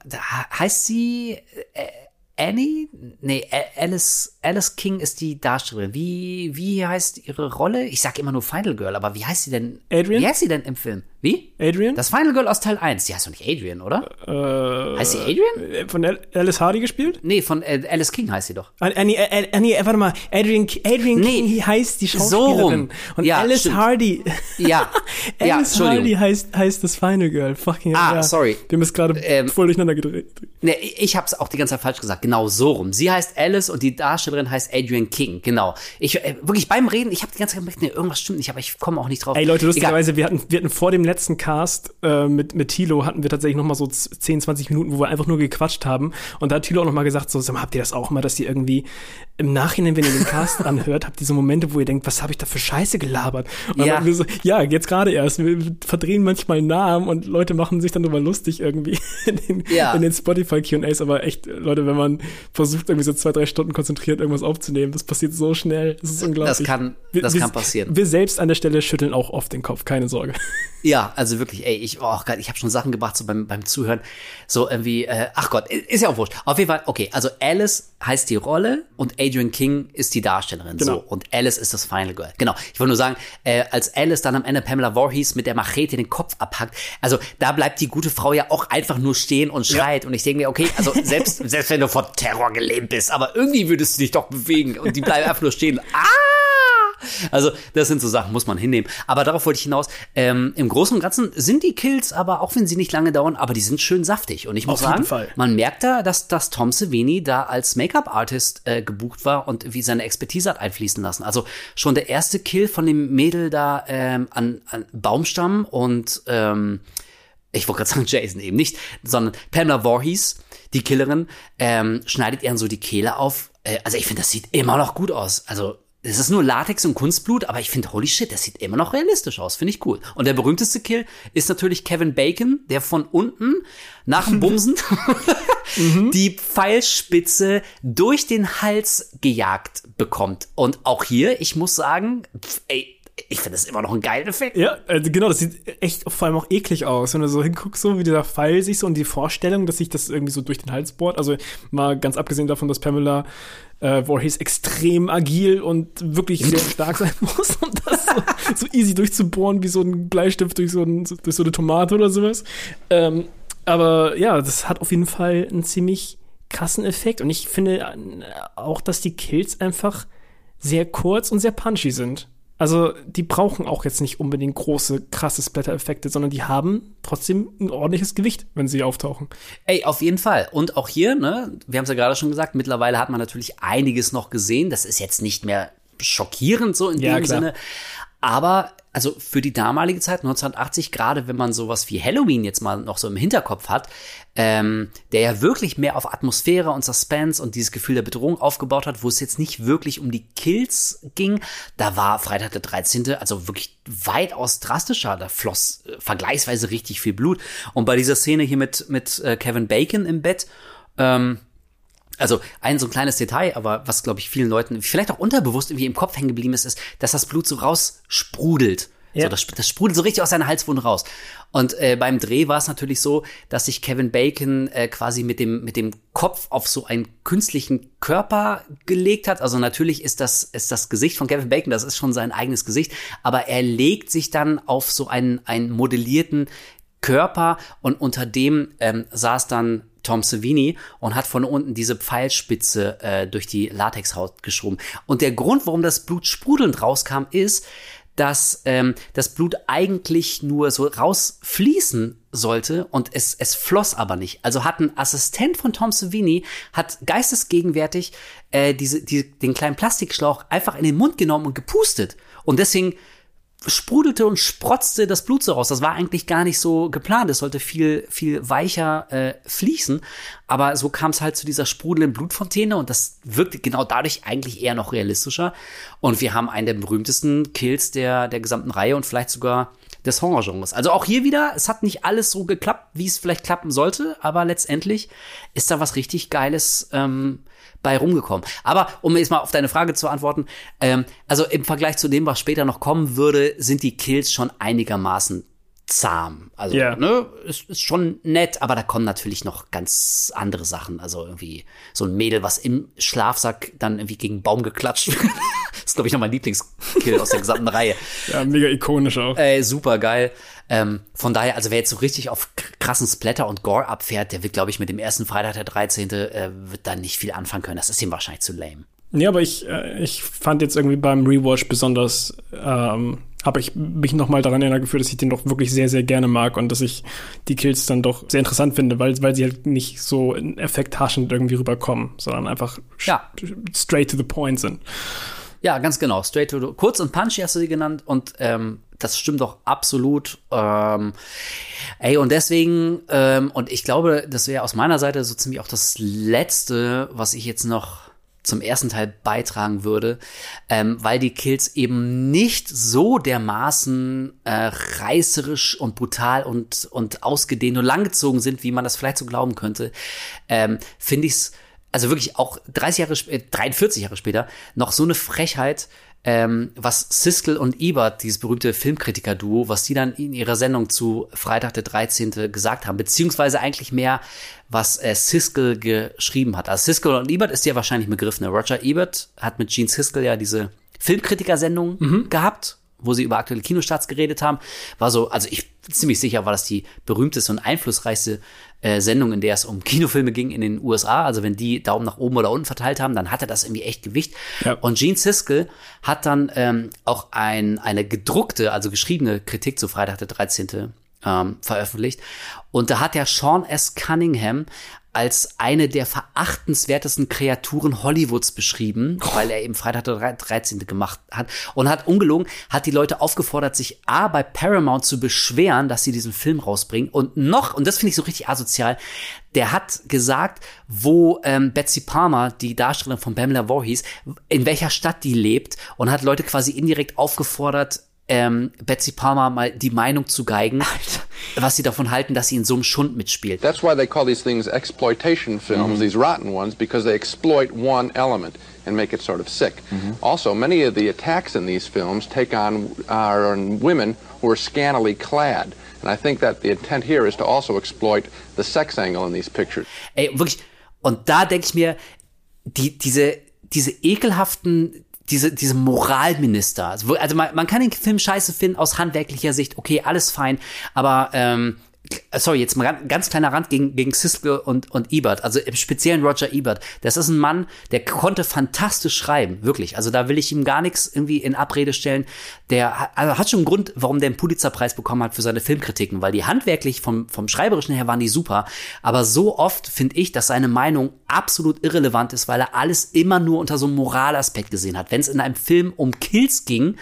heißt sie äh, Annie? Nee, Alice, Alice King ist die Darstellerin. Wie, wie heißt ihre Rolle? Ich sag immer nur Final Girl, aber wie heißt sie denn? Adrian? Wie heißt sie denn im Film? Wie? Adrian? Das Final Girl aus Teil 1. Die heißt doch nicht Adrian, oder? Äh, heißt sie Adrian? äh, von Al- Alice Hardy gespielt? Nee, von äh, Alice King heißt sie doch. Ah, nee, äh, äh, warte mal, Adrian, Adrian Nee, King heißt die so Schauspielerin. rum. Und Ja, Alice stimmt. Hardy. Ja, ja, Alice Entschuldigung. Hardy heißt, heißt das Final Girl. Fucking Ah, ja. sorry. Wir haben es gerade Ähm, voll durcheinander gedreht. Nee, ich habe es auch die ganze Zeit falsch gesagt. Genau so rum. Sie heißt Alice und die Darstellerin heißt Adrian King. Genau. Ich äh, wirklich beim Reden, ich habe die ganze Zeit gemerkt, nee, irgendwas stimmt nicht, aber ich komme auch nicht drauf. Ey Leute, Egal. lustigerweise, wir hatten, wir hatten vor dem letzten Cast äh, mit, mit Thilo hatten wir tatsächlich noch mal so 10, 20 Minuten, wo wir einfach nur gequatscht haben. Und da hat Thilo auch noch mal gesagt, so, sag mal, habt ihr das auch mal, dass ihr irgendwie im Nachhinein, wenn ihr den Cast anhört, habt ihr so Momente, wo ihr denkt, was habe ich da für Scheiße gelabert? Und Ja. so, ja, jetzt gerade erst. Wir verdrehen manchmal Namen und Leute machen sich dann drüber lustig irgendwie in den, Ja. in den Spotify Q&As. Aber echt, Leute, wenn man versucht, irgendwie so zwei, drei Stunden konzentriert irgendwas aufzunehmen, das passiert so schnell. Das ist unglaublich. Das kann- das wir- kann passieren. Wir selbst an der Stelle schütteln auch oft den Kopf, keine Sorge. Ja, also wirklich, ey, ich, oh Gott, ich habe schon Sachen gebracht so beim, beim Zuhören. So irgendwie, äh, ach Gott, ist ja auch wurscht. Auf jeden Fall, okay, also Alice heißt die Rolle und Adrian King ist die Darstellerin. Genau. So, und Alice ist das Final Girl. Genau. Ich wollte nur sagen, äh, als Alice dann am Ende Pamela Voorhees mit der Machete den Kopf abhackt, also da bleibt die gute Frau ja auch einfach nur stehen und schreit. Und ich denke mir, okay, also selbst, selbst wenn du vor Terror gelähmt bist, aber irgendwie würdest du dich doch bewegen und die bleiben einfach nur stehen. Ah! Also, das sind so Sachen, muss man hinnehmen. Aber darauf wollte ich hinaus. Ähm, Im Großen und Ganzen sind die Kills, aber auch wenn sie nicht lange dauern, aber die sind schön saftig. Und ich muss Auf sagen, man merkt da, dass, dass Tom Savini da als Make-up-Artist äh, gebucht war und wie seine Expertise hat einfließen lassen. Also schon der erste Kill von dem Mädel da ähm, an, an Baumstamm und ähm, ich wollte gerade sagen Jason eben nicht, sondern Pamela Voorhees, die Killerin, ähm, schneidet ihr dann so die Kehle auf. Äh, also ich finde, das sieht immer noch gut aus. Also es ist nur Latex und Kunstblut, aber ich finde, holy shit, das sieht immer noch realistisch aus. Finde ich cool. Und der berühmteste Kill ist natürlich Kevin Bacon, der von unten nach dem Bumsen die Pfeilspitze durch den Hals gejagt bekommt. Und auch hier, ich muss sagen, ey, ich finde das immer noch ein geiler Effekt. Ja, also genau, das sieht echt vor allem auch eklig aus, wenn du so hinguckst, so wie dieser Pfeil sich so und die Vorstellung, dass sich das irgendwie so durch den Hals bohrt. Also mal ganz abgesehen davon, dass Pamela äh, Voorhees extrem agil und wirklich sehr stark sein muss, um das so, so easy durchzubohren, wie so ein Bleistift durch so, ein, durch so eine Tomate oder sowas. Ähm, aber ja, das hat auf jeden Fall einen ziemlich krassen Effekt. Und ich finde auch, dass die Kills einfach sehr kurz und sehr punchy sind. Also, die brauchen auch jetzt nicht unbedingt große, krasse Splatter-Effekte, sondern die haben trotzdem ein ordentliches Gewicht, wenn sie auftauchen. Ey, auf jeden Fall. Und auch hier, ne, wir haben es ja gerade schon gesagt, mittlerweile hat man natürlich einiges noch gesehen. Das ist jetzt nicht mehr schockierend so in Ja, dem klar. Sinne. Aber also für die damalige Zeit, 1980, gerade wenn man sowas wie Halloween jetzt mal noch so im Hinterkopf hat, ähm, der ja wirklich mehr auf Atmosphäre und Suspense und dieses Gefühl der Bedrohung aufgebaut hat, wo es jetzt nicht wirklich um die Kills ging, da war Freitag der 13. also wirklich weitaus drastischer. Da floss äh, vergleichsweise richtig viel Blut. Und bei dieser Szene hier mit, mit äh, Kevin Bacon im Bett, ähm, also ein so ein kleines Detail, aber was glaube ich vielen Leuten vielleicht auch unterbewusst irgendwie im Kopf hängen geblieben ist, ist, dass das Blut so raussprudelt. Ja. So, das, das sprudelt so richtig aus seiner Halswunde raus. Und äh, beim Dreh war es natürlich so, dass sich Kevin Bacon äh, quasi mit dem mit dem Kopf auf so einen künstlichen Körper gelegt hat. Also natürlich ist das ist das Gesicht von Kevin Bacon, das ist schon sein eigenes Gesicht, aber er legt sich dann auf so einen einen modellierten Körper und unter dem ähm, saß dann Tom Savini und hat von unten diese Pfeilspitze äh, durch die Latexhaut geschoben. Und der Grund, warum das Blut sprudelnd rauskam, ist, dass ähm, das Blut eigentlich nur so rausfließen sollte und es, es floss aber nicht. Also hat ein Assistent von Tom Savini, hat geistesgegenwärtig äh, diese, die, den kleinen Plastikschlauch einfach in den Mund genommen und gepustet. Und deswegen sprudelte und sprotzte das Blut so raus. Das war eigentlich gar nicht so geplant. Es sollte viel, viel weicher äh, fließen. Aber so kam es halt zu dieser sprudelnden Blutfontäne und das wirkte genau dadurch eigentlich eher noch realistischer. Und wir haben einen der berühmtesten Kills der, der gesamten Reihe und vielleicht sogar des Horrorgenres. Also auch hier wieder, es hat nicht alles so geklappt, wie es vielleicht klappen sollte, aber letztendlich ist da was richtig Geiles ähm, bei rumgekommen. Aber um jetzt mal auf deine Frage zu antworten, ähm, also im Vergleich zu dem, was später noch kommen würde, sind die Kills schon einigermaßen zahm. Also, Ja. ne, ist, ist schon nett, aber da kommen natürlich noch ganz andere Sachen. Also irgendwie so ein Mädel, was im Schlafsack dann irgendwie gegen einen Baum geklatscht wird. das ist, glaube ich, noch mein Lieblingskill aus der gesamten Reihe. Ja, mega ikonisch auch. Ey, super geil. Ähm, von daher, also wer jetzt so richtig auf krassen Splatter und Gore abfährt, der wird, glaube ich, mit dem ersten Freitag der 13. Äh, wird da nicht viel anfangen können. Das ist ihm wahrscheinlich zu lame. Ja, aber ich, äh, ich fand jetzt irgendwie beim Rewatch besonders, ähm, habe ich mich nochmal daran erinnert gefühlt, dass ich den doch wirklich sehr, sehr gerne mag und dass ich die Kills dann doch sehr interessant finde, weil, weil sie halt nicht so effekthaschend irgendwie rüberkommen, sondern einfach Ja. straight to the point sind. Ja, ganz genau. Straight to the, kurz und punchy hast du sie genannt und ähm, das stimmt doch absolut. Ähm, ey, und deswegen, ähm, und ich glaube, das wäre aus meiner Seite so ziemlich auch das Letzte, was ich jetzt noch zum ersten Teil beitragen würde, ähm, weil die Kills eben nicht so dermaßen äh, reißerisch und brutal und, und ausgedehnt und langgezogen sind, wie man das vielleicht so glauben könnte, ähm, finde ich's also wirklich auch 30 Jahre, sp- äh, 43 Jahre später, noch so eine Frechheit, ähm, was Siskel und Ebert, dieses berühmte Filmkritiker-Duo, was die dann in ihrer Sendung zu Freitag der 13. gesagt haben, beziehungsweise eigentlich mehr, was äh, Siskel geschrieben hat. Also Siskel und Ebert ist ja wahrscheinlich ein Begriff, ne? Roger Ebert hat mit Gene Siskel ja diese Filmkritiker-Sendung gehabt, wo sie über aktuelle Kinostarts geredet haben. War so, also ich bin ziemlich sicher, war das die berühmteste und einflussreichste äh, Sendung, in der es um Kinofilme ging in den USA. Also wenn die Daumen nach oben oder unten verteilt haben, dann hatte das irgendwie echt Gewicht. Ja. Und Gene Siskel hat dann ähm, auch ein, eine gedruckte, also geschriebene Kritik zu Freitag der 13. Ähm, veröffentlicht. Und da hat der Sean S. Cunningham als eine der verachtenswertesten Kreaturen Hollywoods beschrieben, weil er eben Freitag der 13. gemacht hat und hat ungelogen, hat die Leute aufgefordert, sich A bei Paramount zu beschweren, dass sie diesen Film rausbringen und noch, und das finde ich so richtig asozial, der hat gesagt, wo ähm, Betsy Palmer, die Darstellerin von Pamela Voorhees, in welcher Stadt die lebt und hat Leute quasi indirekt aufgefordert, ähm, Betsy Palmer mal die Meinung zu geigen, was sie davon halten, dass sie in so einem Schund mitspielt. That's why they call these things exploitation films, these rotten ones, because they exploit one element and make it sort of sick. Also, many of the attacks in these films take on, are on women who are scantily clad. And I think that the intent here is to also exploit the sex angle in these pictures. Ey, wirklich. Und da denke ich mir, die, diese, diese ekelhaften, diese, diese Moralminister. Also, also man, man kann den Film scheiße finden aus handwerklicher Sicht, okay, alles fein, aber ähm, sorry, jetzt mal ganz, kleiner Rand gegen, gegen Siskel und, und Ebert, also im speziellen Roger Ebert. Das ist ein Mann, der konnte fantastisch schreiben, wirklich. Also da will ich ihm gar nichts irgendwie in Abrede stellen. Der hat- also hat schon einen Grund, warum der einen Pulitzerpreis bekommen hat für seine Filmkritiken, weil die handwerklich vom, vom Schreiberischen her waren die super. Aber so oft finde ich, dass seine Meinung absolut irrelevant ist, weil er alles immer nur unter so einem Moralaspekt gesehen hat. Wenn es in einem Film um Kills ging,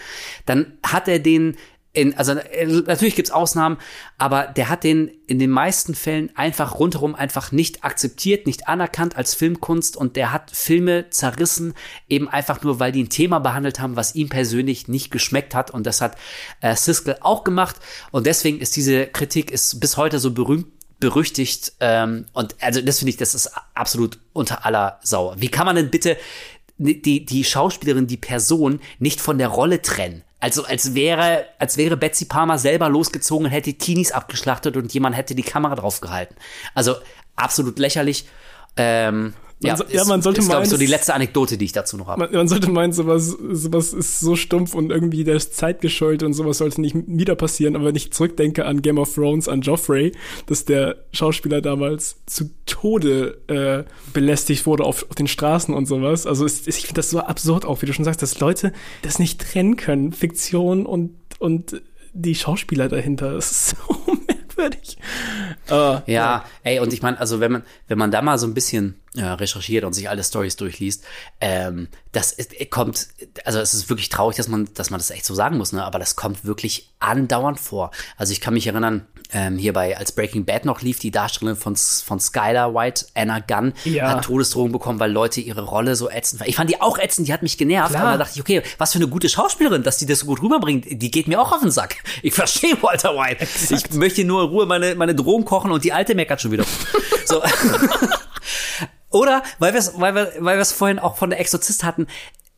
dann hat er den in, also äh, natürlich gibt's Ausnahmen, aber der hat den in den meisten Fällen einfach rundherum einfach nicht akzeptiert, nicht anerkannt als Filmkunst und der hat Filme zerrissen, eben einfach nur, weil die ein Thema behandelt haben, was ihm persönlich nicht geschmeckt hat und das hat äh, Siskel auch gemacht und deswegen ist diese Kritik ist bis heute so berühmt berüchtigt ähm, und also das finde ich, das ist absolut unter aller Sau. Wie kann man denn bitte die, die Schauspielerin, die Person nicht von der Rolle trennen? Also als wäre, als wäre Betsy Palmer selber losgezogen und hätte Teenies abgeschlachtet und jemand hätte die Kamera drauf gehalten. Also absolut lächerlich. Ähm, ja, so- ja, man ist- sollte ist, ich, so meinen, die letzte Anekdote, die ich dazu noch habe. Man, man sollte meinen, sowas, sowas ist so stumpf und irgendwie der ist zeitgeschuldet und sowas sollte nicht wieder passieren. Aber wenn ich zurückdenke an Game of Thrones, an Joffrey, dass der Schauspieler damals zu Tode äh, belästigt wurde auf, auf den Straßen und sowas. Also es, ich finde das so absurd auch, wie du schon sagst, dass Leute das nicht trennen können, Fiktion und, und die Schauspieler dahinter. Das ist so merkwürdig. Äh, Ja, ey, und ich meine, also wenn man, wenn man da mal so ein bisschen recherchiert und sich alle Stories durchliest, ähm, das ist, äh, kommt, also es ist wirklich traurig, dass man, dass man das echt so sagen muss, ne? Aber das kommt wirklich andauernd vor. Also ich kann mich erinnern, ähm, hierbei, als Breaking Bad noch lief, die Darstellerin von, von Skylar White, Anna Gunn, Ja. hat Todesdrohungen bekommen, weil Leute ihre Rolle so ätzend fanden. Ich fand die auch ätzend, die hat mich genervt, Klar. aber da dachte ich, okay, was für eine gute Schauspielerin, dass die das so gut rüberbringt, die geht mir auch auf den Sack. Ich verstehe Walter White. Ich möchte nur in Ruhe meine, meine Drogen kochen und die alte meckert schon wieder. so. Oder, weil wir es weil wir, weil wir es vorhin auch von der Exorzist hatten,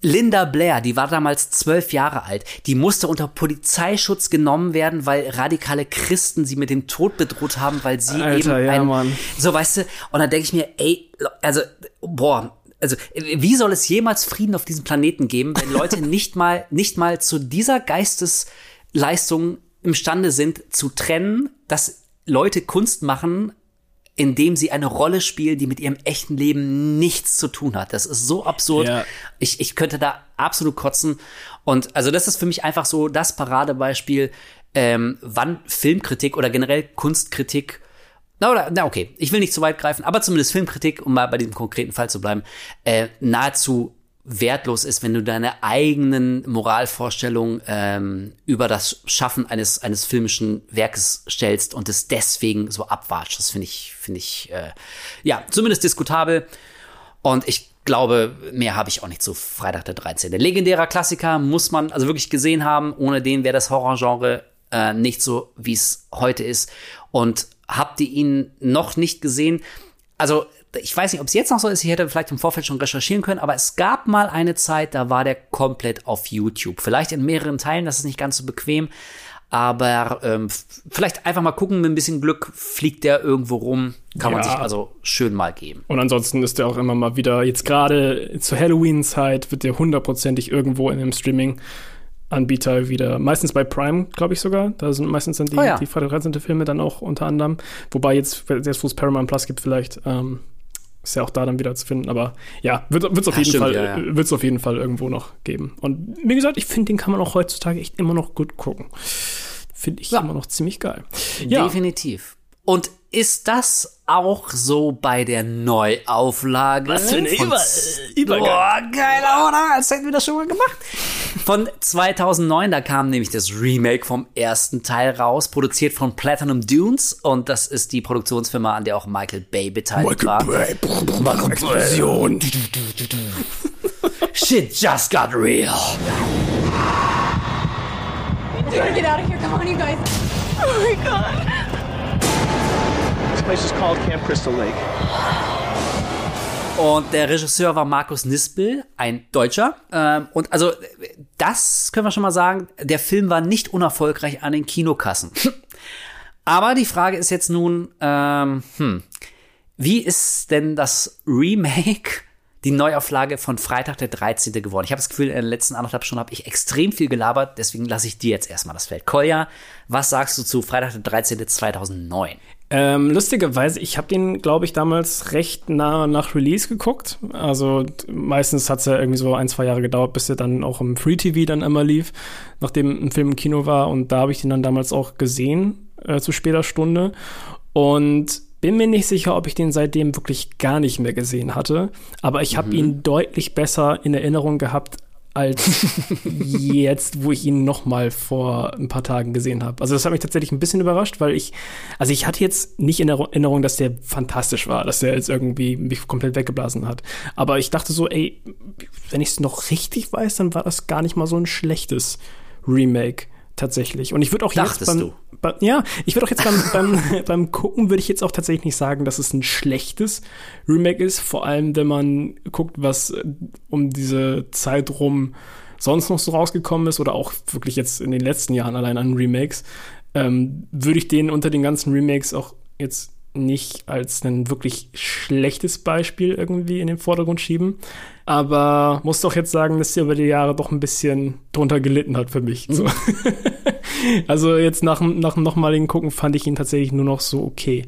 Linda Blair, die war damals zwölf Jahre alt, die musste unter Polizeischutz genommen werden, weil radikale Christen sie mit dem Tod bedroht haben, weil sie Alter, eben ja, ein, Mann. so weißt du, und dann denke ich mir, ey, also, boah, also, wie soll es jemals Frieden auf diesem Planeten geben, wenn Leute nicht mal, nicht mal zu dieser Geistesleistung imstande sind, zu trennen, dass Leute Kunst machen, indem sie eine Rolle spielen, die mit ihrem echten Leben nichts zu tun hat. Das ist so absurd. Ja. Ich, ich könnte da absolut kotzen. Und also das ist für mich einfach so das Paradebeispiel, ähm, wann Filmkritik oder generell Kunstkritik na, oder, na, okay, ich will nicht zu weit greifen, aber zumindest Filmkritik, um mal bei diesem konkreten Fall zu bleiben, äh, nahezu wertlos ist, wenn du deine eigenen Moralvorstellungen ähm, über das Schaffen eines eines filmischen Werkes stellst und es deswegen so abwatscht. Das finde ich finde ich äh, ja zumindest diskutabel. Und ich glaube, mehr habe ich auch nicht zu Freitag der 13. Legendärer Klassiker muss man also wirklich gesehen haben. Ohne den wäre das Horrorgenre äh, nicht so, wie es heute ist. Und habt ihr ihn noch nicht gesehen? Also, ich weiß nicht, ob es jetzt noch so ist. Ich hätte vielleicht im Vorfeld schon recherchieren können, aber es gab mal eine Zeit, da war der komplett auf YouTube. Vielleicht in mehreren Teilen, das ist nicht ganz so bequem. Aber ähm, vielleicht einfach mal gucken, mit ein bisschen Glück fliegt der irgendwo rum. Kann man Ja. sich also schön mal geben. Und ansonsten ist der auch immer mal wieder, jetzt gerade zur Halloween-Zeit wird der hundertprozentig irgendwo in einem Streaming-Anbieter wieder, meistens bei Prime, glaube ich sogar. Da sind meistens dann die, Oh ja. die Freitag 13. Filme dann auch unter anderem. Wobei jetzt, jetzt wo es Paramount Plus gibt, vielleicht ähm, ist ja auch da dann wieder zu finden. Aber ja, wird es auf, Ja, jeden stimmt, Fall, ja, ja. wird's auf jeden Fall irgendwo noch geben. Und wie gesagt, ich finde, den kann man auch heutzutage echt immer noch gut gucken. Finde ich Ja. immer noch ziemlich geil. Ja, Definitiv. Und ist das auch so bei der Neuauflage? Was für eine von- Über- Übergang. Boah, geil, oder? Als hätten wir das schon mal gemacht. Von 2009, da kam nämlich das Remake vom ersten Teil raus, produziert von Platinum Dunes. Und das ist die Produktionsfirma, an der auch Michael Bay beteiligt war. Explosion. Shit just got real. Get out of here. Come on, you guys. Oh my god. Und der Regisseur war Markus Nispel, ein Deutscher. Ähm, und also, das können wir schon mal sagen, der Film war nicht unerfolgreich an den Kinokassen. Aber die Frage ist jetzt nun, ähm, hm, wie ist denn das Remake die Neuauflage von Freitag der 13. geworden. Ich habe das Gefühl, in den letzten anderthalb Stunden habe ich extrem viel gelabert, deswegen lasse ich dir jetzt erstmal das Feld. Kolja, was sagst du zu Freitag der 13. 2009? Ähm, lustigerweise, ich habe den, glaube ich, damals recht nah nach Release geguckt. Also meistens hat es ja irgendwie so ein, zwei Jahre gedauert, bis er dann auch im Free TV dann immer lief, nachdem ein Film im Kino war. Und da habe ich den dann damals auch gesehen, äh, zu später Stunde. Und bin mir nicht sicher, ob ich den seitdem wirklich gar nicht mehr gesehen hatte. Aber ich habe ihn deutlich besser in Erinnerung gehabt als jetzt, wo ich ihn noch mal vor ein paar Tagen gesehen habe. Also das hat mich tatsächlich ein bisschen überrascht, weil ich, also ich hatte jetzt nicht in Erinnerung, dass der fantastisch war, dass der jetzt irgendwie mich komplett weggeblasen hat. Aber ich dachte so, ey, wenn ich es noch richtig weiß, dann war das gar nicht mal so ein schlechtes Remake tatsächlich. Und ich würde auch Dachtest jetzt beim, du? Bei, ja, ich würde auch jetzt beim, beim, beim Gucken würde ich jetzt auch tatsächlich nicht sagen, dass es ein schlechtes Remake ist. Vor allem, wenn man guckt, was äh, um diese Zeit rum sonst noch so rausgekommen ist oder auch wirklich jetzt in den letzten Jahren allein an Remakes, ähm, würde ich den unter den ganzen Remakes auch jetzt nicht als ein wirklich schlechtes Beispiel irgendwie in den Vordergrund schieben. Aber muss doch jetzt sagen, dass der über die Jahre doch ein bisschen drunter gelitten hat für mich. So. also jetzt nach, nach dem nochmaligen Gucken fand ich ihn tatsächlich nur noch so okay.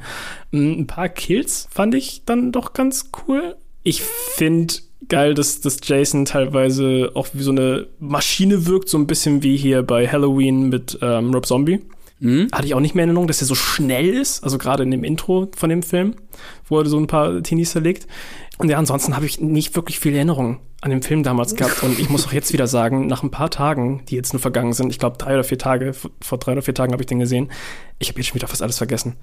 Ein paar Kills fand ich dann doch ganz cool. Ich finde geil, dass, dass Jason teilweise auch wie so eine Maschine wirkt, so ein bisschen wie hier bei Halloween mit ähm, Rob Zombie. Mhm. Hatte ich auch nicht mehr in Erinnerung, dass er so schnell ist, also gerade in dem Intro von dem Film, wo er so ein paar Teenies zerlegt. Und ja, ansonsten habe ich nicht wirklich viel Erinnerung an den Film damals gehabt. Und ich muss auch jetzt wieder sagen, nach ein paar Tagen, die jetzt nur vergangen sind, ich glaube drei oder vier Tage, vor drei oder vier Tagen habe ich den gesehen, ich habe jetzt schon wieder fast alles vergessen.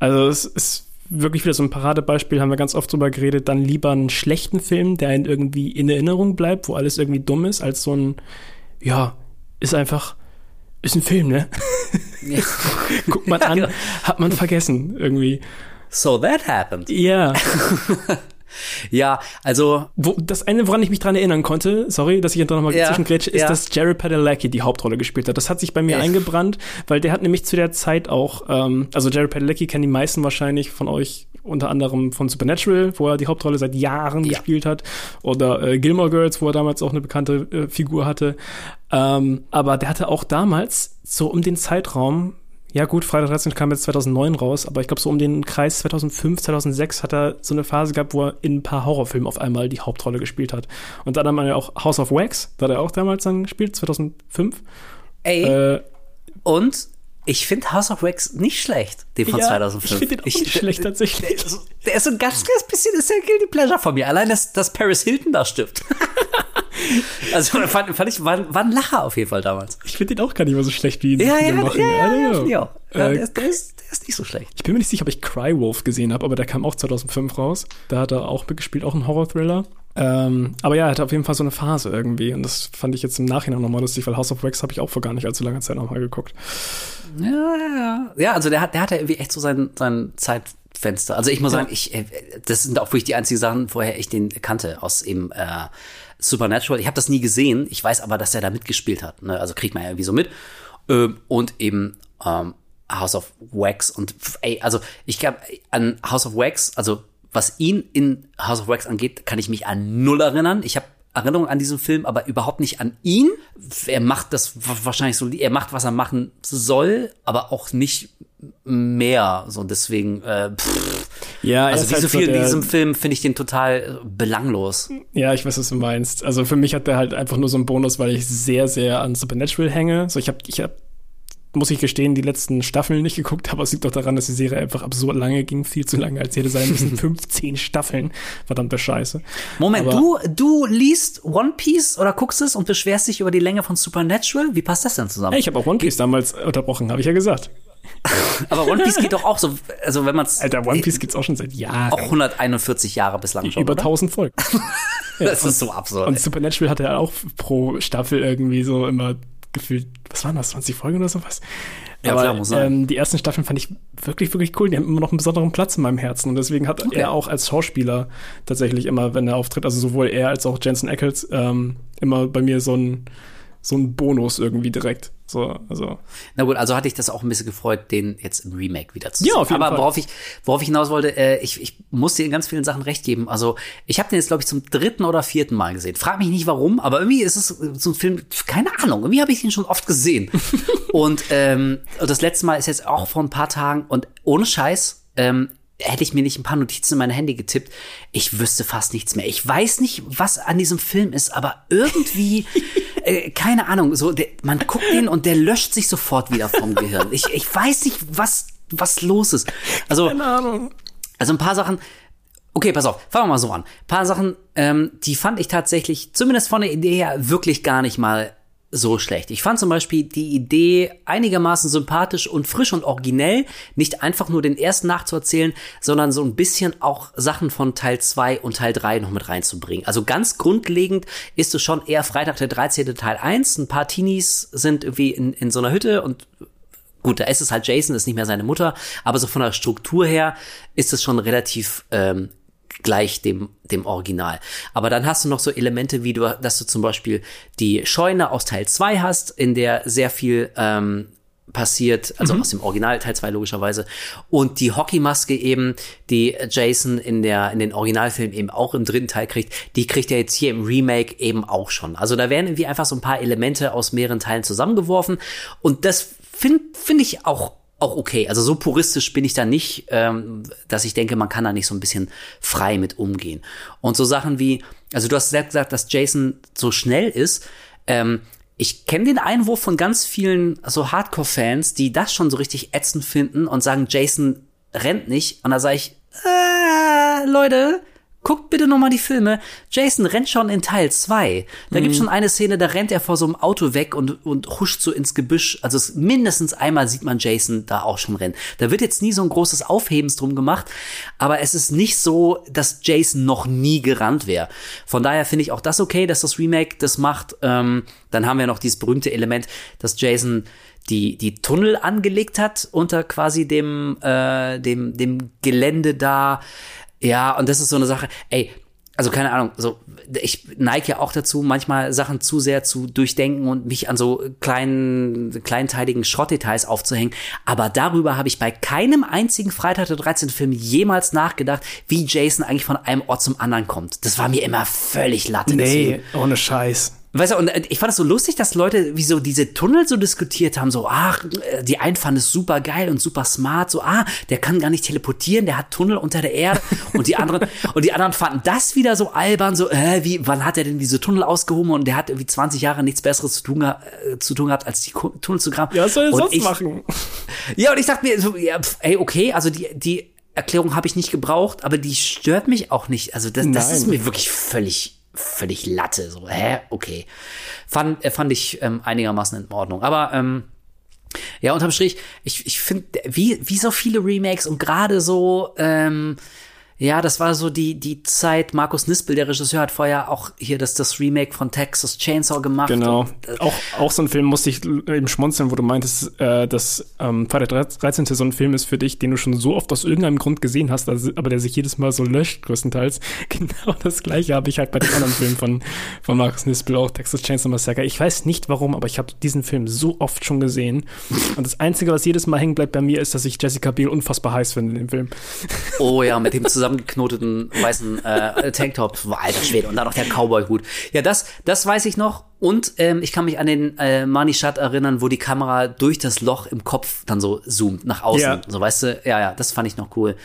Also es ist wirklich wieder so ein Paradebeispiel, haben wir ganz oft drüber geredet, dann lieber einen schlechten Film, der einen irgendwie in Erinnerung bleibt, wo alles irgendwie dumm ist, als so ein, ja, ist einfach, ist ein Film, ne? Ja. Guckt man an, hat man vergessen irgendwie. So that happened. Ja. Ja, also. Wo, das eine, woran ich mich dran erinnern konnte, sorry, dass ich da nochmal Ja, zwischengrätsche, ist, ja. dass Jared Padalecki die Hauptrolle gespielt hat. Das hat sich bei mir Ja. eingebrannt, weil der hat nämlich zu der Zeit auch, ähm, also Jared Padalecki kennen die meisten wahrscheinlich von euch unter anderem von Supernatural, wo er die Hauptrolle seit Jahren Ja. gespielt hat, oder äh, Gilmore Girls, wo er damals auch eine bekannte äh, Figur hatte. Ähm, aber der hatte auch damals so um den Zeitraum ja gut, Freitag 13 kam jetzt 2009 raus, aber ich glaube so um den Kreis 2005, 2006 hat er so eine Phase gehabt, wo er in ein paar Horrorfilmen auf einmal die Hauptrolle gespielt hat. Und dann haben wir ja auch House of Wax, da hat er auch damals dann gespielt, 2005. Ey, Äh, und ich finde House of Wax nicht schlecht, den von ja, 2005. Ich finde den auch nicht schlecht tatsächlich. Der ist so ein ganz, ganz bisschen, ist der Guilty Pleasure von mir. Allein, dass, dass Paris Hilton da stirbt. also fand, fand ich, war, war ein Lacher auf jeden Fall damals. Ich finde den auch gar nicht mehr so schlecht, wie ihn Ja, ja, ja, machen. ja, ja, ja, auch. Ja, Äh, der, ist, der, ist, der ist nicht so schlecht. Ich bin mir nicht sicher, ob ich Crywolf gesehen habe, aber der kam auch 2005 raus. Da hat er auch mitgespielt, auch ein Horror-Thriller. Ähm, aber ja, er hatte auf jeden Fall so eine Phase irgendwie. Und das fand ich jetzt im Nachhinein nochmal lustig, weil House of Wax habe ich auch vor gar nicht allzu langer Zeit nochmal geguckt. Ja, ja, ja. Ja, also der hat, der hat ja irgendwie echt so sein, sein Zeitfenster. Also ich muss sagen, ich, äh, das sind auch wirklich die einzigen Sachen, woher ich den kannte, aus eben äh, Supernatural. Ich habe das nie gesehen. Ich weiß aber, dass er da mitgespielt hat. Ne? Also kriegt man ja irgendwie so mit. Ähm, und eben ähm, House of Wax. Und ey, also ich glaube, an House of Wax, also was ihn in House of Wax angeht, kann ich mich an null erinnern. Ich habe Erinnerung an diesen Film, aber überhaupt nicht an ihn. Er macht das wa- wahrscheinlich so, er macht, was er machen soll, aber auch nicht mehr. So deswegen, äh, pff, Ja, also wie halt so viel in diesem Film finde ich den total äh, belanglos. Ja, ich weiß, was du meinst. Also für mich hat der halt einfach nur so einen Bonus, weil ich sehr, sehr an Supernatural hänge. So, ich habe, ich hab, muss ich gestehen, die letzten Staffeln nicht geguckt, aber es liegt doch daran, dass die Serie einfach absurd lange ging, viel zu lange, als hätte sein müssen. 15 Staffeln. Verdammte Scheiße. Moment, Aber- du, du liest One Piece oder guckst es und beschwerst dich über die Länge von Supernatural? Wie passt das denn zusammen? Ich habe auch One Piece damals unterbrochen, habe ich ja gesagt. Aber One Piece geht doch auch so, also wenn man es Alter, One Piece gibt's auch schon seit Jahren. auch 141 Jahre bislang schon, über oder? 1000 Folgen. Das ist so absurd. Und ey. Supernatural hatte ja auch pro Staffel irgendwie so immer gefühlt, was waren das, 20 Folgen oder sowas? Ja, Aber klar, muss sein. ähm, die ersten Staffeln fand ich wirklich, wirklich cool. Die haben immer noch einen besonderen Platz in meinem Herzen. Und deswegen hat er auch als Schauspieler tatsächlich immer, wenn er auftritt, also sowohl er als auch Jensen Ackles, ähm, immer bei mir so ein, so ein Bonus irgendwie direkt. So, also. Na gut, also hatte ich das auch ein bisschen gefreut, den jetzt im Remake wieder zu Ja, sehen. auf jeden Aber Fall. worauf ich, worauf ich hinaus wollte, äh, ich, ich muss dir in ganz vielen Sachen recht geben. Also ich habe den jetzt, glaube ich, zum dritten oder vierten Mal gesehen. Frag mich nicht warum, aber irgendwie ist es so ein Film, keine Ahnung, irgendwie habe ich ihn schon oft gesehen. und ähm, das letzte Mal ist jetzt auch vor ein paar Tagen und ohne Scheiß, ähm, hätte ich mir nicht ein paar Notizen in mein Handy getippt, ich wüsste fast nichts mehr. Ich weiß nicht, was an diesem Film ist, aber irgendwie, äh, keine Ahnung, so, der, man guckt ihn und der löscht sich sofort wieder vom Gehirn. Ich, ich weiß nicht, was, was los ist. Also, Keine Ahnung. also ein paar Sachen. Okay, pass auf, fangen wir mal so an. Ein paar Sachen, ähm, die fand ich tatsächlich, zumindest von der Idee her, wirklich gar nicht mal so schlecht. Ich fand zum Beispiel die Idee einigermaßen sympathisch und frisch und originell, nicht einfach nur den ersten nachzuerzählen, sondern so ein bisschen auch Sachen von Teil 2 und Teil 3 noch mit reinzubringen. Also ganz grundlegend ist es schon eher Freitag der 13. Teil 1. Ein paar Teenies sind irgendwie in, in so einer Hütte und Gut, da ist es halt Jason, ist nicht mehr seine Mutter, aber so von der Struktur her ist es schon relativ ähm, gleich dem, dem Original. Aber dann hast du noch so Elemente, wie du, dass du zum Beispiel die Scheune aus Teil 2 hast, in der sehr viel ähm, passiert, also aus dem Original Teil 2 logischerweise. Und die Hockeymaske eben, die Jason in der, in den Originalfilmen eben auch im dritten Teil kriegt, die kriegt er jetzt hier im Remake eben auch schon. Also da werden irgendwie einfach so ein paar Elemente aus mehreren Teilen zusammengeworfen. Und das finde find ich auch auch okay. Also so puristisch bin ich da nicht, ähm, dass ich denke, man kann da nicht so ein bisschen frei mit umgehen. Und so Sachen wie, also du hast selbst gesagt, dass Jason so schnell ist. Ähm, ich kenne den Einwurf von ganz vielen so Hardcore-Fans, die das schon so richtig ätzend finden und sagen, Jason rennt nicht. Und da sage ich, äh, Leute, guckt bitte noch mal die Filme. Jason rennt schon in Teil 2. Da gibt's schon eine Szene, da rennt er vor so einem Auto weg und, und huscht so ins Gebüsch. Also es, mindestens einmal sieht man Jason da auch schon rennen. Da wird jetzt nie so ein großes Aufhebens drum gemacht, aber es ist nicht so, dass Jason noch nie gerannt wäre. Von daher finde ich auch das okay, dass das Remake das macht. Ähm, dann haben wir noch dieses berühmte Element, dass Jason die, die Tunnel angelegt hat unter quasi dem, äh, dem, dem Gelände da. Ja, und das ist so eine Sache, ey, also keine Ahnung, so ich neige ja auch dazu, manchmal Sachen zu sehr zu durchdenken und mich an so kleinen, kleinteiligen Schrottdetails aufzuhängen. Aber darüber habe ich bei keinem einzigen Freitag der 13. Film jemals nachgedacht, wie Jason eigentlich von einem Ort zum anderen kommt. Das war mir immer völlig latte. Deswegen- Nee, ohne Scheiß. Weißt du, und äh, ich fand es so lustig, dass Leute wie so diese Tunnel so diskutiert haben, so, ach, äh, die einen fanden es super geil und super smart, so, ah, der kann gar nicht teleportieren, der hat Tunnel unter der Erde und die anderen, und die anderen fanden das wieder so albern, so, äh, wie, wann hat er denn diese Tunnel ausgehoben und der hat irgendwie 20 Jahre nichts Besseres zu tun, äh, zu tun gehabt, als die Tunnel zu graben. Ja, was soll er sonst ich, machen? Ja, und ich dachte mir, so, ja, ey, okay, also die, die Erklärung habe ich nicht gebraucht, aber die stört mich auch nicht. Also das, das ist mir wirklich völlig, völlig Latte. So, hä, okay. Fand, äh, fand ich ähm, einigermaßen in Ordnung. Aber ähm, ja, unterm Strich, ich, ich finde, wie, wie so viele Remakes und gerade so, ähm, ja, das war so die, die Zeit, Markus Nispel, der Regisseur, hat vorher auch hier das, das Remake von Texas Chainsaw gemacht. Genau. Und, äh, Auch, auch so ein Film musste ich eben schmunzeln, wo du meintest, äh, dass ähm, Freitag 13. so ein Film ist für dich, den du schon so oft aus irgendeinem Grund gesehen hast, also, aber der sich jedes Mal so löscht, größtenteils. Genau das gleiche habe ich halt bei dem anderen Film von, von Markus Nispel, auch Texas Chainsaw Massacre. Ich weiß nicht warum, aber ich habe diesen Film so oft schon gesehen. Und das Einzige, was jedes Mal hängen bleibt bei mir, ist, dass ich Jessica Biel unfassbar heiß finde in dem Film. Oh ja, mit dem zusammengeknoteten weißen äh, Tanktop. Alter Schwede. Und dann noch der Cowboy-Hut. Ja, das, das weiß ich noch. Und ähm, ich kann mich an den äh, Money Shot erinnern, wo die Kamera durch das Loch im Kopf dann so zoomt nach außen. Ja. So, weißt du, ja, ja, das fand ich noch cool.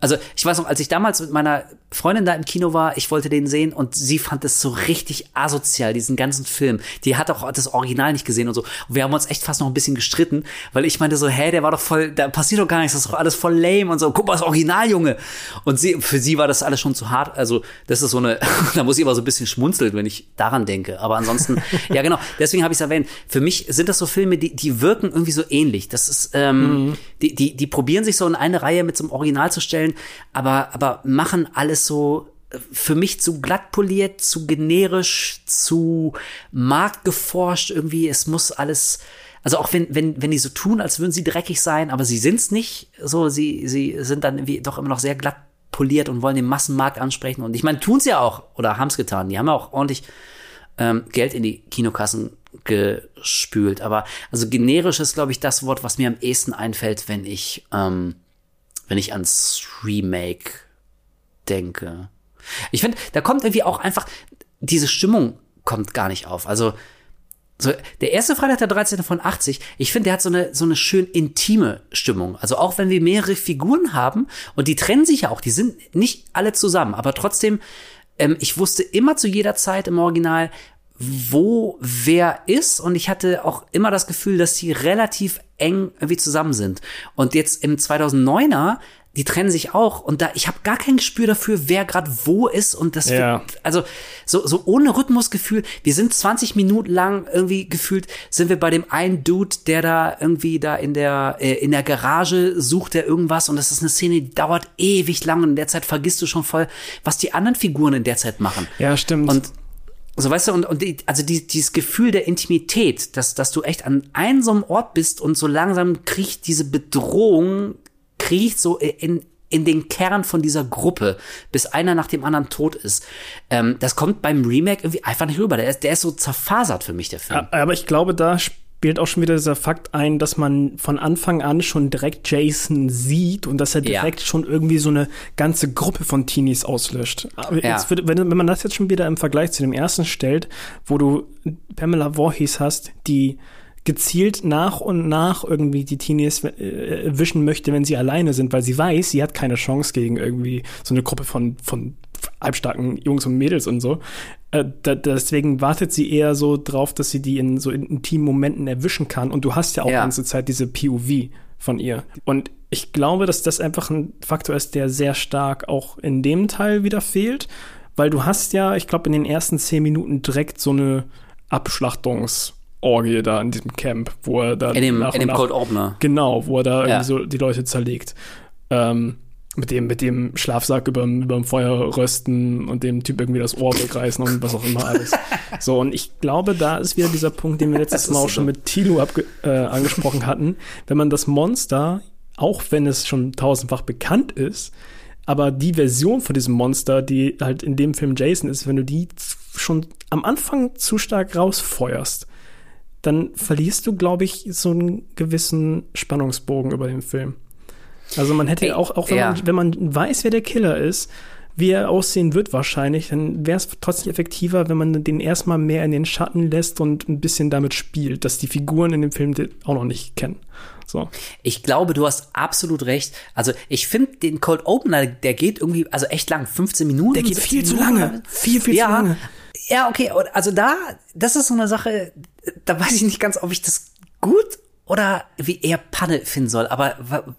Also ich weiß noch, als ich damals mit meiner Freundin da im Kino war, ich wollte den sehen und sie fand es so richtig asozial, diesen ganzen Film. Die hat auch das Original nicht gesehen und so. Und wir haben uns echt fast noch ein bisschen gestritten, weil ich meinte so, hä, der war doch voll, da passiert doch gar nichts, das ist doch alles voll lame und so. Guck mal, das Original, Junge. Und sie, für sie war das alles schon zu hart. Also das ist so eine, da muss ich aber so ein bisschen schmunzeln, wenn ich daran denke. Aber ansonsten, ja genau, deswegen habe ich es erwähnt. Für mich sind das so Filme, die, die wirken irgendwie so ähnlich. Das ist, ähm, die, die, die probieren sich so in eine Reihe mit so einem Original zu stellen, aber, aber machen alles so äh, für mich zu glatt poliert, zu generisch, zu marktgeforscht irgendwie. Es muss alles, also auch wenn, wenn, wenn die so tun, als würden sie dreckig sein, aber sie sind's nicht. So, sie, sie sind dann irgendwie doch immer noch sehr glatt poliert und wollen den Massenmarkt ansprechen. Und ich meine, tun's ja auch oder haben's getan. Die haben ja auch ordentlich ähm, Geld in die Kinokassen gespült. Aber also generisch ist, glaube ich, das Wort, was mir am ehesten einfällt, wenn ich, ähm, wenn ich ans Remake denke. Ich finde, da kommt irgendwie auch einfach, diese Stimmung kommt gar nicht auf. Also, so, der erste Freitag der 13. von 80, ich finde, der hat so eine, so eine schön intime Stimmung. Also auch wenn wir mehrere Figuren haben und die trennen sich ja auch, die sind nicht alle zusammen, aber trotzdem, ähm, ich wusste immer zu jeder Zeit im Original, wo wer ist und ich hatte auch immer das Gefühl, dass die relativ eng irgendwie zusammen sind. Und jetzt im 2009er die trennen sich auch und da ich habe gar kein Gespür dafür, wer gerade wo ist und das Ja. wird, also so so ohne Rhythmusgefühl. Wir sind 20 Minuten lang irgendwie gefühlt sind wir bei dem einen Dude, der da irgendwie da in der äh, in der Garage sucht der irgendwas und das ist eine Szene, die dauert ewig lang und in der Zeit vergisst du schon voll, was die anderen Figuren in der Zeit machen. Ja, stimmt. Und so weißt du, und, und die, also die, dieses Gefühl der Intimität, dass, dass du echt an einem so einem Ort bist und so langsam kriecht diese Bedrohung, kriecht so in, in den Kern von dieser Gruppe, bis einer nach dem anderen tot ist. Ähm, das kommt beim Remake irgendwie einfach nicht rüber. Der ist, der ist so zerfasert für mich, der Film. Aber ich glaube, da spielt auch schon wieder dieser Fakt ein, dass man von Anfang an schon direkt Jason sieht und dass er Ja. direkt schon irgendwie so eine ganze Gruppe von Teenies auslöscht. Aber Ja. jetzt wird, wenn, wenn man das jetzt schon wieder im Vergleich zu dem ersten stellt, wo du Pamela Voorhees hast, die gezielt nach und nach irgendwie die Teenies äh, erwischen möchte, wenn sie alleine sind, weil sie weiß, sie hat keine Chance gegen irgendwie so eine Gruppe von, von halbstarken Jungs und Mädels und so. Äh, da, deswegen wartet sie eher so drauf, dass sie die in so intimen Momenten erwischen kann. Und du hast ja auch Ja. die ganze Zeit diese POV von ihr. Und ich glaube, dass das einfach ein Faktor ist, der sehr stark auch in dem Teil wieder fehlt, weil du hast ja, ich glaube, in den ersten zehn Minuten direkt so eine Abschlachtungsorgie da in diesem Camp, wo er da in dem, nach in dem nach- Cold Opener. Genau, wo er da Ja. irgendwie so die Leute zerlegt. Ähm, mit dem, mit dem Schlafsack überm, überm Feuer rösten und dem Typ irgendwie das Ohr wegreißen und was auch immer alles. So, und ich glaube, da ist wieder dieser Punkt, den wir letztes Mal auch schon mit Tilo abge äh, angesprochen hatten. Wenn man das Monster, auch wenn es schon tausendfach bekannt ist, aber die Version von diesem Monster, die halt in dem Film Jason ist, wenn du die schon am Anfang zu stark rausfeuerst, dann verlierst du, glaube ich, so einen gewissen Spannungsbogen über den Film. Also man hätte auch, auch wenn, ja. man, wenn man weiß, wer der Killer ist, wie er aussehen wird wahrscheinlich, dann wäre es trotzdem effektiver, wenn man den erstmal mehr in den Schatten lässt und ein bisschen damit spielt, dass die Figuren in dem Film den auch noch nicht kennen. So. Ich glaube, du hast absolut recht. Also ich finde den Cold Opener, der geht irgendwie, also echt lang, 15 Minuten. Der geht 16 viel zu Minuten. lange. Viel, viel ja, zu lange. Ja, okay, also da, das ist so eine Sache, da weiß ich nicht ganz, ob ich das gut oder wie eher Panne finden soll. Aber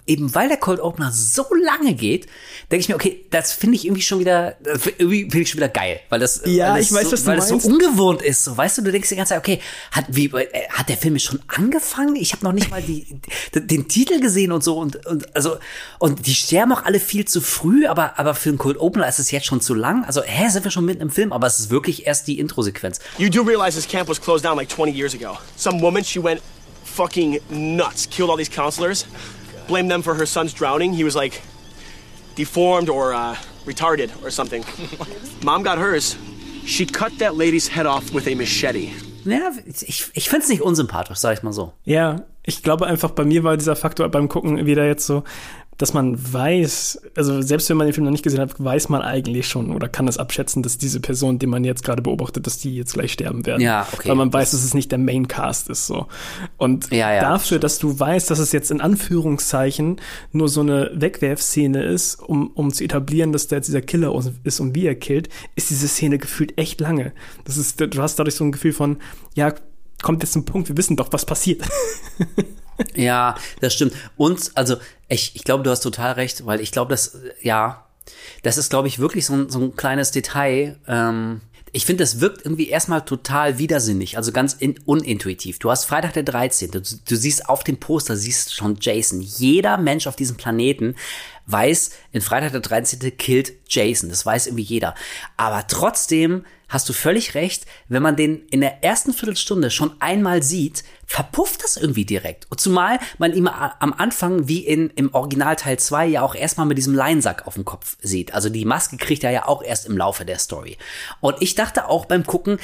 eben weil der Cold Opener so lange geht, denke ich mir, okay, das finde ich irgendwie schon wieder, irgendwie finde ich schon wieder geil, weil das, Ja, weil ich das weiß, so, was du weil das so meinst. ungewohnt ist. So, weißt du, du denkst die ganze Zeit, okay, hat wie äh, hat der Film jetzt schon angefangen? Ich habe noch nicht mal die, die, den Titel gesehen und so und, und also und die sterben auch alle viel zu früh, aber aber für einen Cold Opener ist es jetzt schon zu lang. Also, hä, sind wir schon mitten im Film, aber es ist wirklich erst die Intro-Sequenz. You do realize this camp was closed down like 20 years ago. Some woman, she went fucking nuts, killed all these counselors, blamed them for her son's drowning. He was like deformed or uh, retarded or something. Mom got hers. She cut that lady's head off with a machete. Ja, ich, ich finde es nicht unsympathisch, sag ich mal so. Ja, ich glaube einfach, bei mir war dieser Faktor beim Gucken wieder jetzt so, dass man weiß, also selbst wenn man den Film noch nicht gesehen hat, weiß man eigentlich schon oder kann es abschätzen, dass diese Person, die man jetzt gerade beobachtet, dass die jetzt gleich sterben werden. Ja, okay. Weil man weiß, dass es nicht der Maincast ist so. Und Ja, ja, dafür, dass du weißt, dass es jetzt in Anführungszeichen nur so eine Wegwerfszene ist, um, um zu etablieren, dass da jetzt dieser Killer ist und wie er killt, ist diese Szene gefühlt echt lange. Das ist, du hast dadurch so ein Gefühl von, ja, kommt jetzt ein Punkt, wir wissen doch, was passiert. Ja, das stimmt. Und, also, ich, ich glaube, du hast total recht, weil ich glaube, das, äh, ja, das ist, glaube ich, wirklich so ein, so ein kleines Detail. Ähm, ich finde, das wirkt irgendwie erstmal total widersinnig, also ganz in, unintuitiv. Du hast Freitag der 13. Du, du siehst auf dem Poster, siehst schon Jason. Jeder Mensch auf diesem Planeten weiß, in Freitag der 13. killt Jason. Das weiß irgendwie jeder. Aber trotzdem hast du völlig recht, wenn man den in der ersten Viertelstunde schon einmal sieht, verpufft das irgendwie direkt. Und zumal man ihn am Anfang, wie in, im Original Teil 2, ja auch erstmal mit diesem Leinsack auf dem Kopf sieht. Also die Maske kriegt er ja auch erst im Laufe der Story. Und ich dachte auch beim Gucken,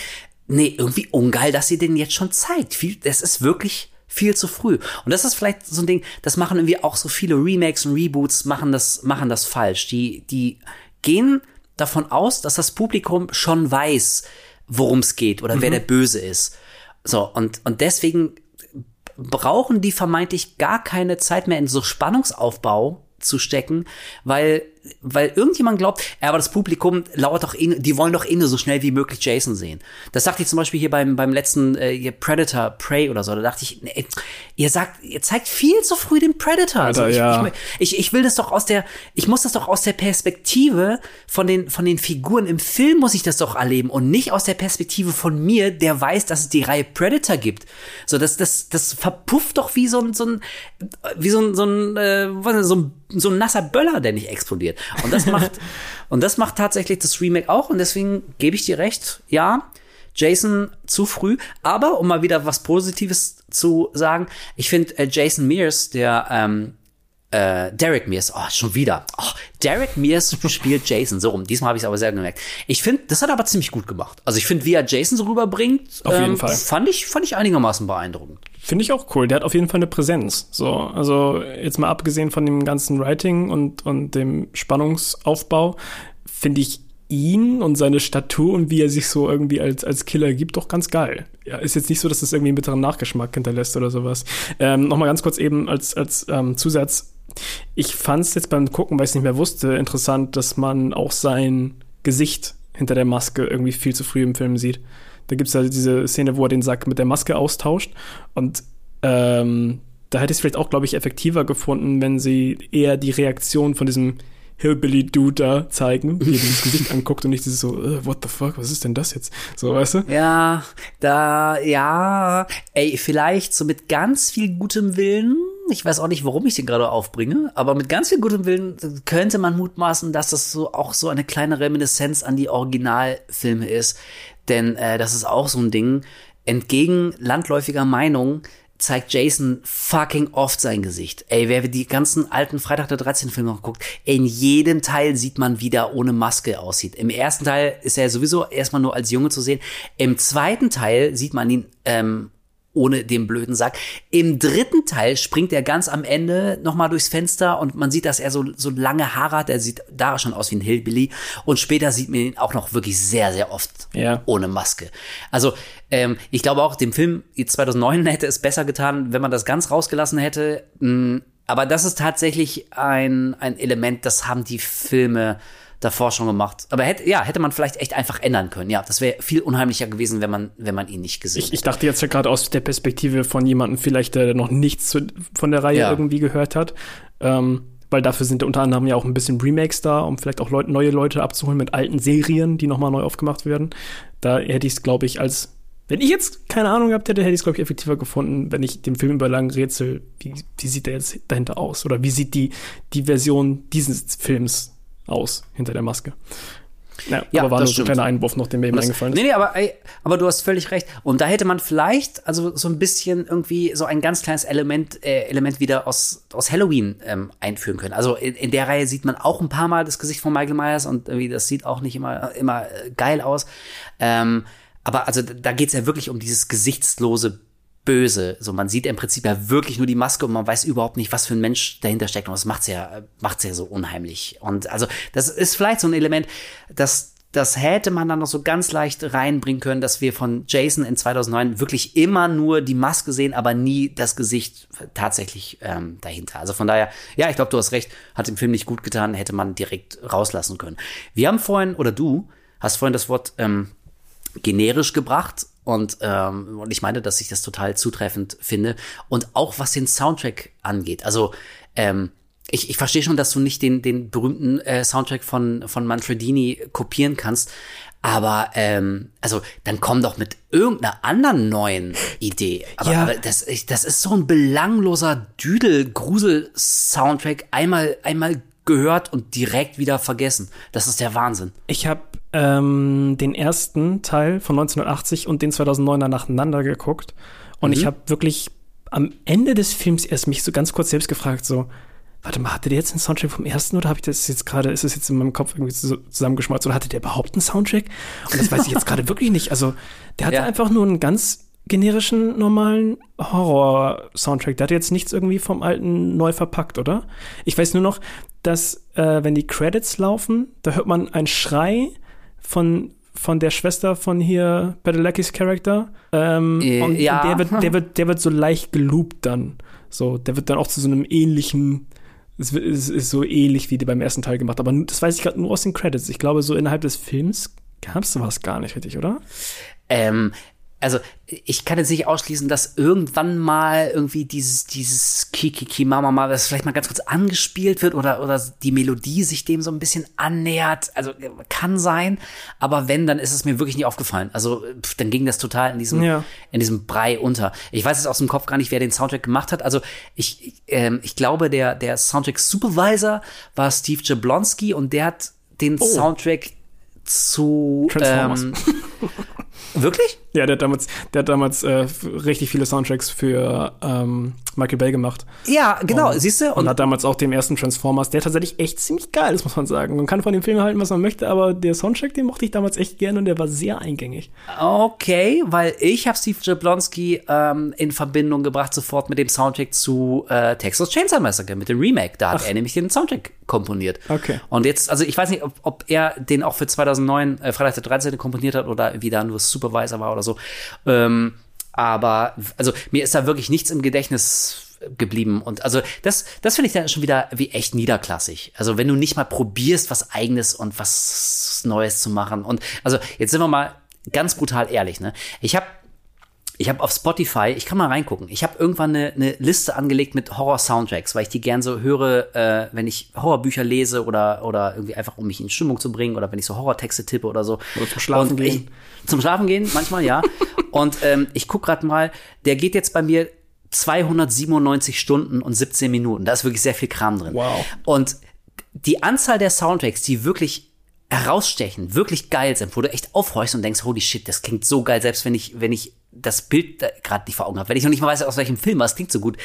nee, irgendwie ungeil, dass sie den jetzt schon zeigt. Das ist wirklich viel zu früh. Und das ist vielleicht so ein Ding, das machen irgendwie auch so viele Remakes und Reboots, machen das, machen das falsch. Die, die gehen davon aus, dass das Publikum schon weiß, worum es geht oder wer der Böse ist. So, und, und deswegen brauchen die vermeintlich gar keine Zeit mehr in so Spannungsaufbau zu stecken, weil, weil irgendjemand glaubt, ja, aber das Publikum lauert doch eh, die wollen doch eh nur so schnell wie möglich Jason sehen. Das sagte ich zum Beispiel hier beim, beim letzten äh, Predator, Prey oder so, da dachte ich, nee, ihr sagt, ihr zeigt viel zu früh den Predator. Also Alter, ich, ja. ich, ich, ich will das doch aus der, ich muss das doch aus der Perspektive von den, von den Figuren im Film muss ich das doch erleben und nicht aus der Perspektive von mir, der weiß, dass es die Reihe Predator gibt. So, das, das, das verpufft doch wie so ein, so ein, wie so ein, so ein, äh, so ein, so ein nasser Böller, der nicht explodiert. Und das macht, und das macht tatsächlich das Remake auch. Und deswegen gebe ich dir recht, ja, Jason zu früh, aber um mal wieder was Positives zu sagen, ich finde äh, Jason Mears, der ähm, äh, Derek Mears, oh, schon wieder. Oh, Derek Mears spielt Jason, so rum. Diesmal habe ich es aber sehr gemerkt. Ich finde, das hat er aber ziemlich gut gemacht. Also ich finde, wie er Jason so rüberbringt, Auf jeden ähm, Fall. fand ich, fand ich einigermaßen beeindruckend. Finde ich auch cool. Der hat auf jeden Fall eine Präsenz. So, also jetzt mal abgesehen von dem ganzen Writing und, und dem Spannungsaufbau, finde ich ihn und seine Statur und wie er sich so irgendwie als, als Killer gibt, doch ganz geil. Ja, ist jetzt nicht so, dass das irgendwie einen bitteren Nachgeschmack hinterlässt oder sowas. Ähm, Nochmal ganz kurz eben als, als ähm, Zusatz. Ich fand es jetzt beim Gucken, weil ich es nicht mehr wusste, interessant, dass man auch sein Gesicht hinter der Maske irgendwie viel zu früh im Film sieht. Da gibt's ja diese Szene, wo er den Sack mit der Maske austauscht. Und ähm, da hätte ich es vielleicht auch, glaube ich, effektiver gefunden, wenn sie eher die Reaktion von diesem Hillbilly-Dude da zeigen, wie er dieses Gesicht anguckt und nicht dieses so, äh, what the fuck, was ist denn das jetzt? So, weißt du? Ja, da, ja, ey, vielleicht so mit ganz viel gutem Willen. Ich weiß auch nicht, warum ich den gerade aufbringe, aber mit ganz viel gutem Willen könnte man mutmaßen, dass das so auch so eine kleine Reminiszenz an die Originalfilme ist. Denn äh, das ist auch so ein Ding. Entgegen landläufiger Meinung zeigt Jason fucking oft sein Gesicht. Ey, wer die ganzen alten Freitag der 13 Filme noch guckt, in jedem Teil sieht man, wie der ohne Maske aussieht. Im ersten Teil ist er sowieso erstmal nur als Junge zu sehen. Im zweiten Teil sieht man ihn ähm, ohne den blöden Sack. Im dritten Teil springt er ganz am Ende nochmal durchs Fenster und man sieht, dass er so, so lange Haare hat. Er sieht da schon aus wie ein Hillbilly. Und später sieht man ihn auch noch wirklich sehr, sehr oft Ja. ohne Maske. Also, ähm, ich glaube auch, dem Film 2009 hätte es besser getan, wenn man das ganz rausgelassen hätte. Mm, Aber das ist tatsächlich ein, ein Element, das haben die Filme davor schon gemacht. Aber hätte, ja, hätte man vielleicht echt einfach ändern können. Ja, das wäre viel unheimlicher gewesen, wenn man, wenn man ihn nicht gesehen Ich, ich dachte jetzt ja gerade aus der Perspektive von jemandem vielleicht, der noch nichts zu, von der Reihe Ja. irgendwie gehört hat. Ähm, weil dafür sind unter anderem ja auch ein bisschen Remakes da, um vielleicht auch Leute, neue Leute abzuholen mit alten Serien, die nochmal neu aufgemacht werden. Da hätte ich es, glaube ich, als wenn ich jetzt keine Ahnung gehabt hätte, hätte ich es, glaube ich, effektiver gefunden, wenn ich dem Film über lang rätsel, wie, wie sieht der jetzt dahinter aus? Oder wie sieht die, die Version dieses Films aus, hinter der Maske? Ja, Ja, aber war nur so ein kleiner Einwurf noch, der mir eben Das, eingefallen ist. nee, nee, aber, ey, aber du hast völlig recht. Und da hätte man vielleicht, also so ein bisschen irgendwie so ein ganz kleines Element, äh, Element wieder aus, aus Halloween ähm, einführen können. Also in, in der Reihe sieht man auch ein paar Mal das Gesicht von Michael Myers und irgendwie das sieht auch nicht immer, immer äh, geil aus. Ähm, aber also da geht's ja wirklich um dieses gesichtslose Böse. So, man sieht im Prinzip ja wirklich nur die Maske und man weiß überhaupt nicht, was für ein Mensch dahinter steckt. Und das macht's ja, macht's ja so unheimlich. Und also, das ist vielleicht so ein Element, das, das hätte man dann noch so ganz leicht reinbringen können, dass wir von Jason in 2009 wirklich immer nur die Maske sehen, aber nie das Gesicht tatsächlich ähm, dahinter. Also von daher, ja, ich glaube, du hast recht, hat dem Film nicht gut getan, hätte man direkt rauslassen können. Wir haben vorhin, oder du hast vorhin das Wort ähm, generisch gebracht und, ähm, und ich meine, dass ich das total zutreffend finde. Und auch was den Soundtrack angeht. Also, ähm, ich, ich verstehe schon, dass du nicht den, den berühmten äh, Soundtrack von, von Manfredini kopieren kannst. Aber, ähm, also, dann komm doch mit irgendeiner anderen neuen Idee. Aber, Ja. aber das, ich, das ist so ein belangloser Düdel-Grusel-Soundtrack. Einmal, einmal gehört und direkt wieder vergessen. Das ist der Wahnsinn. Ich habe ähm, den ersten Teil von 1980 und den 2009er nacheinander geguckt und ich habe wirklich am Ende des Films erst mich so ganz kurz selbst gefragt, so, Warte mal, hatte der jetzt einen Soundtrack vom ersten oder habe ich das jetzt gerade, ist das jetzt in meinem Kopf irgendwie so zusammengeschmolzen oder hatte der überhaupt einen Soundtrack? Und das weiß ich jetzt gerade wirklich nicht. Also, der hatte Ja. einfach nur einen ganz generischen, normalen Horror-Soundtrack. Der hat jetzt nichts irgendwie vom alten neu verpackt, oder? Ich weiß nur noch, dass, äh, wenn die Credits laufen, da hört man einen Schrei von, von der Schwester von hier, Padalecki's Charakter. Ähm, Äh, und, ja. der wird, der wird, der wird so leicht geloopt dann. So, der wird dann auch zu so einem ähnlichen, es es ist so ähnlich wie die beim ersten Teil gemacht. Aber das weiß ich gerade nur aus den Credits. Ich glaube, so innerhalb des Films gab es sowas gar nicht richtig, oder? Ähm, also ich kann jetzt nicht ausschließen, dass irgendwann mal irgendwie dieses, dieses Kikiki Mama mal, das vielleicht mal ganz kurz angespielt wird oder, oder die Melodie sich dem so ein bisschen annähert. Also äh, kann sein, aber wenn, dann ist es mir wirklich nicht aufgefallen. Also pff, dann ging das total in diesem, Ja. in diesem Brei unter. Ich weiß jetzt aus dem Kopf gar nicht, wer den Soundtrack gemacht hat. Also ich, ähm, ich glaube, der, der Soundtrack Supervisor war Steve Jablonski und der hat den Soundtrack zu Transformers. ähm, wirklich? Ja, der hat damals, der hat damals äh, richtig viele Soundtracks für ähm, Michael Bay gemacht. Ja, genau, Und- siehst du? Und, hat damals auch den ersten Transformers, der tatsächlich echt ziemlich geil ist, muss man sagen. Man kann von dem Film halten, was man möchte, aber der Soundtrack, den mochte ich damals echt gerne und der war sehr eingängig. Okay, weil ich habe Steve Jablonski ähm, in Verbindung gebracht sofort mit dem Soundtrack zu äh, Texas Chainsaw Massacre, mit dem Remake. Da hat er nämlich den Soundtrack komponiert. Okay. Und jetzt, also ich weiß nicht, ob, ob er den auch für 2009, äh, Freitag der 13. komponiert hat oder wie da nur Supervisor war oder so. Ähm, aber, also mir ist da wirklich nichts im Gedächtnis geblieben. Und also das, das finde ich dann schon wieder wie echt niederklassig. Also wenn du nicht mal probierst, was eigenes und was Neues zu machen. Und also jetzt sind wir mal ganz brutal ehrlich, ne? Ich habe ich habe auf Spotify, ich kann mal reingucken, ich habe irgendwann eine, eine Liste angelegt mit Horror-Soundtracks, weil ich die gern so höre, äh, wenn ich Horrorbücher lese oder, oder irgendwie einfach, um mich in Stimmung zu bringen oder wenn ich so Horrortexte tippe oder so. Oder zum Schlafen Und gehen. Ich, zum Schlafen gehen, manchmal ja. Und ähm, ich guck gerade mal, der geht jetzt bei mir 297 Stunden und 17 Minuten. Da ist wirklich sehr viel Kram drin. Wow. Und die Anzahl der Soundtracks, die wirklich herausstechen, wirklich geil sind, wo du echt aufhorchst und denkst, holy shit, das klingt so geil, selbst wenn ich, wenn ich das Bild gerade nicht vor Augen habe, wenn ich noch nicht mal weiß, aus welchem Film, aber es klingt so gut,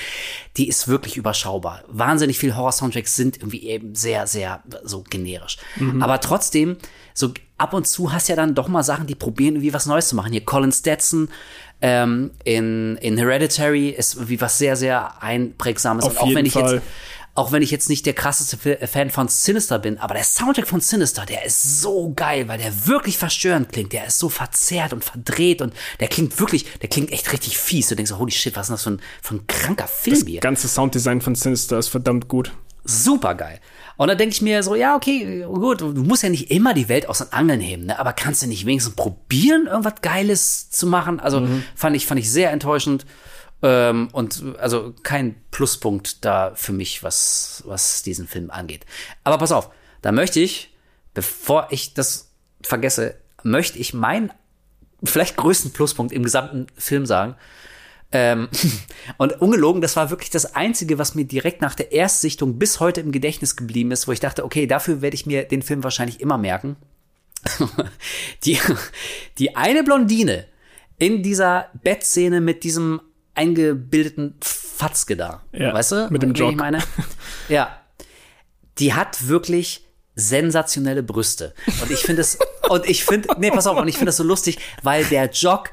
die ist wirklich überschaubar. Wahnsinnig viel Horror-Soundtracks sind irgendwie eben sehr, sehr so generisch. Aber trotzdem, so ab und zu hast ja dann doch mal Sachen, die probieren irgendwie was Neues zu machen. Hier Colin Stetson ähm, in, in Hereditary ist irgendwie was sehr, sehr einprägsames. Auf und auch jeden wenn ich Fall. jetzt auch wenn ich jetzt nicht der krasseste Fi- Fan von Sinister bin, aber der Soundtrack von Sinister, der ist so geil, weil der wirklich verstörend klingt. Der ist so verzerrt und verdreht und der klingt wirklich, der klingt echt richtig fies. Du denkst, so, holy shit, was ist denn das für ein, für ein kranker Film Das hier? ganze Sounddesign von Sinister ist verdammt gut. Super geil. Und dann denke ich mir so, ja, okay, gut, du musst ja nicht immer die Welt aus den Angeln heben, ne? aber kannst du nicht wenigstens probieren, irgendwas Geiles zu machen? Also fand ich, fand ich sehr enttäuschend. Ähm, und also kein Pluspunkt da für mich, was, was diesen Film angeht. Aber pass auf, da möchte ich, bevor ich das vergesse, möchte ich meinen vielleicht größten Pluspunkt im gesamten Film sagen. Ähm, und ungelogen, das war wirklich das Einzige, was mir direkt nach der Erstsichtung bis heute im Gedächtnis geblieben ist, wo ich dachte, okay, dafür werde ich mir den Film wahrscheinlich immer merken. die, die eine Blondine in dieser Bettszene mit diesem eingebildeten Fatzke da. Ja, weißt du? mit dem Jock. Ich meine? Ja. Die hat wirklich sensationelle Brüste. Und ich finde es, und ich finde, nee, pass auf, und ich finde das so lustig, weil der Jock,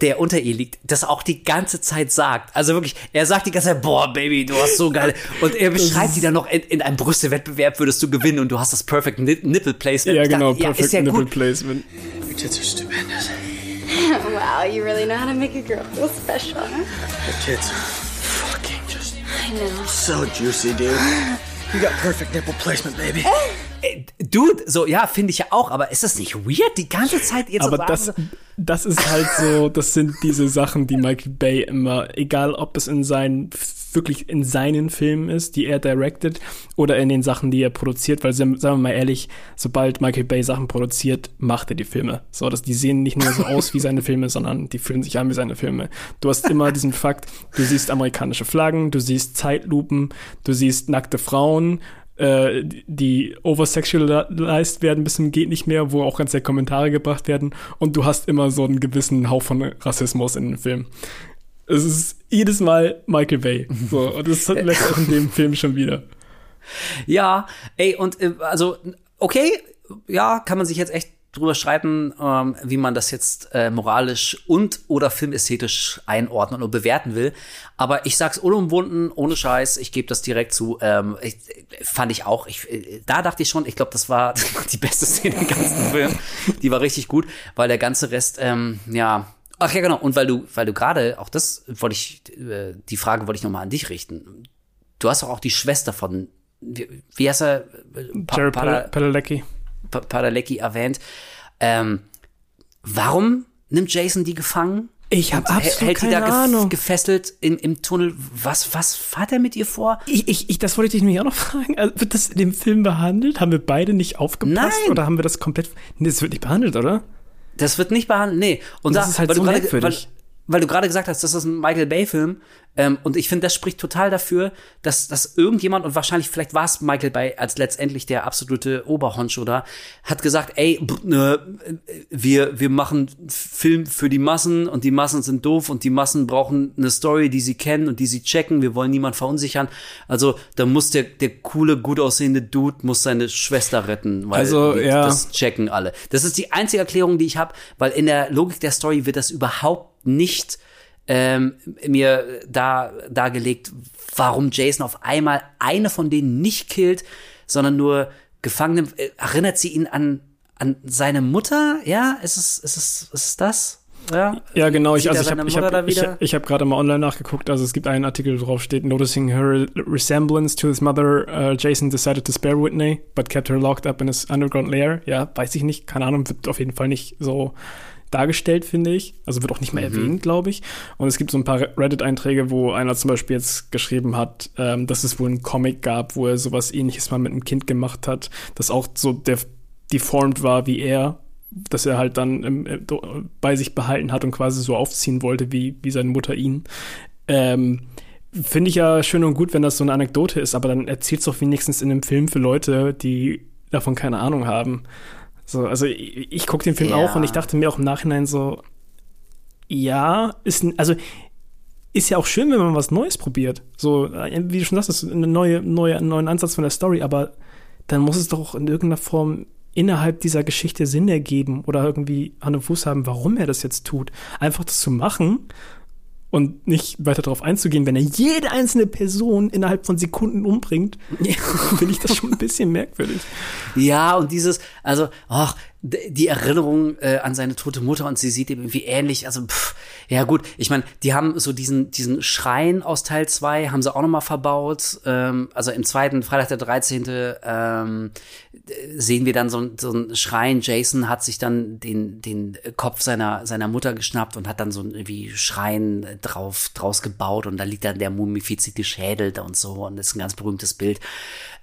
der unter ihr liegt, das auch die ganze Zeit sagt. Also wirklich, er sagt die ganze Zeit, boah, Baby, du hast so geil. Und er beschreibt sie dann noch, in, in einem Brüstewettbewerb würdest du gewinnen und du hast das Perfect Nip- Nipple Placement. Ja, dachte, genau, ja, Perfect ist ja Nipple gut. Placement. Your tits are stupendous. Wow, you really know how to make a girl feel special, huh? Tits are fucking just I know. so juicy, dude. You got perfect nipple placement, baby. Dude, so, ja, finde ich ja auch, aber ist das nicht weird, die ganze Zeit ihr zu Aber sagen, das, so- das ist halt so, das sind diese Sachen, die Michael Bay immer, egal ob es in seinen, wirklich in seinen Filmen ist, die er directed, oder in den Sachen, die er produziert, weil sagen wir mal ehrlich, sobald Michael Bay Sachen produziert, macht er die Filme. So, dass die sehen nicht nur so aus wie seine Filme, sondern die fühlen sich an wie seine Filme. Du hast immer diesen Fakt, du siehst amerikanische Flaggen, du siehst Zeitlupen, du siehst nackte Frauen, äh, die oversexualized werden bis zum geht nicht mehr, wo auch ganz sehr Kommentare gebracht werden und du hast immer so einen gewissen Hauch von Rassismus in dem Film. Es ist jedes Mal Michael Bay. So, und das lässt auch in dem Film schon wieder. Ja, ey, und äh, also, okay, ja, kann man sich jetzt echt drüber streiten, ähm, wie man das jetzt äh, moralisch und oder filmästhetisch einordnen und bewerten will. Aber ich sag's unumwunden, ohne Scheiß, ich gebe das direkt zu. Ähm, ich, fand ich auch. Ich, äh, da dachte ich schon, ich glaube, das war die beste Szene im ganzen Film. Die war richtig gut, weil der ganze Rest, ähm, ja. Ach ja, genau. Und weil du, weil du gerade, auch das wollte ich, äh, die Frage wollte ich noch mal an dich richten. Du hast doch auch die Schwester von, wie, wie heißt er? Pa Jared Pada- Padalecki. Pa- Padalecki erwähnt. Ähm, warum nimmt Jason die gefangen? Ich hab Und hä- absolut hält die da keine Ahnung. gefesselt im, im Tunnel. Was, was hat er mit ihr vor? Ich, ich, ich, das wollte ich dich nämlich auch noch fragen. Also, wird das in dem Film behandelt? Haben wir beide nicht aufgepasst? Nein. Oder haben wir das komplett. Nee, das wird nicht behandelt, oder? Das wird nicht behandelt, nee. Und Das da, ist halt weil so du merkwürdig. Weil, weil du gerade gesagt hast, das ist ein Michael Bay-Film. Ähm, und ich finde, das spricht total dafür, dass, dass irgendjemand, und wahrscheinlich, vielleicht war es Michael Bay als letztendlich der absolute Oberhoncho da, hat gesagt, ey, ne, wir, wir machen Film für die Massen und die Massen sind doof und die Massen brauchen eine Story, die sie kennen und die sie checken. Wir wollen niemand verunsichern. Also, da muss der, der coole, gut aussehende Dude muss seine Schwester retten, weil Also, die, ja. das checken alle. Das ist die einzige Erklärung, die ich habe, weil in der Logik der Story wird das überhaupt nicht ähm, mir da dargelegt, warum Jason auf einmal eine von denen nicht killt, sondern nur gefangen nimmt. Äh, Erinnert sie ihn an an seine Mutter? Ja, ist es ist es ist es das? Ja, Ja, genau. Ich, also ich habe ich hab, ich, ich hab gerade mal online nachgeguckt. Also es gibt einen Artikel, wo drauf steht, noticing her resemblance to his mother, uh, Jason decided to spare Whitney, but kept her locked up in his underground lair. Ja, weiß ich nicht. Keine Ahnung, wird auf jeden Fall nicht so dargestellt, finde ich. Also wird auch nicht mehr erwähnt, glaube ich. Und es gibt so ein paar Reddit-Einträge, wo einer zum Beispiel jetzt geschrieben hat, ähm, dass es wohl einen Comic gab, wo er sowas ähnliches mal mit einem Kind gemacht hat, das auch so def- deformed war wie er, dass er halt dann im, äh, bei sich behalten hat und quasi so aufziehen wollte, wie, wie seine Mutter ihn. Ähm, Finde ich ja schön und gut, wenn das so eine Anekdote ist, aber dann erzähl's doch wenigstens in einem Film für Leute, die davon keine Ahnung haben. So, also ich, ich gucke den Film Ja. auch und ich dachte mir auch im Nachhinein so, ja, ist also ist ja auch schön, wenn man was Neues probiert. So, äh, wie du schon sagst, das ist eine neue, neue, einen neuen Ansatz von der Story, aber dann muss es doch in irgendeiner Form innerhalb dieser Geschichte Sinn ergeben oder irgendwie Hand und Fuß haben, warum er das jetzt tut. Einfach das zu machen und nicht weiter darauf einzugehen, wenn er jede einzelne Person innerhalb von Sekunden umbringt, finde ich das schon ein bisschen merkwürdig. Ja, und dieses, also, ach, die Erinnerung äh, an seine tote Mutter und sie sieht ihm irgendwie ähnlich, also, pff, ja gut, ich meine, die haben so diesen, diesen Schrein aus Teil 2, haben sie auch nochmal verbaut, ähm, also im zweiten, Freitag der 13., ähm, sehen wir dann so, ein- so einen Schrein, Jason hat sich dann den, den Kopf seiner, seiner Mutter geschnappt und hat dann so ein irgendwie Schrein drauf, draus gebaut und da liegt dann der mumifizierte Schädel da und so und das ist ein ganz berühmtes Bild.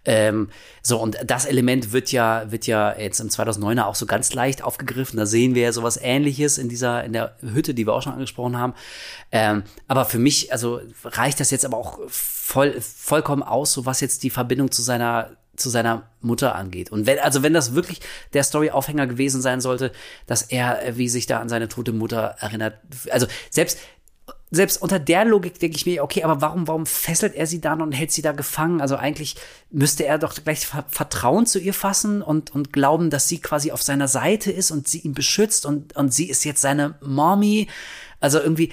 Ähm, so, und das Element wird ja, wird ja jetzt im 2009er auch so ganz leicht aufgegriffen. Da sehen wir ja sowas ähnliches in dieser, in der Hütte, die wir auch schon angesprochen haben. Ähm, aber für mich, also reicht das jetzt aber auch voll, vollkommen aus, so was jetzt die Verbindung zu seiner, zu seiner Mutter angeht. Und wenn, also wenn das wirklich der Story-Aufhänger gewesen sein sollte, dass er, äh, wie sich da an seine tote Mutter erinnert, also selbst, selbst unter der Logik denke ich mir, okay, aber warum, warum fesselt er sie dann und hält sie da gefangen? Also eigentlich müsste er doch gleich Ver Vertrauen zu ihr fassen und, und glauben, dass sie quasi auf seiner Seite ist und sie ihn beschützt und, und sie ist jetzt seine Mommy. Also irgendwie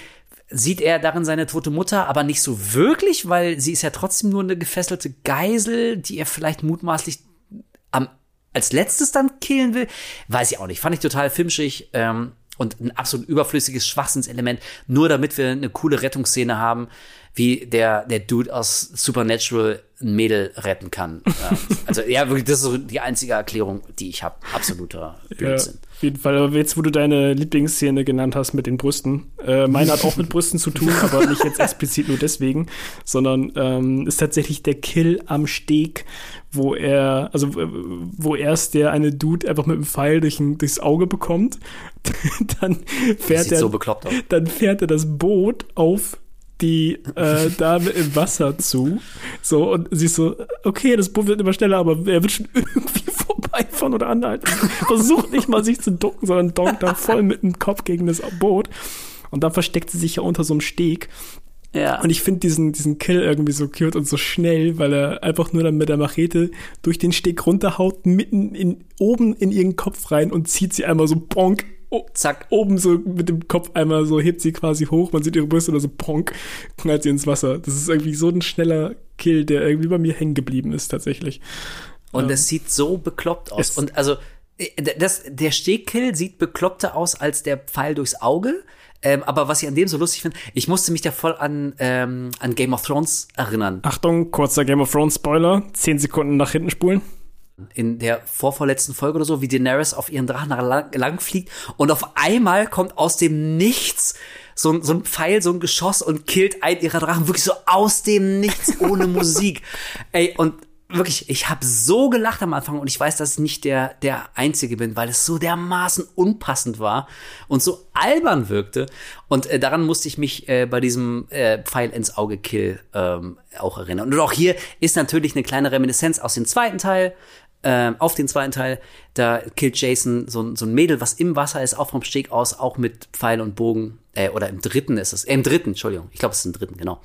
sieht er darin seine tote Mutter, aber nicht so wirklich, weil sie ist ja trotzdem nur eine gefesselte Geisel, die er vielleicht mutmaßlich am, als letztes dann killen will. Weiß ich auch nicht. Fand ich total filmschig. Ähm, und ein absolut überflüssiges Schwachsinnselement, nur damit wir eine coole Rettungsszene haben, wie der, der Dude aus Supernatural ein Mädel retten kann. Ja, also ja, wirklich, das ist so die einzige Erklärung, die ich habe. Absoluter Ja, Blödsinn. auf jeden Fall. Aber jetzt, wo du deine Lieblingsszene genannt hast mit den Brüsten, äh, meine hat auch mit Brüsten zu tun, aber nicht jetzt explizit nur deswegen, sondern ähm, ist tatsächlich der Kill am Steg, wo er, also äh, wo erst der eine Dude einfach mit dem Pfeil durch ein, durchs Auge bekommt, dann fährt er, so dann fährt er das Boot auf die äh, Dame im Wasser zu. So, und sie ist so, okay, das Boot wird immer schneller, aber er wird schon irgendwie vorbeifahren oder anhalten. Versucht nicht mal sich zu ducken, sondern donkt da voll mit dem Kopf gegen das Boot. Und dann versteckt sie sich ja unter so einem Steg. Ja. Und ich finde diesen, diesen Kill irgendwie so cute und so schnell, weil er einfach nur dann mit der Machete durch den Steg runterhaut, mitten in, oben in ihren Kopf rein und zieht sie einmal so bonk. Oh, Zack. Oben so mit dem Kopf einmal so, hebt sie quasi hoch, man sieht ihre Brüste oder so bonk, knallt sie ins Wasser. Das ist irgendwie so ein schneller Kill, der irgendwie bei mir hängen geblieben ist, tatsächlich. Und es sieht so bekloppt aus. Und also, äh, das, der Stegkill sieht bekloppter aus als der Pfeil durchs Auge. Ähm, aber was ich an dem so lustig finde, ich musste mich da voll an, ähm, an Game of Thrones erinnern. Achtung, kurzer Game of Thrones Spoiler. Zehn Sekunden nach hinten spulen. In der vorvorletzten Folge oder so, wie Daenerys auf ihren Drachen lang, lang fliegt und auf einmal kommt aus dem Nichts so, ein- so ein Pfeil, so ein Geschoss und killt einen ihrer Drachen wirklich so aus dem Nichts ohne Musik. Ey, und wirklich, ich habe so gelacht am Anfang und ich weiß, dass ich nicht der, der Einzige bin, weil es so dermaßen unpassend war und so albern wirkte. Und äh, daran musste ich mich äh, bei diesem äh, Pfeil ins Auge Kill ähm, auch erinnern. Und auch hier ist natürlich eine kleine Reminiszenz aus dem zweiten Teil, ähm, auf den zweiten Teil, da killt Jason so, ein- so ein Mädel, was im Wasser ist, auch vom Steg aus, auch mit Pfeil und Bogen. Äh, oder im dritten ist es. Äh, Im dritten, Entschuldigung. Ich glaube, es ist im dritten, genau.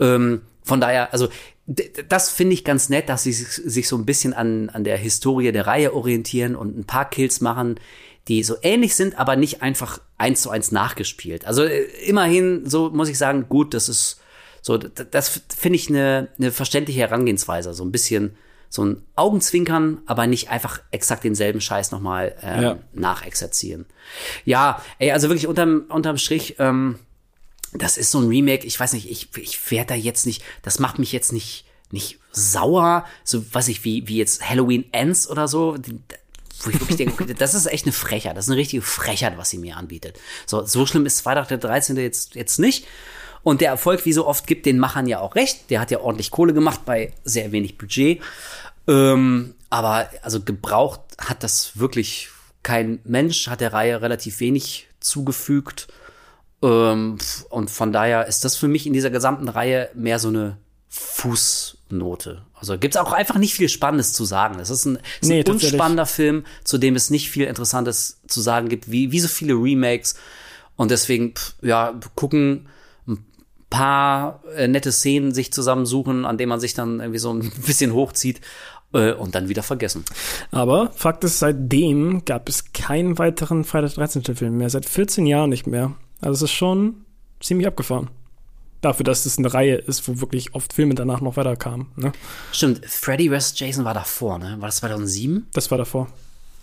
Ähm, von daher, also das finde ich ganz nett, dass sie sich, so ein bisschen an, an der Historie der Reihe orientieren und ein paar Kills machen, die so ähnlich sind, aber nicht einfach eins zu eins nachgespielt. Also äh, immerhin, so muss ich sagen, gut, das ist so, das finde ich eine, eine verständliche Herangehensweise. So ein bisschen so ein Augenzwinkern, aber nicht einfach exakt denselben Scheiß nochmal ähm, Ja. nachexerzieren. Ja, ey, also wirklich unterm, unterm Strich, ähm, das ist so ein Remake, ich weiß nicht, ich, ich werde da jetzt nicht, das macht mich jetzt nicht, nicht sauer, so weiß ich, wie, wie jetzt Halloween Ends oder so, wo ich wirklich denke, okay, das ist echt eine Frechheit, das ist eine richtige Frechheit, was sie mir anbietet. So, so schlimm ist Freitag der 13. jetzt, jetzt nicht. Und der Erfolg, wie so oft, gibt den Machern ja auch recht. Der hat ja ordentlich Kohle gemacht bei sehr wenig Budget. Ähm, aber also gebraucht hat das wirklich kein Mensch, hat der Reihe relativ wenig zugefügt. Ähm, und von daher ist das für mich in dieser gesamten Reihe mehr so eine Fußnote. Also gibt's auch einfach nicht viel Spannendes zu sagen. Es ist ein, ist Nee, ein unspannender Film, zu dem es nicht viel Interessantes zu sagen gibt, wie, wie so viele Remakes. Und deswegen, pff, ja, gucken, ein paar äh, nette Szenen sich zusammensuchen, an denen man sich dann irgendwie so ein bisschen hochzieht äh, und dann wieder vergessen. Aber Fakt ist, seitdem gab es keinen weiteren Freitag 13. Film mehr. Seit 14 Jahren nicht mehr. Also es ist schon ziemlich abgefahren. Dafür, dass es eine Reihe ist, wo wirklich oft Filme danach noch weiterkamen. Ne? Stimmt, Freddy vs. Jason war davor, ne? War das 2007? Das war davor.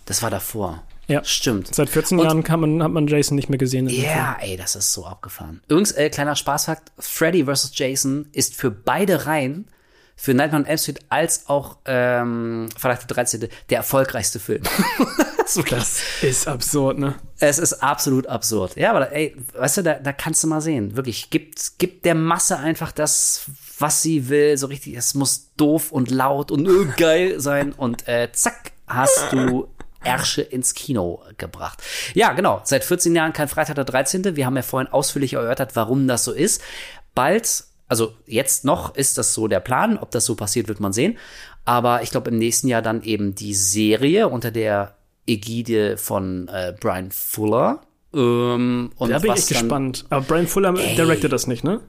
Das war davor. Ja. Stimmt. Seit 14 Und- Jahren man, hat man Jason nicht mehr gesehen. Ja, ey, das ist so abgefahren. Übrigens, äh, kleiner Spaßfakt, Freddy vs. Jason ist für beide Reihen, für Nightmare on Elm Street als auch ähm, Freitag der 13. der erfolgreichste Film. wirklich- Das ist absurd, ne? es ist absolut absurd. Ja, aber ey, weißt du, da, da kannst du mal sehen. Wirklich, gibt, gibt der Masse einfach das, was sie will. So richtig, es muss doof und laut und äh, geil sein. Und äh, zack, hast du Ärsche ins Kino gebracht. Ja, genau. Seit 14 Jahren kein Freitag der 13. Wir haben ja vorhin ausführlich erörtert, warum das so ist. Bald, also jetzt noch ist das so der Plan. Ob das so passiert, wird man sehen. Aber ich glaube, im nächsten Jahr dann eben die Serie unter der Ägide von äh, Brian Fuller. Ähm, und Da bin ich gespannt. Aber Brian Fuller directed das nicht, ne?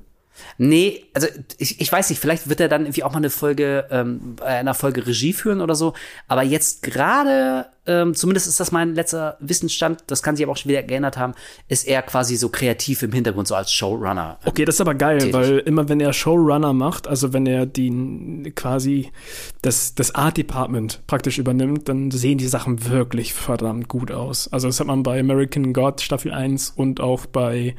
Nee, also ich, ich weiß nicht, vielleicht wird er dann irgendwie auch mal eine Folge, ähm, einer Folge Regie führen oder so. Aber jetzt gerade, ähm, zumindest ist das mein letzter Wissensstand, das kann sich aber auch schon wieder geändert haben, ist er quasi so kreativ im Hintergrund, so als Showrunner. Okay, das ist aber geil, tätig. weil immer wenn er Showrunner macht, also wenn er die quasi das, das Art Department praktisch übernimmt, dann sehen die Sachen wirklich verdammt gut aus. Also das hat man bei American God Staffel 1 und auch bei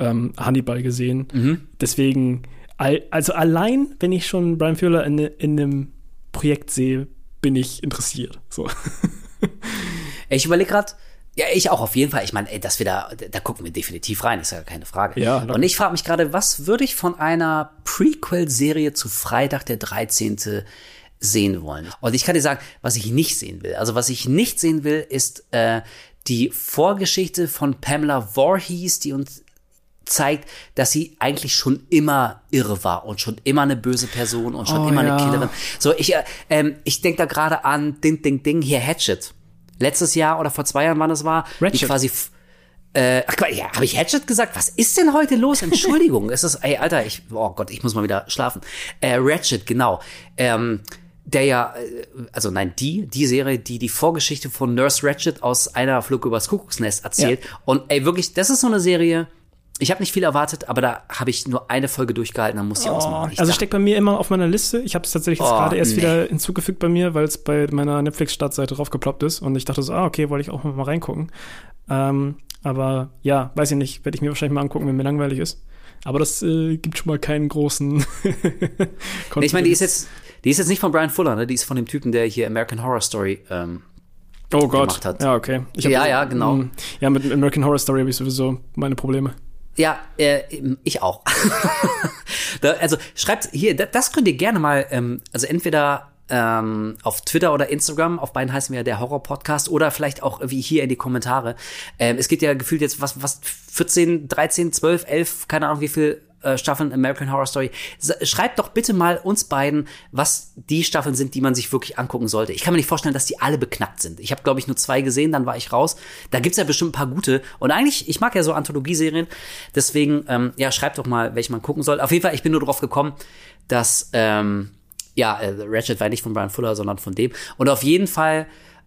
ähm, Hannibal gesehen. Mhm. Deswegen, also allein, wenn ich schon Brian Fuller in, in einem Projekt sehe, bin ich interessiert. So. Ich überlege gerade, ja, ich auch auf jeden Fall. Ich meine, ey, dass wir da, da gucken wir definitiv rein, ist ja keine Frage. Ja, locker. Und ich frage mich gerade, was würde ich von einer Prequel-Serie zu Freitag der 13. sehen wollen? Und ich kann dir sagen, was ich nicht sehen will. Also was ich nicht sehen will, ist äh, die Vorgeschichte von Pamela Voorhees, die uns zeigt, dass sie eigentlich schon immer irre war und schon immer eine böse Person und schon Oh, immer ja. eine Killerin. So, ich, äh, ähm, ich denke da gerade an Ding, Ding, Ding, hier Hatchet. Letztes Jahr oder vor zwei Jahren, wann es war, die Ratchet. quasi f- Äh, ach, ja, habe ich Hatchet gesagt? Was ist denn heute los? Entschuldigung, es ist, ey, Alter, ich, oh Gott, ich muss mal wieder schlafen. Äh, Ratchet, genau. Ähm, der ja, äh, also nein, die, die Serie, die die Vorgeschichte von Nurse Ratchet aus einer Flug übers Kuckucksnest erzählt. Ja. Und ey, wirklich, das ist so eine Serie, ich habe nicht viel erwartet, aber da habe ich nur eine Folge durchgehalten, dann muss ich ausmachen. Ich Also dachte, steckt bei mir immer auf meiner Liste. Ich habe es tatsächlich jetzt Oh, gerade erst nee. wieder hinzugefügt bei mir, weil es bei meiner Netflix-Startseite draufgeploppt ist. Und ich dachte so, ah, okay, wollte ich auch mal reingucken. Ähm, aber ja, weiß ich nicht, werde ich mir wahrscheinlich mal angucken, wenn mir langweilig ist. Aber das äh, gibt schon mal keinen großen. Ich meine, die ist jetzt, die ist jetzt nicht von Brian Fuller, ne? Die ist von dem Typen, der hier American Horror Story ähm, oh Gott. gemacht hat. Ja, okay. Ja, ja, genau. Mm, Ja, mit American Horror Story habe ich sowieso meine Probleme. Ja, äh, ich auch. also schreibt hier, da- das könnt ihr gerne mal, ähm, also entweder ähm, auf Twitter oder Instagram, auf beiden heißen wir der Horror Podcast oder vielleicht auch wie hier in die Kommentare. Ähm, es gibt ja gefühlt jetzt was, was 14, 13, 12, 11, keine Ahnung wie viel äh, Staffeln American Horror Story. Schreibt doch bitte mal uns beiden, was die Staffeln sind, die man sich wirklich angucken sollte. Ich kann mir nicht vorstellen, dass die alle beknackt sind. Ich habe, glaube ich, nur zwei gesehen, dann war ich raus. Da gibt's ja bestimmt ein paar gute. Und eigentlich, ich mag ja so Anthologieserien. Deswegen, ähm, ja, schreibt doch mal, welche man gucken soll. Auf jeden Fall, ich bin nur drauf gekommen, dass, ähm, ja, äh, Ratchet war nicht von Brian Fuller, sondern von dem. Und auf jeden Fall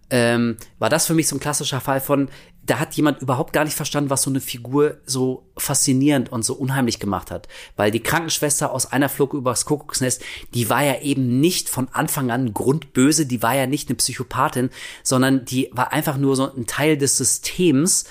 ähm, war das für mich so ein klassischer Fall von, da hat jemand überhaupt gar nicht verstanden, was so eine Figur so faszinierend und so unheimlich gemacht hat. Weil die Krankenschwester aus einer Flug übers Kuckucksnest, die war ja eben nicht von Anfang an grundböse, die war ja nicht eine Psychopathin, sondern die war einfach nur so ein Teil des Systems,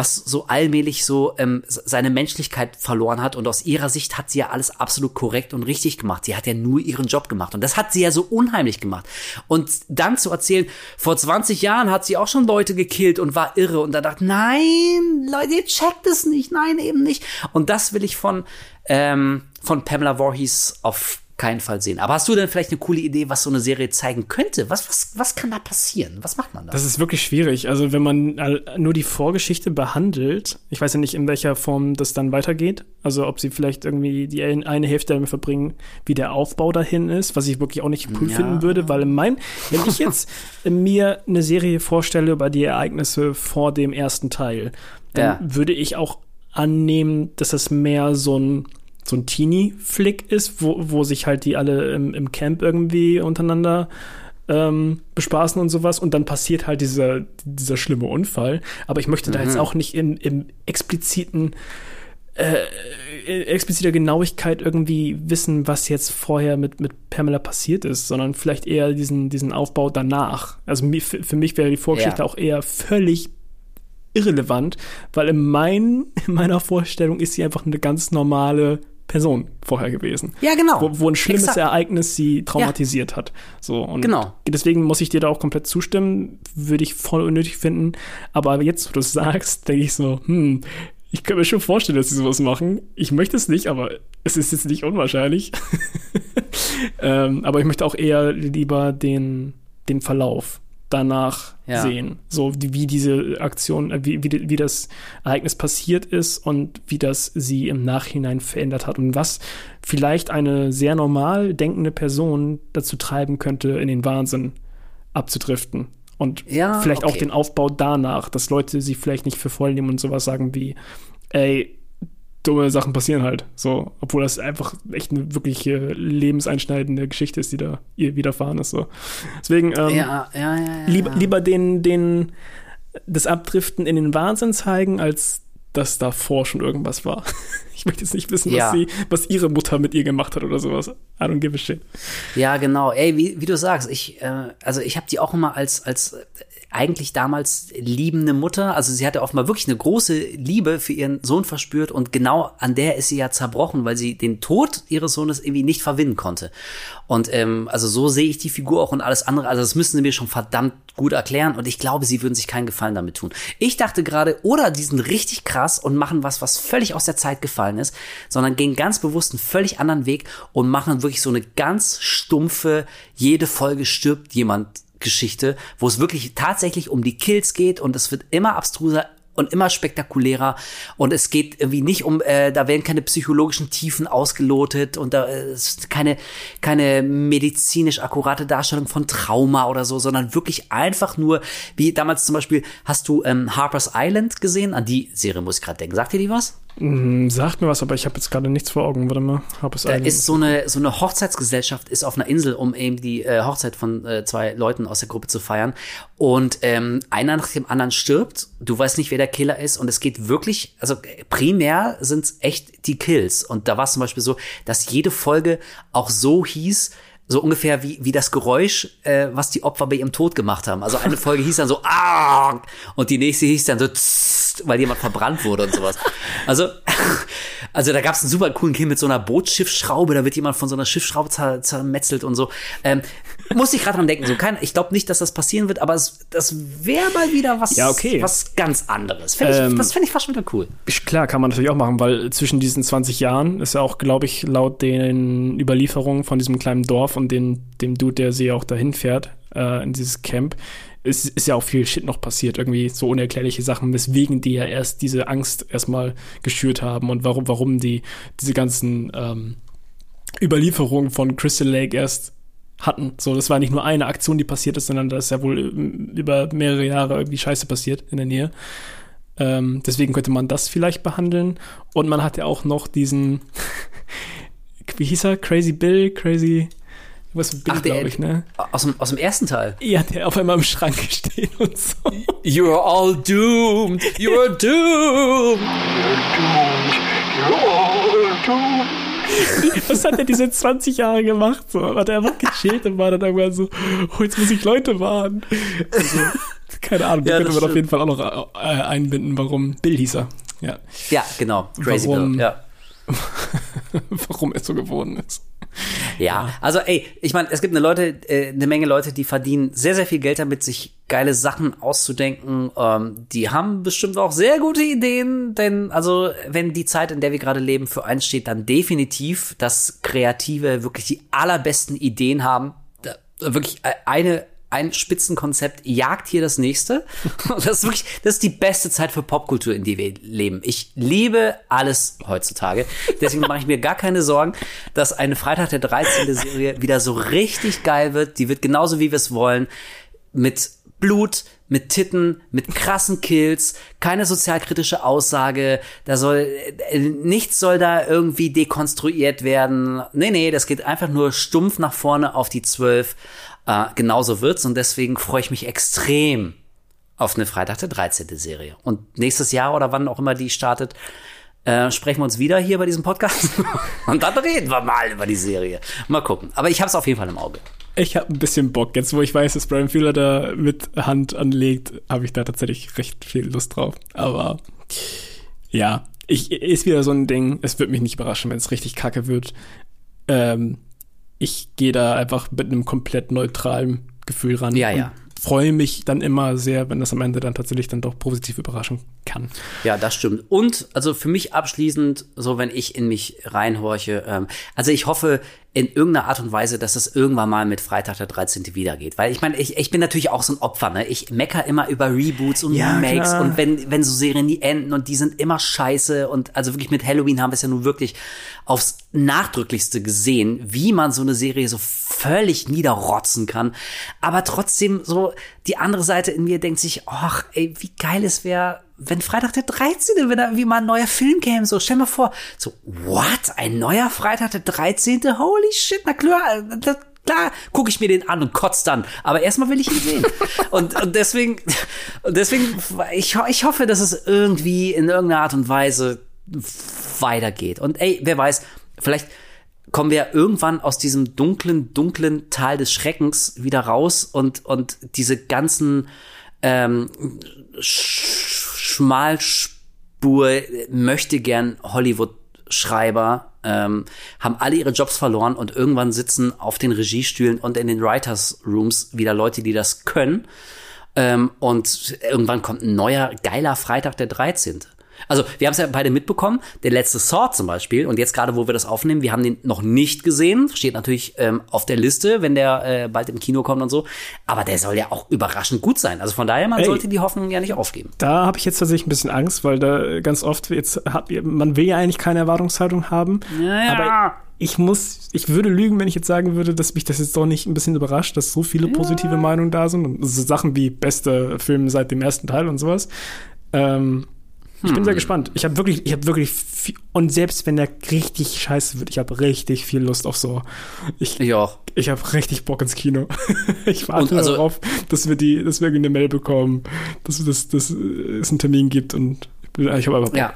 was so allmählich so ähm, seine Menschlichkeit verloren hat. Und aus ihrer Sicht hat sie ja alles absolut korrekt und richtig gemacht. Sie hat ja nur ihren Job gemacht. Und das hat sie ja so unheimlich gemacht. Und dann zu erzählen, vor 20 Jahren hat sie auch schon Leute gekillt und war irre. Und da dachte, nein, Leute, ihr checkt es nicht. Nein, eben nicht. Und das will ich von, ähm, von Pamela Voorhees auf keinen Fall sehen. Aber hast du denn vielleicht eine coole Idee, was so eine Serie zeigen könnte? Was, was, was kann da passieren? Was macht man da? Das ist wirklich schwierig. Also wenn man nur die Vorgeschichte behandelt, ich weiß ja nicht, in welcher Form das dann weitergeht. Also ob sie vielleicht irgendwie die ein- eine Hälfte damit verbringen, wie der Aufbau dahin ist, was ich wirklich auch nicht cool Ja. finden würde, weil mein, wenn ich jetzt mir eine Serie vorstelle über die Ereignisse vor dem ersten Teil, dann Ja. würde ich auch annehmen, dass das mehr so ein so ein Teenie-Flick ist, wo, wo sich halt die alle im, im Camp irgendwie untereinander ähm, bespaßen und sowas und dann passiert halt dieser, dieser schlimme Unfall. Aber ich möchte da jetzt auch nicht in, im expliziten äh, in expliziter Genauigkeit irgendwie wissen, was jetzt vorher mit, mit Pamela passiert ist, sondern vielleicht eher diesen, diesen Aufbau danach. Also für mich wäre die Vorgeschichte Ja. auch eher völlig irrelevant, weil in, mein, in meiner Vorstellung ist sie einfach eine ganz normale Person vorher gewesen. Ja, genau. Wo, wo ein schlimmes Exakt. Ereignis sie traumatisiert hat. So, und Genau. deswegen muss ich dir da auch komplett zustimmen. Würde ich voll unnötig finden. Aber jetzt, wo du es sagst, denke ich so, hm, ich kann mir schon vorstellen, dass sie sowas machen. Ich möchte es nicht, aber es ist jetzt nicht unwahrscheinlich. ähm, aber ich möchte auch eher lieber den, den Verlauf danach Ja. sehen. So wie, wie diese Aktion, äh, wie, wie, wie das Ereignis passiert ist und wie das sie im Nachhinein verändert hat und was vielleicht eine sehr normal denkende Person dazu treiben könnte, in den Wahnsinn abzudriften. Und Ja, vielleicht auch okay. den Aufbau danach, dass Leute sie vielleicht nicht für voll nehmen und sowas sagen wie, ey, dumme Sachen passieren halt. So, obwohl das einfach echt eine wirklich äh, lebenseinschneidende Geschichte ist, die da ihr widerfahren ist. So. Deswegen, ähm, ja, ja, ja, lieber, lieber den, den, das Abdriften in den Wahnsinn zeigen, als dass davor schon irgendwas war. Ich möchte jetzt nicht wissen, was sie, was ihre Mutter mit ihr gemacht hat oder sowas. I don't give a shit. Ja, genau. Ey, wie, wie du sagst, ich, äh, also ich habe die auch immer als, als eigentlich damals liebende Mutter, also sie hatte offenbar wirklich eine große Liebe für ihren Sohn verspürt und genau an der ist sie ja zerbrochen, weil sie den Tod ihres Sohnes irgendwie nicht verwinden konnte. Und ähm, also so sehe ich die Figur auch und alles andere. Also das müssen sie mir schon verdammt gut erklären und ich glaube, sie würden sich keinen Gefallen damit tun. Ich dachte gerade, oder die sind richtig krass und machen was, was völlig aus der Zeit gefallen ist, sondern gehen ganz bewusst einen völlig anderen Weg und machen wirklich so eine ganz stumpfe, jede Folge stirbt jemand Geschichte, wo es wirklich tatsächlich um die Kills geht und es wird immer abstruser und immer spektakulärer. Und es geht irgendwie nicht um, äh, da werden keine psychologischen Tiefen ausgelotet und da äh, ist keine, keine medizinisch akkurate Darstellung von Trauma oder so, sondern wirklich einfach nur, wie damals zum Beispiel, hast du ähm, Harper's Island gesehen? An die Serie muss ich gerade denken. Sagt ihr die was? Mm, sagt mir was, aber ich habe jetzt gerade nichts vor Augen. Warte mal. Hab es Da ist so eine, so eine Hochzeitsgesellschaft, ist auf einer Insel, um eben die äh, Hochzeit von äh, zwei Leuten aus der Gruppe zu feiern. Und ähm, einer nach dem anderen stirbt. Du weißt nicht, wer der Killer ist. Und es geht wirklich, also primär sind es echt die Kills. Und da war es zum Beispiel so, dass jede Folge auch so hieß, so ungefähr wie, wie das Geräusch, äh, was die Opfer bei ihrem Tod gemacht haben. Also eine Folge hieß dann so, ah, und die nächste hieß dann so, tss, weil jemand verbrannt wurde und sowas. Also, also da gab es einen super coolen Kind mit so einer Bootsschiffsschraube, da wird jemand von so einer Schiffsschraube zer, zermetzelt und so. Ähm, muss ich gerade dran denken, so kein, ich glaube nicht, dass das passieren wird, aber es, das wäre mal wieder was, Ja, okay. was ganz anderes. Fänd ich, Ähm, das fände ich fast schon wieder cool. Klar, kann man natürlich auch machen, weil zwischen diesen 20 Jahren ist ja auch, glaube ich, laut den Überlieferungen von diesem kleinen Dorf und den, dem Dude, der sie auch dahin fährt, äh, in dieses Camp, ist, ist ja auch viel Shit noch passiert. Irgendwie so unerklärliche Sachen, weswegen die ja erst diese Angst erstmal geschürt haben und warum, warum die diese ganzen ähm, Überlieferungen von Crystal Lake erst hatten. So, das war nicht nur eine Aktion, die passiert ist, sondern da ist ja wohl ähm, über mehrere Jahre irgendwie Scheiße passiert in der Nähe. Ähm, deswegen könnte man das vielleicht behandeln. Und man hat ja auch noch diesen, wie hieß er? Crazy Bill, Crazy, was mit Bill, Ach, der- glaube ich, ne? Aus dem, aus dem ersten Teil. Ja, der auf einmal im Schrank steht und so. You're all doomed. You're doomed. Was hat er diese 20 Jahre gemacht? So, hat er einfach gechillt und war dann irgendwann so, oh, jetzt muss ich Leute warnen. Also, keine Ahnung, da Ja, könnte das man auf jeden Fall auch noch äh, einbinden, warum Bill hieß er. Ja, Ja, genau. Crazy Warum? Bill. Ja. warum er so geworden ist. Ja, also ey, ich meine, es gibt eine Leute, äh, eine Menge Leute, die verdienen sehr, sehr viel Geld damit, sich geile Sachen auszudenken. Ähm, die haben bestimmt auch sehr gute Ideen, denn also wenn die Zeit, in der wir gerade leben, für eins steht, dann definitiv, dass Kreative wirklich die allerbesten Ideen haben. Da, wirklich äh, eine ein Spitzenkonzept jagt hier das nächste. Das ist wirklich, das ist die beste Zeit für Popkultur, in die wir leben. Ich liebe alles heutzutage. Deswegen mache ich mir gar keine Sorgen, dass eine Freitag der 13. Serie wieder so richtig geil wird. Die wird genauso, wie wir es wollen. Mit Blut, mit Titten, mit krassen Kills, keine sozialkritische Aussage, da soll, äh, nichts soll da irgendwie dekonstruiert werden. Nee, nee, das geht einfach nur stumpf nach vorne auf die 12. Äh, genauso wird's und deswegen freue ich mich extrem auf eine Freitag der 13. Serie. Und nächstes Jahr oder wann auch immer die startet, äh, sprechen wir uns wieder hier bei diesem Podcast. und dann reden wir mal über die Serie. Mal gucken. Aber ich habe es auf jeden Fall im Auge. Ich habe ein bisschen Bock. Jetzt, wo ich weiß, dass Brian Fuller da mit Hand anlegt, habe ich da tatsächlich recht viel Lust drauf. Aber ja, ich, ist wieder so ein Ding. Es wird mich nicht überraschen, wenn es richtig kacke wird. Ähm, ich gehe da einfach mit einem komplett neutralen Gefühl ran. Ja, und ja. Freue mich dann immer sehr, wenn das am Ende dann tatsächlich dann doch positiv überraschen kann. Ja, das stimmt. Und also für mich abschließend, so wenn ich in mich reinhorche, ähm, also ich hoffe in irgendeiner Art und Weise, dass es irgendwann mal mit Freitag der 13. wiedergeht. Weil ich meine, ich, ich bin natürlich auch so ein Opfer, ne? Ich mecker immer über Reboots und Ja, Remakes klar. und wenn, wenn so Serien nie enden und die sind immer scheiße und also wirklich mit Halloween haben wir es ja nun wirklich aufs Nachdrücklichste gesehen, wie man so eine Serie so völlig niederrotzen kann. Aber trotzdem so die andere Seite in mir denkt sich, ach, ey, wie geil es wäre, wenn Freitag der 13., wenn da irgendwie mal ein neuer Film käme, so stell mir vor, so, what? Ein neuer Freitag der 13.? Holy shit, na klar, das, klar, gucke ich mir den an und kotz dann. Aber erstmal will ich ihn sehen. und, und deswegen, und deswegen, ich, ich hoffe, dass es irgendwie in irgendeiner Art und Weise weitergeht. Und ey, wer weiß, vielleicht kommen wir irgendwann aus diesem dunklen, dunklen Tal des Schreckens wieder raus und, und diese ganzen ähm, Sch Schmalspur möchte gern Hollywood-Schreiber ähm, haben alle ihre Jobs verloren und irgendwann sitzen auf den Regiestühlen und in den Writers Rooms wieder Leute, die das können. Ähm, und irgendwann kommt ein neuer, geiler Freitag der 13. Also, wir haben es ja beide mitbekommen. Der letzte Saw zum Beispiel. Und jetzt gerade, wo wir das aufnehmen, wir haben den noch nicht gesehen. Steht natürlich ähm, auf der Liste, wenn der äh, bald im Kino kommt und so. Aber der soll ja auch überraschend gut sein. Also von daher, man Ey. sollte die Hoffnung ja nicht aufgeben. Da habe ich jetzt tatsächlich ein bisschen Angst, weil da ganz oft jetzt hat, man will ja eigentlich keine Erwartungshaltung haben. Ja, ja. Aber ich muss, ich würde lügen, wenn ich jetzt sagen würde, dass mich das jetzt doch nicht ein bisschen überrascht, dass so viele positive Meinungen da sind und so Sachen wie beste Film seit dem ersten Teil und sowas. Ähm, ich Hm. bin sehr gespannt. Ich habe wirklich, ich habe wirklich viel, und selbst wenn der richtig scheiße wird, ich habe richtig viel Lust auf so. Ich, Ich auch. ich habe richtig Bock ins Kino. ich warte also- darauf, dass wir die, dass wir irgendwie eine Mail bekommen, dass, dass, dass es einen Termin gibt und ich, habe einfach Bock. Ja.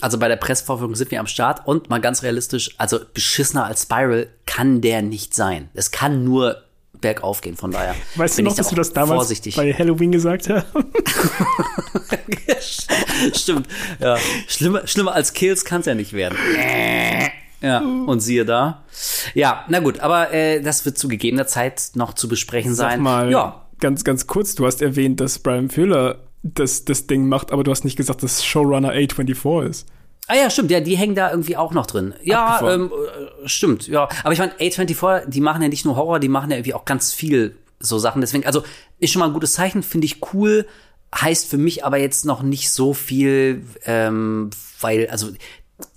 Also bei der Pressevorführung sind wir am Start und mal ganz realistisch, also beschissener als Spiral kann der nicht sein. Es kann nur bergauf gehen, von daher. Weißt du noch, da dass wir auch das damals vorsichtig. bei Halloween gesagt haben? Stimmt. Ja. Schlimmer, schlimmer als Kills kann es ja nicht werden. Ja, und siehe da. Ja, na gut, aber äh, das wird zu gegebener Zeit noch zu besprechen Sag sein. mal, Ja, ganz, ganz kurz, du hast erwähnt, dass Brian Fuller das, das Ding macht, aber du hast nicht gesagt, dass Showrunner A24 ist. Ah ja, stimmt, ja, die hängen da irgendwie auch noch drin. Ja, ähm, äh, stimmt, ja. Aber ich meine, A24, die machen ja nicht nur Horror, die machen ja irgendwie auch ganz viel so Sachen. Deswegen, also ist schon mal ein gutes Zeichen, finde ich cool. Heißt für mich aber jetzt noch nicht so viel, ähm, weil, also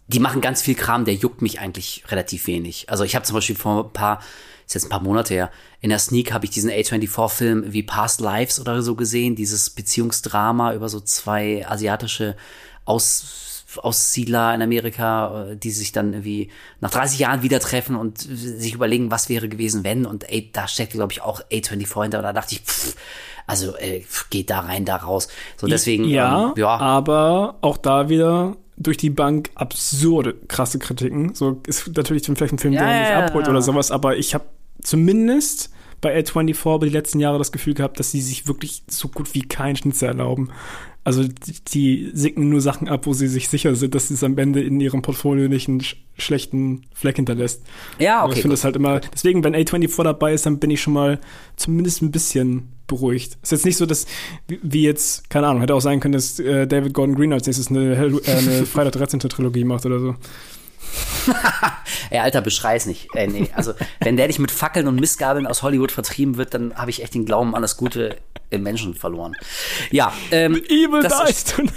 die machen ganz viel Kram, der juckt mich eigentlich relativ wenig. Also ich habe zum Beispiel vor ein paar, ist jetzt ein paar Monate her, in der Sneak habe ich diesen A24-Film wie Past Lives oder so gesehen, dieses Beziehungsdrama über so zwei asiatische Aus Aussiedler in Amerika, äh, die sich dann irgendwie nach 30 Jahren wieder treffen und sich überlegen, was wäre gewesen, wenn. Und ey, da steckt, glaube ich, auch A24 hinter. Und da dachte ich, pff, also ey, geht da rein, da raus. So deswegen, ja, ähm, ja. aber auch da wieder durch die Bank absurde krasse Kritiken. So ist natürlich vielleicht ein Film, Ja, der nicht ja, abholt oder sowas, aber ich habe zumindest bei A24 über die letzten Jahre das Gefühl gehabt, dass sie sich wirklich so gut wie keinen Schnitzer erlauben. Also die, die signen nur Sachen ab, wo sie sich sicher sind, dass es am Ende in ihrem Portfolio nicht einen sch schlechten Fleck hinterlässt. Ja, Aber okay. ich finde das halt immer, deswegen, wenn A24 dabei ist, dann bin ich schon mal zumindest ein bisschen beruhigt. Ist jetzt nicht so, dass, wie jetzt, keine Ahnung, hätte auch sein können, dass äh, David Gordon Green als nächstes eine, äh, eine Freitag 13. Trilogie macht oder so. Ey, Alter, beschrei's nicht. Ey, nee. Also, wenn der dich mit Fackeln und Missgabeln aus Hollywood vertrieben wird, dann habe ich echt den Glauben an das Gute im Menschen verloren. Ja, ähm, Evil dies tonight.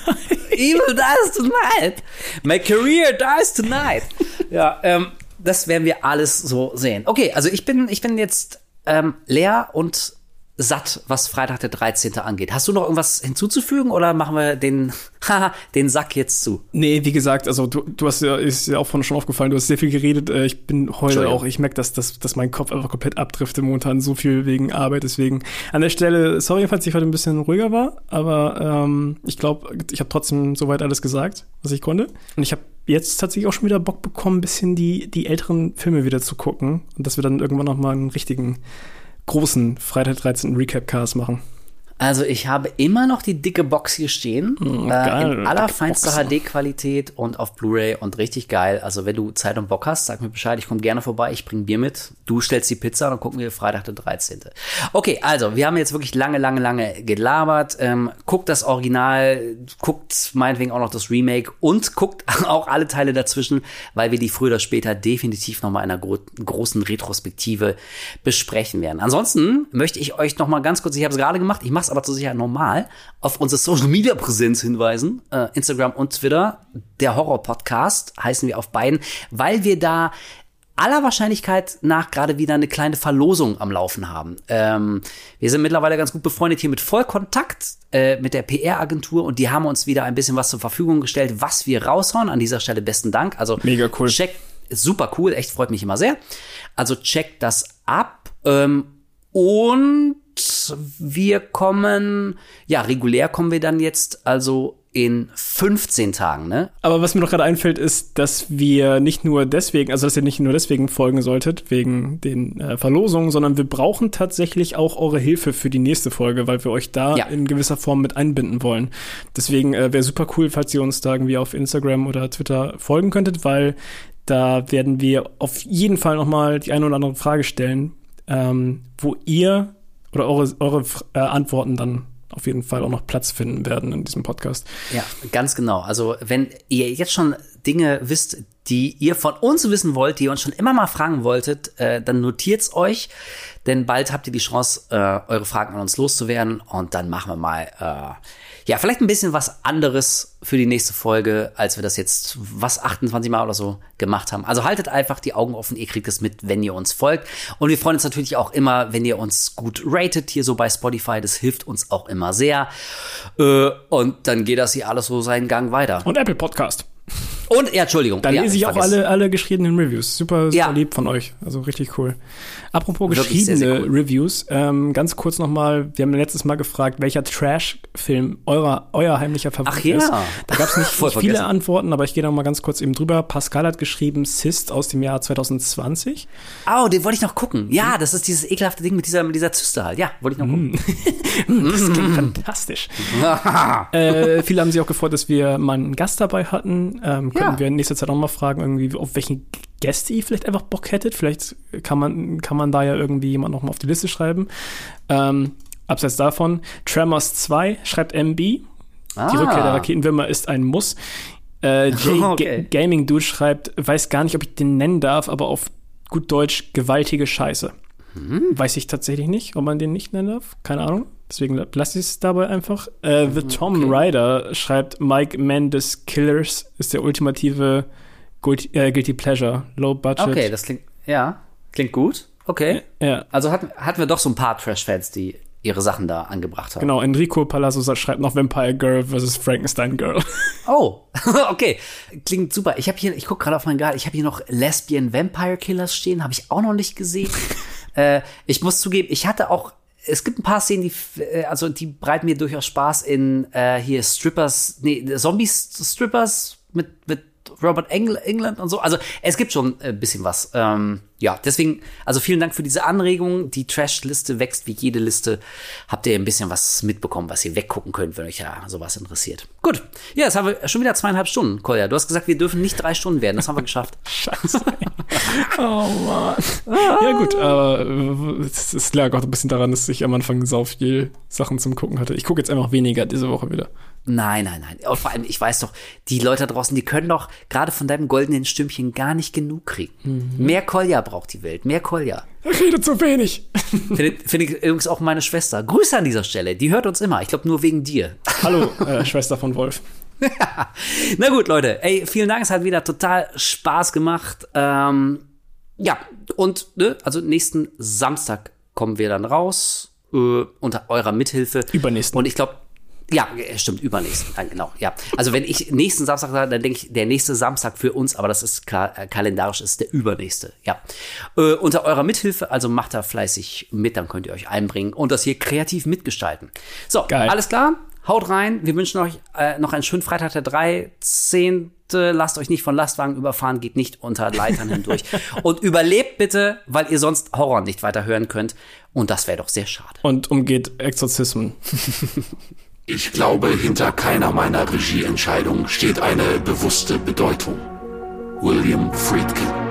Evil dies tonight. My career dies tonight. Ja, ähm, das werden wir alles so sehen. Okay, also ich bin, ich bin jetzt ähm, leer und satt, was Freitag der 13. angeht. Hast du noch irgendwas hinzuzufügen oder machen wir den, haha, den Sack jetzt zu? Nee, wie gesagt, also du, du hast ja, ist ja auch vorhin schon aufgefallen, du hast sehr viel geredet. Äh, Ich bin heute auch, ich merke, dass, dass, dass mein Kopf einfach komplett abdriftet momentan, so viel wegen Arbeit. Deswegen an der Stelle, sorry, falls ich heute ein bisschen ruhiger war, aber ähm, ich glaube, ich habe trotzdem soweit alles gesagt, was ich konnte. Und ich habe jetzt tatsächlich auch schon wieder Bock bekommen, ein bisschen die, die älteren Filme wieder zu gucken und dass wir dann irgendwann noch mal einen richtigen großen Freitag 13. Recap-Cast machen. Also ich habe immer noch die dicke Box hier stehen, äh, geil, in allerfeinster. HD-Qualität und auf Blu-ray und richtig geil. Also wenn du Zeit und Bock hast, sag mir Bescheid, ich komme gerne vorbei, ich bring Bier mit, du stellst die Pizza und dann gucken wir Freitag der 13. Okay, also wir haben jetzt wirklich lange, lange, lange gelabert. Ähm, guckt das Original, guckt meinetwegen auch noch das Remake und guckt auch alle Teile dazwischen, weil wir die früher oder später definitiv nochmal in einer gro großen Retrospektive besprechen werden. Ansonsten möchte ich euch nochmal ganz kurz, ich habe es gerade gemacht, ich mache aber zur Sicherheit normal, auf unsere Social Media Präsenz hinweisen. Äh, Instagram und Twitter. Der Horror Podcast heißen wir auf beiden, weil wir da aller Wahrscheinlichkeit nach gerade wieder eine kleine Verlosung am Laufen haben. Ähm, wir sind mittlerweile ganz gut befreundet hier mit Vollkontakt, äh, mit der PR-Agentur und die haben uns wieder ein bisschen was zur Verfügung gestellt, was wir raushauen. An dieser Stelle besten Dank. Also Mega cool. Check, super cool, echt freut mich immer sehr. Also checkt das ab. Ähm, und wir kommen, ja, regulär kommen wir dann jetzt also in 15 Tagen, ne? Aber was mir noch gerade einfällt, ist, dass wir nicht nur deswegen, also dass ihr nicht nur deswegen folgen solltet, wegen den äh, Verlosungen, sondern wir brauchen tatsächlich auch eure Hilfe für die nächste Folge, weil wir euch da Ja. in gewisser Form mit einbinden wollen. Deswegen äh, wäre super cool, falls ihr uns da irgendwie auf Instagram oder Twitter folgen könntet, weil da werden wir auf jeden Fall noch mal die eine oder andere Frage stellen, ähm, wo ihr oder eure, eure äh, Antworten dann auf jeden Fall auch noch Platz finden werden in diesem Podcast. Ja, ganz genau. Also wenn ihr jetzt schon Dinge wisst, die ihr von uns wissen wollt, die ihr uns schon immer mal fragen wolltet, äh, dann notiert's euch, denn bald habt ihr die Chance, äh, eure Fragen an uns loszuwerden und dann machen wir mal äh, ja, vielleicht ein bisschen was anderes für die nächste Folge, als wir das jetzt, was, 28 Mal oder so gemacht haben. Also haltet einfach die Augen offen, ihr kriegt es mit, wenn ihr uns folgt. Und wir freuen uns natürlich auch immer, wenn ihr uns gut ratet, hier so bei Spotify. Das hilft uns auch immer sehr. Äh, und dann geht das hier alles so seinen Gang weiter. Und Apple Podcast. Und, ja, Entschuldigung. Da ja, lese ich auch vergesse. alle, alle geschriebenen Reviews. Super, super Ja. lieb von euch. Also richtig cool. Apropos Wirklich sehr, geschriebene sehr cool. Reviews, ähm, ganz kurz nochmal, wir haben letztes Mal gefragt, welcher Trash-Film euer heimlicher Favorit Ach ja. ist. Da gab es nicht, viele vergessen. Antworten, aber ich gehe noch mal ganz kurz eben drüber. Pascal hat geschrieben Sist aus dem Jahr 2020. Oh, den wollte ich noch gucken. Ja, das ist dieses ekelhafte Ding mit dieser, mit dieser Zyste halt. Ja, wollte ich noch gucken. Das klingt fantastisch. äh, viele haben sich auch gefreut, dass wir mal einen Gast dabei hatten. Ähm, könnten Ja. wir in nächster Zeit auch mal fragen, irgendwie, auf welchen Gäste ihr vielleicht einfach Bock hättet. Vielleicht kann man, kann man da ja irgendwie jemand noch mal auf die Liste schreiben. Ähm, abseits davon, Tremors 2 schreibt MB. Die Rückkehr der Raketenwürmer ist ein Muss. Äh, Jay Okay. Ga- Gaming Dude schreibt, weiß gar nicht, ob ich den nennen darf, aber auf gut Deutsch gewaltige Scheiße. Weiß ich tatsächlich nicht, ob man den nicht nennen darf. Keine Ahnung. Deswegen lasse ich es dabei einfach. Äh, The Tom Rider schreibt, Mike Mendes Killers ist der ultimative Guilty, äh, Guilty Pleasure. Low Budget. Okay, das klingt, ja, klingt gut. Okay. ja. Also hatten, hatten wir doch so ein paar Trash-Fans, die ihre Sachen da angebracht haben. Genau, Enrico Palazzo schreibt noch Vampire Girl vs. Frankenstein Girl. Oh, okay. Klingt super. Ich habe hier, ich gucke gerade auf meinen Guide, ich habe hier noch Lesbian Vampire Killers stehen, habe ich auch noch nicht gesehen. äh, ich muss zugeben, ich hatte auch, es gibt ein paar Szenen, die, äh, also die bereiten mir durchaus Spaß in äh, hier Strippers, nee, Zombies-Strippers mit, mit Robert Engl England und so. Also es gibt schon ein bisschen was. Ähm, ja, deswegen, also vielen Dank für diese Anregung. Die Trash-Liste wächst wie jede Liste. Habt ihr ein bisschen was mitbekommen, was ihr weggucken könnt, wenn euch ja sowas interessiert. Gut. Ja, jetzt haben wir schon wieder zweieinhalb Stunden, Kolja. Du hast gesagt, wir dürfen nicht drei Stunden werden. Das haben wir geschafft. Scheiße. oh Mann. Ja gut, aber äh, es es lag auch ein bisschen daran, dass ich am Anfang sau viel Sachen zum Gucken hatte. Ich gucke jetzt einfach weniger diese Woche wieder. Nein, nein, nein. Und vor allem, ich weiß doch, die Leute da draußen, die können doch gerade von deinem goldenen Stümpchen gar nicht genug kriegen. Mehr Kolja braucht die Welt, mehr Kolja. Redet zu wenig. Finde find ich übrigens auch meine Schwester. Grüße an dieser Stelle. Die hört uns immer. Ich glaube nur wegen dir. Hallo, äh, Schwester von Wolf. Na gut, Leute. Ey, vielen Dank. Es hat wieder total Spaß gemacht. Ähm, ja, und ne, also nächsten Samstag kommen wir dann raus äh, unter eurer Mithilfe. Übernächsten. Und ich glaube, ja, äh, stimmt, übernächsten, genau, ja. Also wenn ich nächsten Samstag sage, dann denke ich, der nächste Samstag für uns, aber das ist klar, äh, kalendarisch ist der übernächste, ja. Äh, unter eurer Mithilfe, also macht da fleißig mit, dann könnt ihr euch einbringen und das hier kreativ mitgestalten. So, Geil. alles klar? Haut rein. Wir wünschen euch äh, noch einen schönen Freitag der 13. Lasst euch nicht von Lastwagen überfahren, geht nicht unter Leitern hindurch. Und überlebt bitte, weil ihr sonst Horror nicht weiter hören könnt. Und das wäre doch sehr schade. Und umgeht Exorzismen. Ich glaube, hinter keiner meiner Regieentscheidungen steht eine bewusste Bedeutung. William Friedkin.